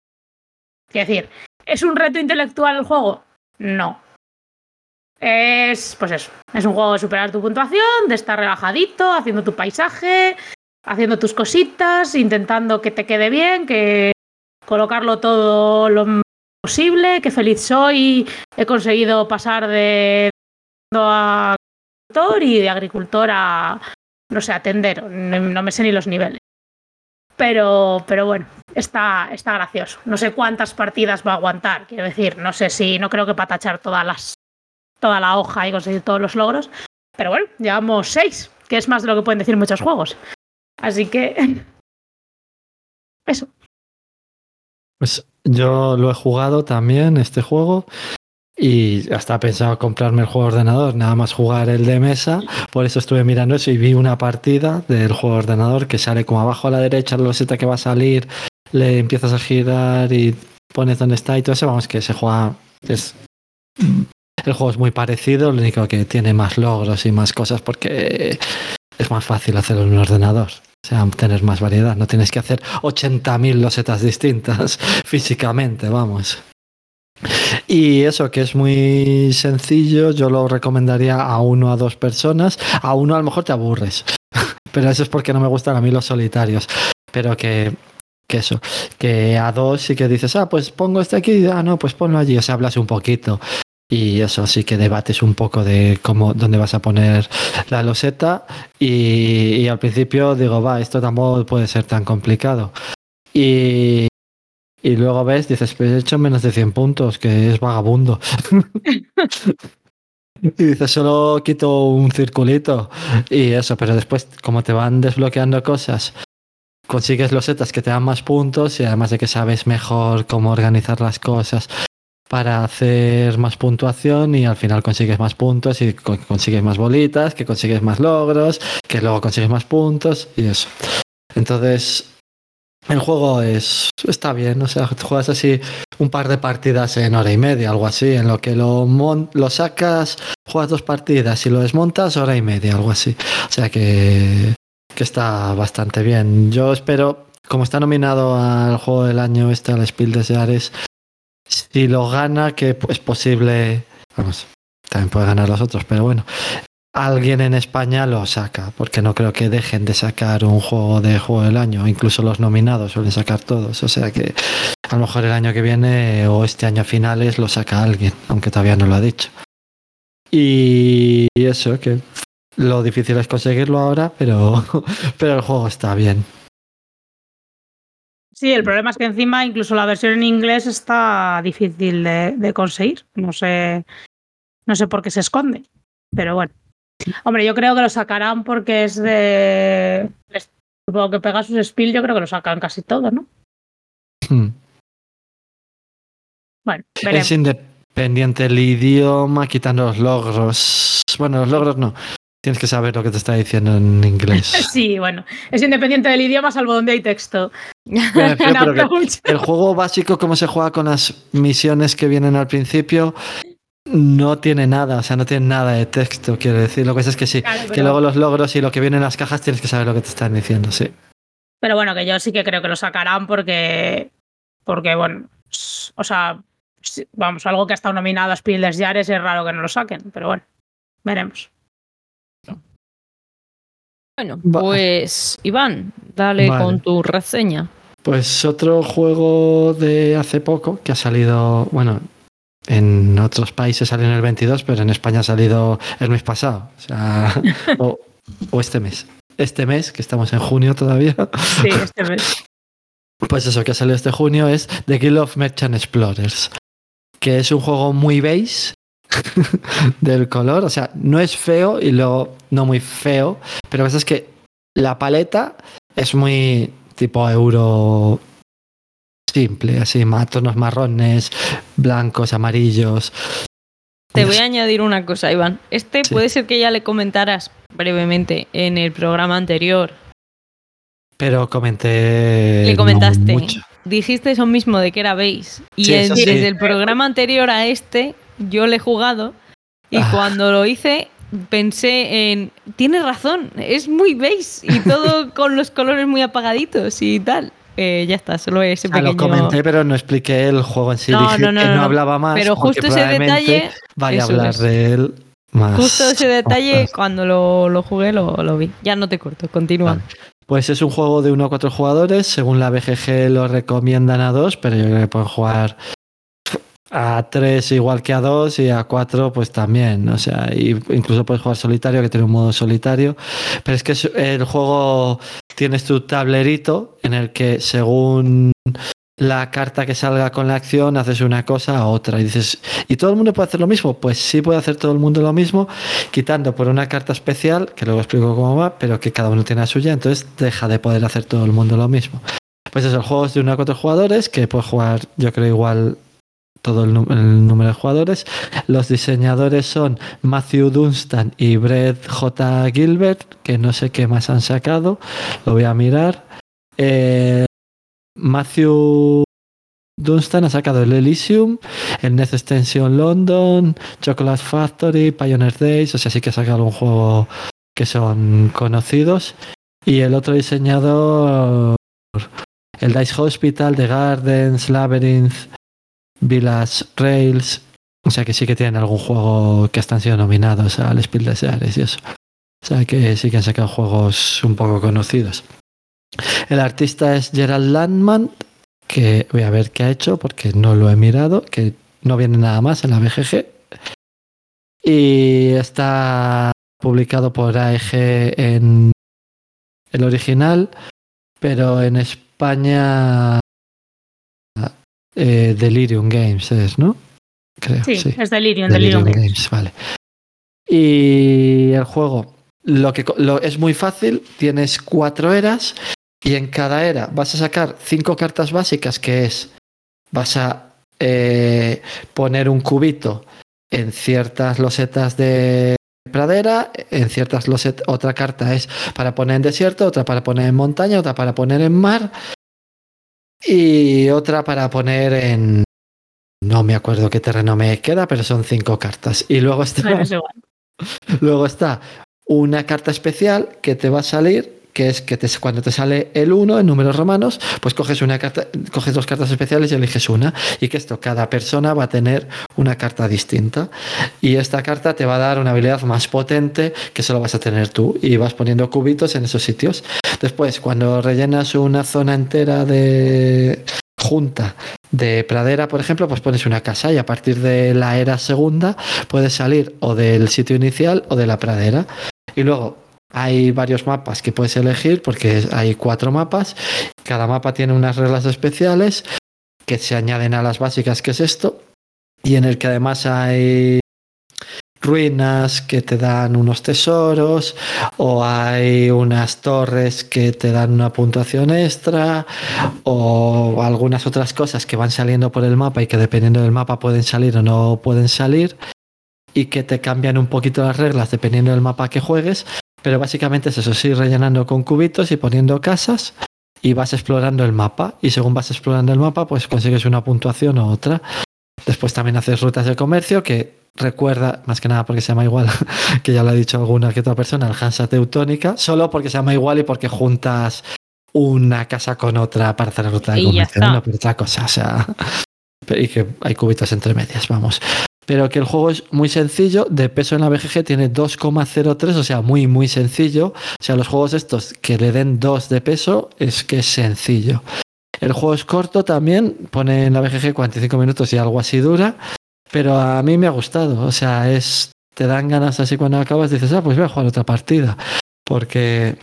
Quiero decir, ¿es un reto intelectual el juego? No. Es, pues eso, es un juego de superar tu puntuación, de estar relajadito, haciendo tu paisaje, haciendo tus cositas, intentando que te quede bien, que colocarlo todo lo posible, que feliz soy, he conseguido pasar de agricultor y de agricultor a, no sé, a tendero, no me sé ni los niveles. Pero, pero bueno, está, está gracioso. No sé cuántas partidas va a aguantar, quiero decir, no sé si, no creo que para tachar todas las toda la hoja y conseguir todos los logros. Pero bueno, llevamos seis, que es más de lo que pueden decir muchos juegos. Así que. Eso. Pues yo lo he jugado también, este juego, y hasta he pensado comprarme el juego de ordenador, nada más jugar el de mesa. Por eso estuve mirando eso y vi una partida del juego de ordenador que sale como abajo a la derecha, la loseta que va a salir, le empiezas a girar y pones dónde está y todo eso. Vamos, que se juega. Es, el juego es muy parecido, lo único que tiene más logros y más cosas porque es más fácil hacerlo en un ordenador. O sea, tener más variedad. No tienes que hacer 80.000 losetas distintas físicamente, vamos. Y eso que es muy sencillo, yo lo recomendaría a uno a dos personas. A uno a lo mejor te aburres, pero eso es porque no me gustan a mí los solitarios. Pero que, que eso, que a dos sí que dices, ah, pues pongo este aquí, ah, no, pues ponlo allí, o sea, hablas un poquito. Y eso sí que debates un poco de cómo, dónde vas a poner la loseta. Y, al principio digo, va, esto tampoco puede ser tan complicado. Y, y luego ves, dices, pues he hecho menos de 100 puntos, que es vagabundo. y dices, solo quito un circulito. Y eso, pero después, como te van desbloqueando cosas, consigues losetas que te dan más puntos y además de que sabes mejor cómo organizar las cosas para hacer más puntuación y al final consigues más puntos y co- consigues más bolitas, que consigues más logros, que luego consigues más puntos y eso. Entonces, el juego es está bien, o sea, juegas así un par de partidas en hora y media, algo así, en lo que lo, mon- lo sacas, juegas dos partidas y lo desmontas, hora y media, algo así. O sea que, que está bastante bien. Yo espero, como está nominado al juego del año este, al Spiel des Jahres, si lo gana, que es posible, vamos, también puede ganar los otros, pero bueno, alguien en España lo saca, porque no creo que dejen de sacar un juego de juego del año, incluso los nominados suelen sacar todos, o sea que a lo mejor el año que viene o este año a finales lo saca alguien, aunque todavía no lo ha dicho. Y eso, que lo difícil es conseguirlo ahora, pero, pero el juego está bien. Sí, el problema es que encima incluso la versión en inglés está difícil de, de conseguir. No sé, no sé por qué se esconde, pero bueno. Hombre, yo creo que lo sacarán porque es de. Supongo que Pegasus Spiel, yo creo que lo sacan casi todo, ¿no? Hmm. Bueno, veremos. Es independiente el idioma, quitando los logros. Bueno, los logros no. Tienes que saber lo que te está diciendo en inglés. Sí, bueno, es independiente del idioma, salvo donde hay texto. Refiero, pero que el juego básico, como se juega con las misiones que vienen al principio, no tiene nada, o sea, no tiene nada de texto, quiero decir. Lo que pasa es que sí, Claro, que luego los logros y lo que viene en las cajas tienes que saber lo que te están diciendo, sí. Pero bueno, que yo sí que creo que lo sacarán porque. Porque, bueno. O sea, vamos, algo que ha estado nominado a Spiel des Jahres es raro que no lo saquen, pero bueno, veremos. Bueno, Va- pues Iván, dale Vale. con tu reseña. Pues otro juego de hace poco que ha salido, bueno, en otros países salió en el 22, pero en España ha salido el mes pasado, o sea, o, o este mes. Este mes, que estamos en junio todavía, Sí, este mes. pues eso que ha salido este junio es The Guild of Merchant Explorers, que es un juego muy beige del color, o sea, no es feo y luego no muy feo, pero es que la paleta es muy tipo euro simple, así, tonos marrones, blancos, amarillos. Te voy a añadir una cosa, Iván. Este Sí. puede ser que ya le comentaras brevemente en el programa anterior. Pero comenté. Le no comentaste. mucho. Dijiste eso mismo de que era beige. Y Sí, sí. desde el programa anterior a este, yo le he jugado. Y Ah. cuando lo hice, pensé en. Tienes razón, es muy beige. Y todo con los colores muy apagaditos y tal. Eh, ya está, solo ese pequeño. lo comenté, pero no expliqué el juego en sí. No, Dije no, no, que no, hablaba más. Pero justo ese detalle. Vaya a hablar es. de él más. Justo ese detalle, más. cuando lo, lo jugué, lo, lo vi. Ya no te corto, continúa. Vale. Pues es un juego de 1 a 4 jugadores. Según la BGG lo recomiendan a 2, pero yo creo que pueden jugar a 3 igual que a 2 y a 4 pues también. O sea, y incluso puedes jugar solitario, que tiene un modo solitario. Pero es que el juego tienes tu tablerito en el que según la carta que salga con la acción haces una cosa a otra y dices y todo el mundo puede hacer lo mismo pues sí puede hacer todo el mundo lo mismo quitando por una carta especial que luego explico cómo va pero que cada uno tiene la suya entonces deja de poder hacer todo el mundo lo mismo pues eso el juego de 1 a 4 jugadores que puede jugar yo creo igual todo el, número de jugadores los diseñadores son Matthew Dunstan y Brett J. Gilbert que no sé qué más han sacado lo voy a mirar Eh, Matthew Dunstan ha sacado el Elysium, el Next Extension London, Chocolate Factory, Pioneer Days, o sea, sí que ha sacado un juego que son conocidos. Y el otro diseñador, el Dice Hospital, The Gardens, Labyrinth, Village Rails. O sea que sí que tienen algún juego que están siendo nominados al Spiel des Jahres y eso. O sea que sí que han sacado juegos un poco conocidos. El artista es Gerald Landman, que voy a ver qué ha hecho porque no lo he mirado, que no viene nada más en la BGG. Y está publicado por AEG en el original, pero en España eh, Delirium Games es, ¿no? Creo, Sí, sí. es Delirium, Delirium. Delirium Games. Games, vale. Y el juego lo que lo, es muy fácil, tienes cuatro eras y en cada era vas a sacar cinco cartas básicas que es vas a eh, poner un cubito en ciertas losetas de pradera, en ciertas losetas, otra carta es para poner en desierto, otra para poner en montaña, otra para poner en mar y otra para poner en no me acuerdo qué terreno me queda, pero son cinco cartas. Y luego está Bueno, es igual. Luego está una carta especial que te va a salir, que es que te- cuando te sale el 1 en números romanos, pues coges una carta, coges dos cartas especiales y eliges una. Y que esto, cada persona va a tener una carta distinta. Y esta carta te va a dar una habilidad más potente que solo vas a tener tú. Y vas poniendo cubitos en esos sitios. Después, cuando rellenas una zona entera de junta de pradera, por ejemplo, pues pones una casa y a partir de la era segunda puedes salir o del sitio inicial o de la pradera. Y luego hay varios mapas que puedes elegir porque hay cuatro mapas. Cada mapa tiene unas reglas especiales que se añaden a las básicas, que es esto, y en el que además hay ruinas que te dan unos tesoros o hay unas torres que te dan una puntuación extra o algunas otras cosas que van saliendo por el mapa y que dependiendo del mapa pueden salir o no pueden salir y que te cambian un poquito las reglas dependiendo del mapa que juegues, pero básicamente es eso, sí, rellenando con cubitos y poniendo casas y vas explorando el mapa y según vas explorando el mapa pues consigues una puntuación o otra. Después también haces rutas de comercio que recuerda, más que nada porque se llama igual, que ya lo ha dicho alguna que otra persona, el Hansa Teutónica, solo porque se llama igual y porque juntas una casa con otra para hacer la ruta de comercio, no por otra cosa, o sea, y que hay cubitos entre medias, vamos. Pero que el juego es muy sencillo, de peso en la BGG tiene 2,03, o sea, muy, muy sencillo. O sea, los juegos estos que le den 2 de peso es que es sencillo. El juego es corto también, pone en la BGG 45 minutos y algo así dura, pero a mí me ha gustado. O sea, es te dan ganas así cuando acabas, dices, ah, pues voy a jugar otra partida. Porque,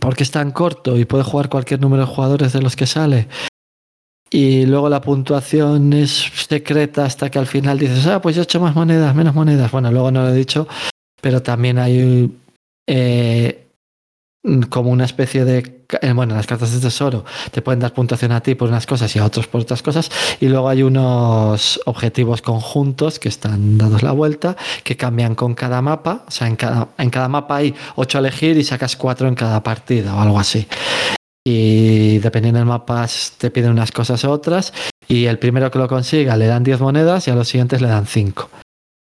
porque es tan corto y puede jugar cualquier número de jugadores de los que sale. Y luego la puntuación es secreta hasta que al final dices, ah, pues yo he hecho más monedas, menos monedas. Bueno, luego no lo he dicho, pero también hay eh, como una especie de. eh, Bueno, las cartas de tesoro te pueden dar puntuación a ti por unas cosas y a otros por otras cosas. Y luego hay unos objetivos conjuntos que están dados la vuelta, que cambian con cada mapa. O sea, en cada, en cada mapa hay ocho a elegir y sacas cuatro en cada partida o algo así. Y dependiendo del mapa te piden unas cosas u otras. Y el primero que lo consiga le dan 10 monedas y a los siguientes le dan 5.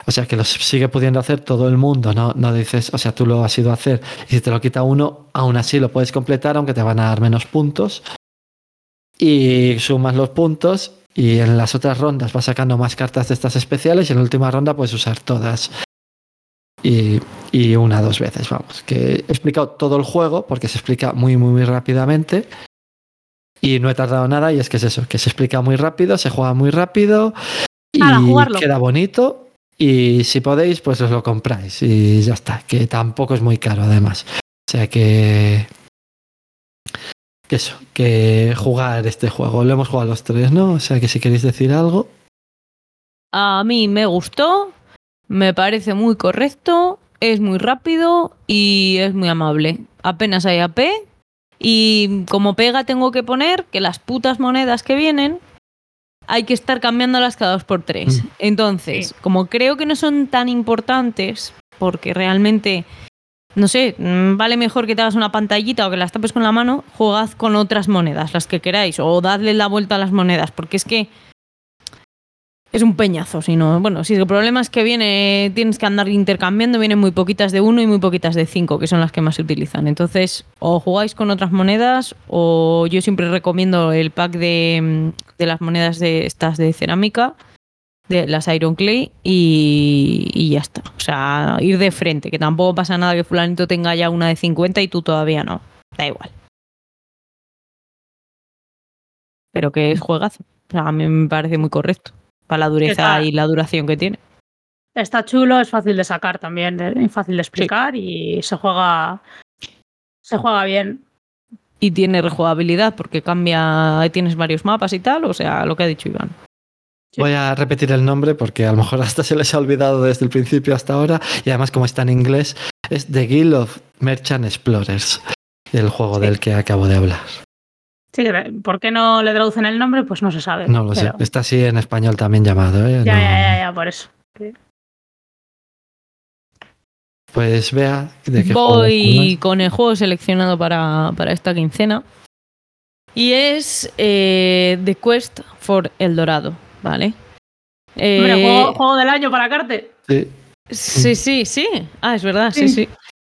O sea que los sigue pudiendo hacer todo el mundo, ¿no? No dices, o sea, tú lo has ido a hacer y si te lo quita uno, aún así lo puedes completar, aunque te van a dar menos puntos. Y sumas los puntos y en las otras rondas vas sacando más cartas de estas especiales y en la última ronda puedes usar todas. Y, y una dos veces, vamos. Que he explicado todo el juego porque se explica muy, muy, muy rápidamente. Y no he tardado nada y es que es eso, que se explica muy rápido, se juega muy rápido y queda bonito. Y si podéis, pues os lo compráis y ya está, que tampoco es muy caro además. O sea que... que eso, que jugar este juego. Lo hemos jugado los tres, ¿no? O sea que si queréis decir algo... A mí me gustó, me parece muy correcto, es muy rápido y es muy amable. Apenas hay AP y como pega tengo que poner que las putas monedas que vienen hay que estar cambiándolas cada dos por tres. Mm. Entonces, Sí. como creo que no son tan importantes, porque realmente, no sé, mm, vale mejor que te hagas una pantallita o que las tapes con la mano, jugad con otras monedas, las que queráis, o dadle la vuelta a las monedas, porque es que es un peñazo, si no. Bueno, si el problema es que viene, tienes que andar intercambiando, vienen muy poquitas de uno y muy poquitas de cinco, que son las que más se utilizan. Entonces, o jugáis con otras monedas, o yo siempre recomiendo el pack de, las monedas de estas de cerámica, de las Iron Clay, y, y ya está. O sea, ir de frente, que tampoco pasa nada que fulanito tenga ya una de 50 y tú todavía no. Da igual. Pero que es juegazo. O sea, a mí me parece muy correcto para la dureza Está- y la duración que tiene. Está chulo, es fácil de sacar también, es fácil de explicar y se juega. Se juega bien. Y tiene rejugabilidad porque cambia, tienes varios mapas y tal, o sea, lo que ha dicho Iván. Sí. Voy a repetir el nombre porque a lo mejor hasta se les ha olvidado desde el principio hasta ahora. Y además, como está en inglés, es The Guild of Merchant Explorers, el juego Sí. del que acabo de hablar. Sí, ¿por qué no le traducen el nombre? Pues no se sabe. No lo sé. Está así en español también llamado. ¿eh? Ya, No- ya, ya, ya, por eso. Pues vea de qué Voy con el juego seleccionado para, para esta quincena. Y es eh, The Quest for El Dorado, ¿vale? Eh, Hombre, juego, juego del año para Carte. Sí. Sí, sí, sí. Ah, es verdad, sí, Sí. sí.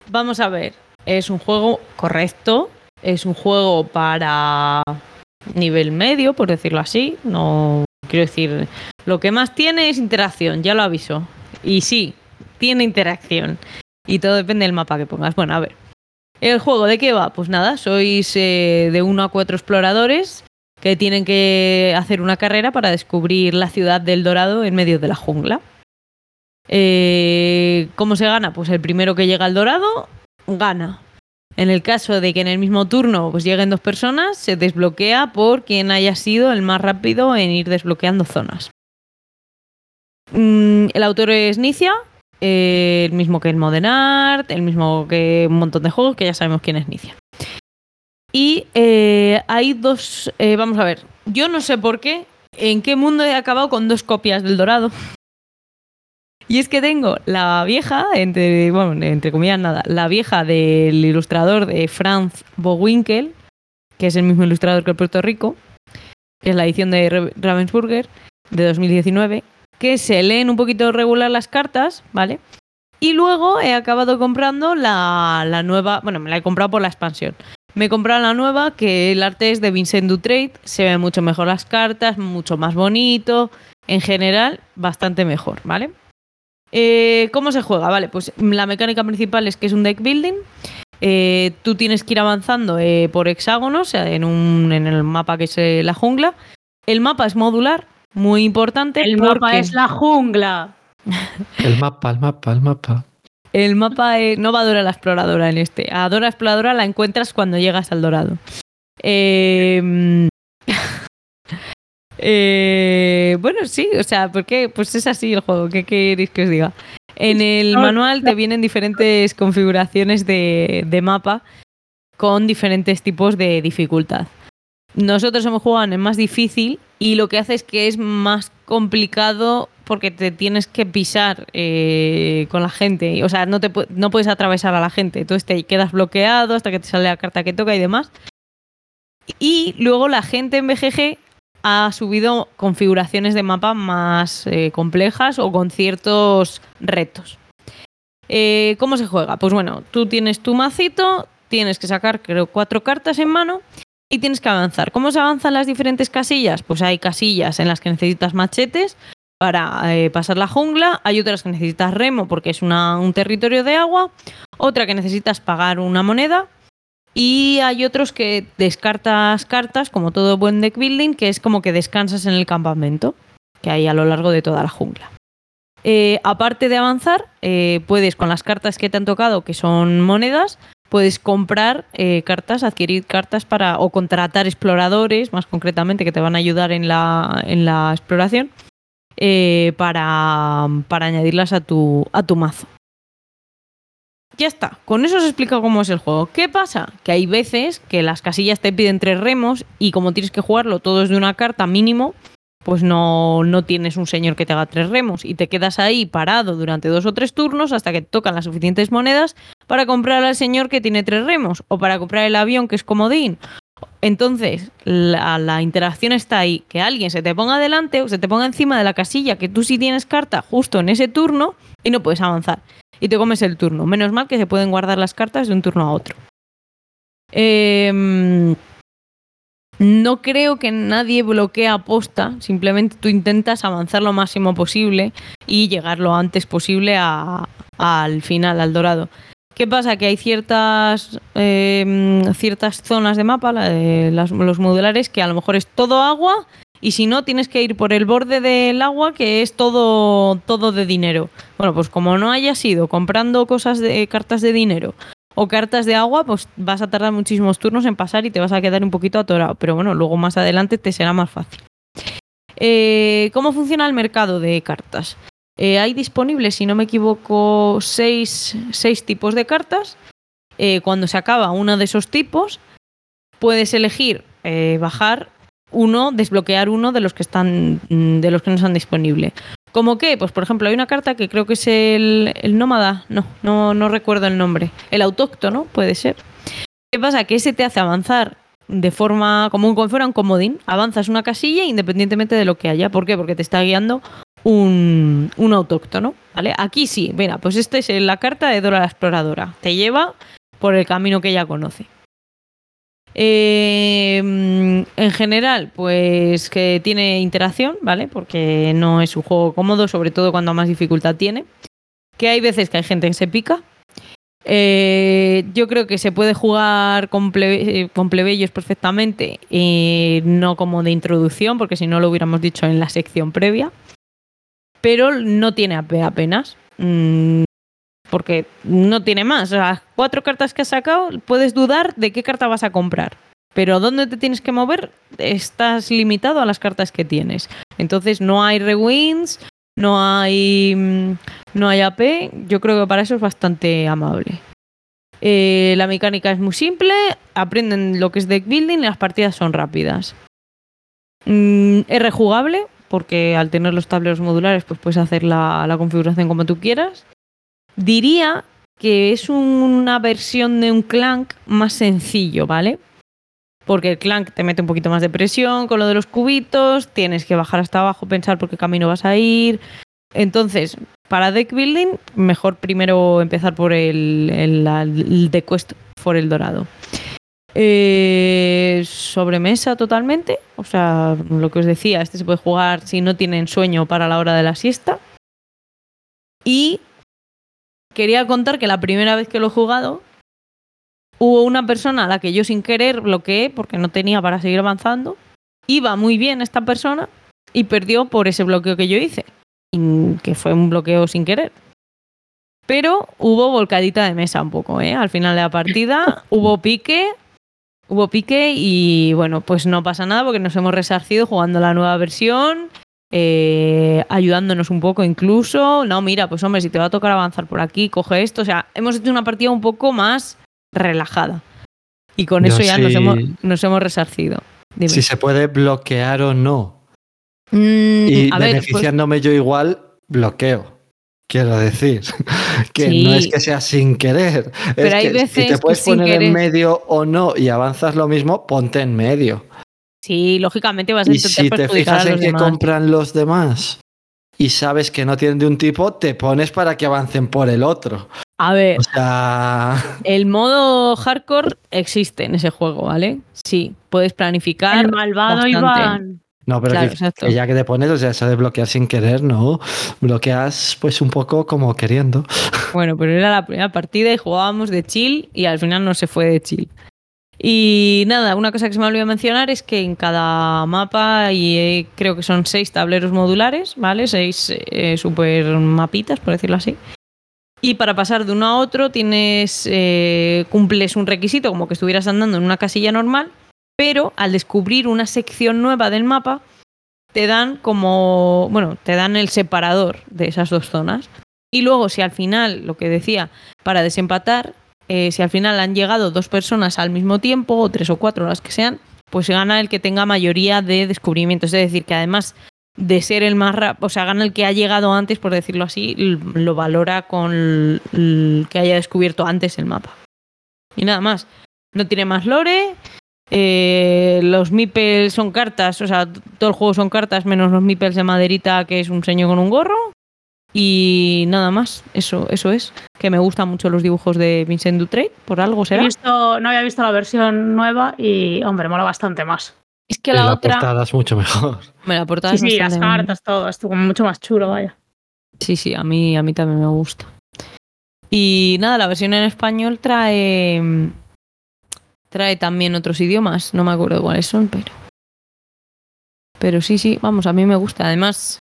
Vamos a ver. Es un juego correcto. Es un juego para nivel medio, por decirlo así. No quiero decir. Lo que más tiene es interacción, ya lo aviso. Y sí, tiene interacción. Y todo depende del mapa que pongas. Bueno, a ver. ¿El juego de qué va? Pues nada, sois eh, de uno a cuatro exploradores que tienen que hacer una carrera para descubrir la ciudad del Dorado en medio de la jungla. Eh, ¿Cómo se gana? Pues el primero que llega al dorado gana. En el caso de que en el mismo turno pues lleguen dos personas, se desbloquea por quien haya sido el más rápido en ir desbloqueando zonas. Mm, el autor es Nicia, eh, el mismo que el Modern Art, el mismo que un montón de juegos que ya sabemos quién es Nicia. Y eh, hay dos, eh, vamos a ver, yo no sé por qué, en qué mundo he acabado con dos copias del Dorado. Y es que tengo la vieja, entre, bueno, entre comillas nada, la vieja del ilustrador de Franz Bowinkel, que es el mismo ilustrador que el Puerto Rico, que es la edición de Ra- Ravensburger de 2019, que se leen un poquito regular las cartas, ¿vale? Y luego he acabado comprando la, la nueva, bueno, me la he comprado por la expansión. Me he comprado la nueva, que el arte es de Vincent Dutrade, se ven mucho mejor las cartas, mucho más bonito, en general, bastante mejor, ¿vale? Eh, ¿Cómo se juega? Vale, pues la mecánica principal es que es un deck building. Eh, tú tienes que ir avanzando eh, por hexágonos o sea, en, un, en el mapa que es eh, la jungla. El mapa es modular, muy importante. El mapa es la jungla. El mapa, el mapa, el mapa. El mapa eh, no va a Dora la exploradora en este. A Dora la exploradora la encuentras cuando llegas al dorado. Eh, bueno, sí, o sea, ¿por qué? Pues es así el juego. ¿Qué queréis que os diga? En el manual te vienen diferentes configuraciones de, de mapa con diferentes tipos de dificultad. Nosotros hemos jugado en el más difícil y lo que hace es que es más complicado porque te tienes que pisar eh, con la gente. O sea, no, te, no puedes atravesar a la gente. Entonces te quedas bloqueado hasta que te sale la carta que toca y demás. Y luego la gente en BGG ha subido configuraciones de mapa más eh, complejas o con ciertos retos. Eh, ¿Cómo se juega? Pues bueno, tú tienes tu macito, tienes que sacar creo cuatro cartas en mano y tienes que avanzar. ¿Cómo se avanzan las diferentes casillas? Pues hay casillas en las que necesitas machetes para eh, pasar la jungla, hay otras que necesitas remo porque es un territorio de agua, otra que necesitas pagar una moneda y hay otros que descartas cartas, como todo buen deck building, que es como que descansas en el campamento que hay a lo largo de toda la jungla. Eh, aparte de avanzar, eh, puedes con las cartas que te han tocado, que son monedas, puedes comprar eh, cartas, adquirir cartas para o contratar exploradores, más concretamente, que te van a ayudar en la, en la exploración, para, para añadirlas a tu, a tu mazo. Ya está, con eso os explica cómo es el juego. ¿Qué pasa? Que hay veces que las casillas te piden tres remos y como tienes que jugarlo todo de una carta mínimo, pues no, no tienes un señor que te haga tres remos y te quedas ahí parado durante dos o tres turnos hasta que tocan las suficientes monedas para comprar al señor que tiene tres remos o para comprar el avión que es comodín Entonces, la, interacción está ahí, que alguien se te ponga delante o se te ponga encima de la casilla que tú sí tienes carta justo en ese turno y no puedes avanzar. Y te comes el turno. Menos mal que se pueden guardar las cartas de un turno a otro. Em, no creo que nadie bloquee a posta, simplemente tú intentas avanzar lo máximo posible y llegar lo antes posible a- al final, al dorado. ¿Qué pasa? Que hay ciertas, eh, ciertas zonas de mapa, las- los modulares, que a lo mejor es todo agua y si no, tienes que ir por el borde del agua, que es todo, todo de dinero. Bueno, pues como no hayas ido comprando cosas de cartas de dinero o cartas de agua, pues vas a tardar muchísimos turnos en pasar y te vas a quedar un poquito atorado. Pero bueno, luego más adelante te será más fácil. Eh, ¿Cómo funciona el mercado de cartas? Eh, hay disponibles, si no me equivoco, seis, seis tipos de cartas. Eh, cuando se acaba uno de esos tipos, puedes elegir eh, bajar uno, desbloquear uno de los que están mm, de los que no están disponibles. ¿Cómo qué? Pues por ejemplo, hay una carta que creo que es el, el nómada. No, no, no recuerdo el nombre. El autóctono, puede ser. ¿Qué pasa? Que ese te hace avanzar de forma como, si fuera un comodín. Avanzas una casilla independientemente de lo que haya. ¿Por qué? Porque te está guiando un, autóctono. ¿vale? Aquí sí, mira, pues esta es la carta de Dora la Exploradora. Te lleva por el camino que ella conoce. Eh, en general, pues que tiene interacción, ¿vale? Porque no es un juego cómodo, sobre todo cuando más dificultad tiene. Que hay veces que hay gente que se pica. Eh, yo creo que se puede jugar con, eh, plebeyos perfectamente, no como de introducción, porque si no lo hubiéramos dicho en la sección previa. Pero no tiene AP apenas. Mm, porque no tiene más. Las cuatro cartas que has sacado, puedes dudar de qué carta vas a comprar. Pero ¿dónde te tienes que mover? Estás limitado a las cartas que tienes. Entonces no hay rewins, no hay, mm, no hay AP. Yo creo que para eso es bastante amable. Eh, la mecánica es muy simple, aprenden lo que es deck building y las partidas son rápidas. Mm, es rejugable, porque al tener los tableros modulares pues puedes hacer la, configuración como tú quieras. Diría que es una versión de un Clank más sencillo, ¿vale? Porque el Clank te mete un poquito más de presión con lo de los cubitos, tienes que bajar hasta abajo, pensar por qué camino vas a ir. Entonces, para deck building, mejor primero empezar por el, el, de Quest for el Dorado. Eh, sobremesa totalmente, o sea, lo que os decía, este se puede jugar si no tienen sueño para la hora de la siesta. Y quería contar que la primera vez que lo he jugado, hubo una persona a la que yo sin querer bloqueé porque no tenía para seguir avanzando. Iba muy bien esta persona y perdió por ese bloqueo que yo hice, que fue un bloqueo sin querer. Pero hubo volcadita de mesa un poco, ¿eh? Al final de la partida hubo pique, hubo pique y bueno, pues no pasa nada porque nos hemos resarcido jugando la nueva versión eh, ayudándonos un poco incluso. No, mira, pues hombre, si te va a tocar avanzar por aquí, coge esto. O sea, hemos hecho una partida un poco más relajada. Y con Yo eso ya nos, hemos, nos hemos resarcido. Dime. Si se puede bloquear o no. Mm, Y a ver, pues, beneficiándome yo igual, bloqueo. Quiero decir, que Sí. no es que sea sin querer. Pero es hay que veces si te puedes poner querer- en medio o no y avanzas lo mismo, ponte en medio. sí, lógicamente vas a Y intentar si te fijas a en demás. compran los demás y sabes que no tienen de un tipo, te pones para que avancen por el otro. A ver, O sea, el modo hardcore existe en ese juego, ¿vale? Sí, puedes planificar. El malvado bastante. Iván. No, pero Claro, que, exacto. que ya que te pones, o sea, eso de bloquear sin querer, no. Bloqueas pues un poco como queriendo. Bueno, pero era la primera partida y jugábamos de chill y al final no se fue de chill. Y nada, una cosa que se me olvidó mencionar es que en cada mapa, y eh, creo que son seis tableros modulares, ¿vale? Seis eh, super mapitas, por decirlo así. Y para pasar de uno a otro tienes eh, cumples un requisito como que estuvieras andando en una casilla normal, pero al descubrir una sección nueva del mapa te dan como, bueno, te dan el separador de esas dos zonas. Y luego, si al final, lo que decía, para desempatar, eh, si al final han llegado dos personas al mismo tiempo, o tres o cuatro, las que sean, pues gana el que tenga mayoría de descubrimientos. Es decir, que además de ser el más rápido, o sea, gana el que ha llegado antes, por decirlo así, lo valora con el que haya descubierto antes el mapa. Y nada más. No tiene más lore. Eh, los meeples son cartas, o sea, todo el juego son cartas menos los meeples de maderita, que es un señor con un gorro. Y nada más, eso, eso es. Que me gustan mucho los dibujos de Vincent Dutrey, por algo He será. visto, no había visto la versión nueva y, hombre, mola bastante más. Es que la, la otra. portada es mucho mejor. Me la portada Sí, es sí, las cartas, todo, esto como mucho más chulo, vaya. Sí, sí, a mí, a mí también me gusta. Y nada, la versión en español trae. Trae también otros idiomas. No me acuerdo cuáles son, pero. Pero sí, sí, vamos, a mí me gusta. Además,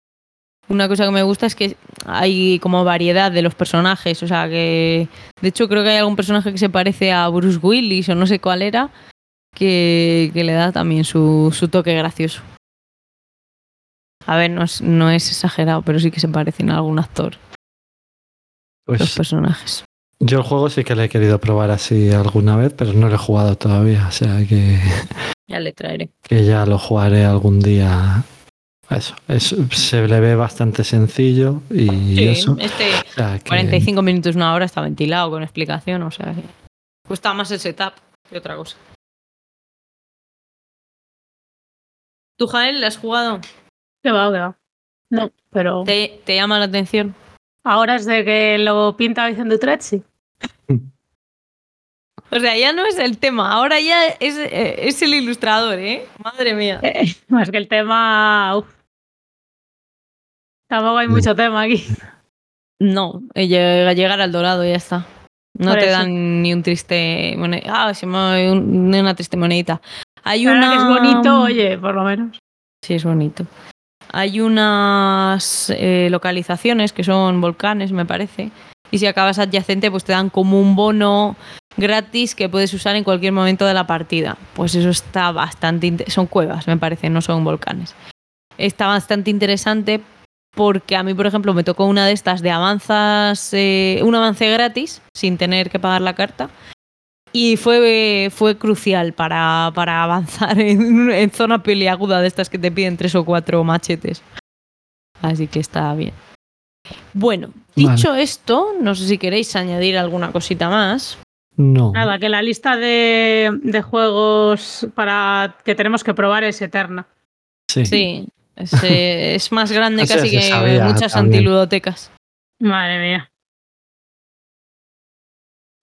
una cosa que me gusta es que hay como variedad de los personajes. O sea, que. De hecho, creo que hay algún personaje que se parece a Bruce Willis o no sé cuál era. Que, que le da también su, su toque gracioso. A ver, no es, no es exagerado, pero sí que se parecen a algún actor los Pues personajes. Yo el juego sí que lo he querido probar así alguna vez, pero no lo he jugado todavía. O sea que, Ya le traeré. que ya lo jugaré algún día. Eso, es- se le ve bastante sencillo y Sí, eso. este O sea que- 45 minutos, una hora está ventilado con explicación, o sea que cuesta más el setup que otra cosa. ¿Tú, Jael, le has jugado? Que va, que va. No, pero ¿Te, te llama la atención? ahora es de que lo pinta Vicente Utrecht, sí. O sea, ya no es el tema, ahora ya es, eh, es el ilustrador, ¿eh? Madre mía. Eh, es que el tema. uf. Tampoco hay mucho tema aquí. No, eh, llega- llegar al dorado ya está. No Por te eso. dan ni un triste mone- Ah, se me un- ni una triste monedita. Hay Ahora una que es bonito, oye, por lo menos. Sí, es bonito. Hay unas eh, localizaciones que son volcanes, me parece. Y si acabas adyacente, pues te dan como un bono gratis que puedes usar en cualquier momento de la partida. Pues eso está bastante... Son cuevas, me parece, no son volcanes. Está bastante interesante porque a mí, por ejemplo, me tocó una de estas de avanzas, eh, un avance gratis, sin tener que pagar la carta. Y fue, fue crucial para, para avanzar en, en zona peliaguda de estas que te piden tres o cuatro machetes. Así que está bien. Bueno, dicho esto, no sé si queréis añadir alguna cosita más. No. Nada, que la lista de, de juegos para que tenemos que probar es eterna. Sí. Sí, es, eh, es más grande casi que sabía muchas también. antiludotecas. Madre mía.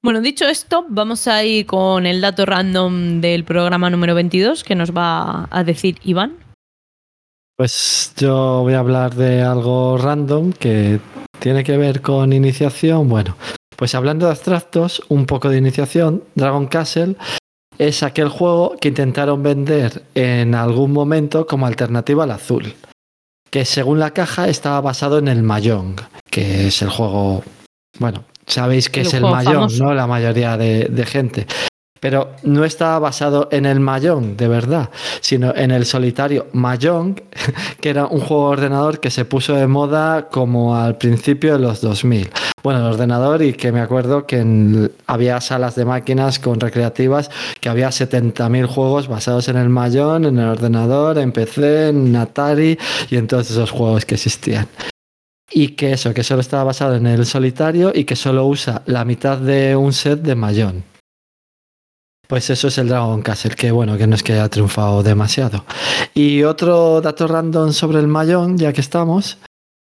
Bueno, dicho esto, vamos a ir con el dato random del programa número 22 que nos va a decir Iván. Pues yo voy a hablar de algo random que tiene que ver con iniciación. Bueno, pues hablando de abstractos, un poco de iniciación, Dragon Castle es aquel juego que intentaron vender en algún momento como alternativa al azul, que según la caja estaba basado en el Mahjong, que es el juego, bueno, sabéis que El es el famoso. ¿no? La mayoría de, de gente. Pero no estaba basado en el Mahjong, de verdad, sino en el solitario Mahjong, que era un juego de ordenador que se puso de moda como al principio de los 2000. Bueno, el ordenador y que me acuerdo que en- había salas de máquinas con recreativas que había 70.000 juegos basados en el Mahjong, en el ordenador, en PC, en Atari y en todos esos juegos que existían. Y que eso, que solo estaba basado en el solitario y que solo usa la mitad de un set de Mahjong. Pues eso es el Dragon Castle, que bueno, que no es que haya triunfado demasiado. Y otro dato random sobre el Mahjong, ya que estamos,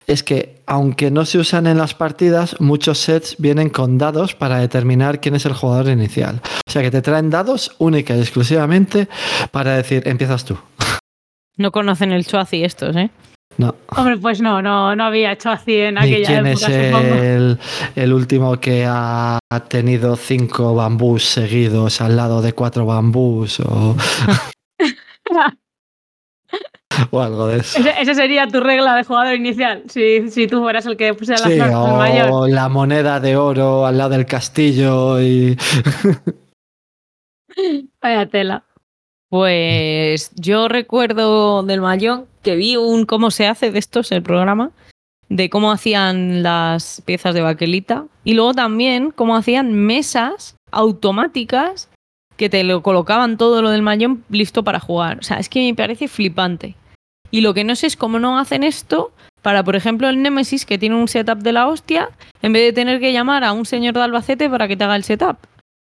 es que aunque no se usan en las partidas, muchos sets vienen con dados para determinar quién es el jugador inicial. O sea que te traen dados única y exclusivamente para decir, empiezas tú. No conocen el Chuazi estos, ¿eh? No. Hombre, pues no, no, no había hecho así en Ni aquella quién época, es supongo. el, el último que ha tenido cinco bambús seguidos al lado de cuatro bambús o, o algo de eso. Ese- Esa sería tu regla de jugador inicial, si, si tú fueras el que pusiera Sí, cartas mayor. o la moneda de oro al lado del castillo y Vaya tela. Pues yo recuerdo del Mayón que vi un cómo se hace de estos, el programa, de cómo hacían las piezas de baquelita y luego también cómo hacían mesas automáticas que te lo colocaban todo lo del Mayón listo para jugar. O sea, es que me parece flipante. Y lo que no sé es cómo no hacen esto para, por ejemplo, el Nemesis, que tiene un setup de la hostia, en vez de tener que llamar a un señor de Albacete para que te haga el setup.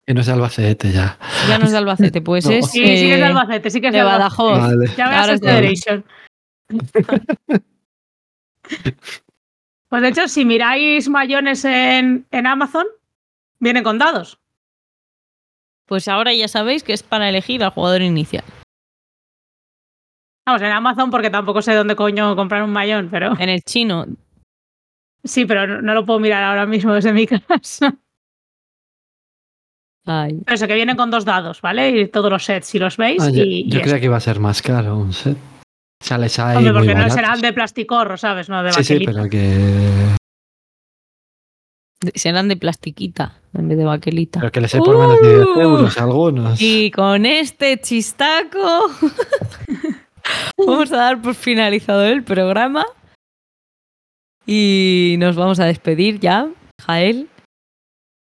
Que no es Albacete ya. Ya no es de Albacete, pues No. es Sí, sí que es de Albacete, sí que es de Badajoz. Vale. Ya es de- Federation. Pues de hecho, si miráis mayones en, en Amazon, vienen con dados. Pues ahora ya sabéis que es para elegir al jugador inicial. Vamos, en Amazon porque tampoco sé dónde coño comprar un mayón, pero En el chino, sí, pero no, no lo puedo mirar ahora mismo desde mi casa. Ay, Pero eso, que vienen con dos dados, ¿vale? Y todos los sets, si los veis. Ah, yo y, creía que iba a ser más caro un set. Sales ahí Hombre, muy porque no baratos. serán de plasticorro, ¿sabes? No de Sí, sí, pero que, serán de plastiquita en vez de baquelita. pero que les he por menos de 10 Uh. euros a algunos. Y con este chistaco vamos a dar por finalizado el programa y nos vamos a despedir ya, Jael.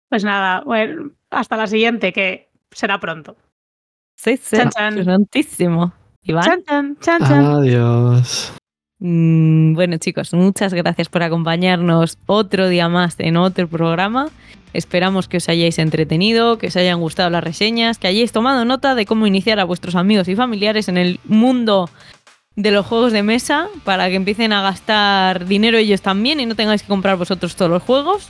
Pues nada, bueno, hasta la siguiente, que será pronto. Sí, sí, Chan, chan. prontísimo. Iván. Chan, chan, chan, chan. Adiós. Mm, bueno, chicos, muchas gracias por acompañarnos otro día más en otro programa. Esperamos que os hayáis entretenido, que os hayan gustado las reseñas, que hayáis tomado nota de cómo iniciar a vuestros amigos y familiares en el mundo de los juegos de mesa para que empiecen a gastar dinero ellos también y no tengáis que comprar vosotros todos los juegos.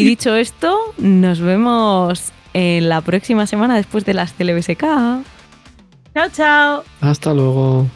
Y dicho esto, nos vemos en la próxima semana después de las CLBSK. Chao, chao. Hasta luego.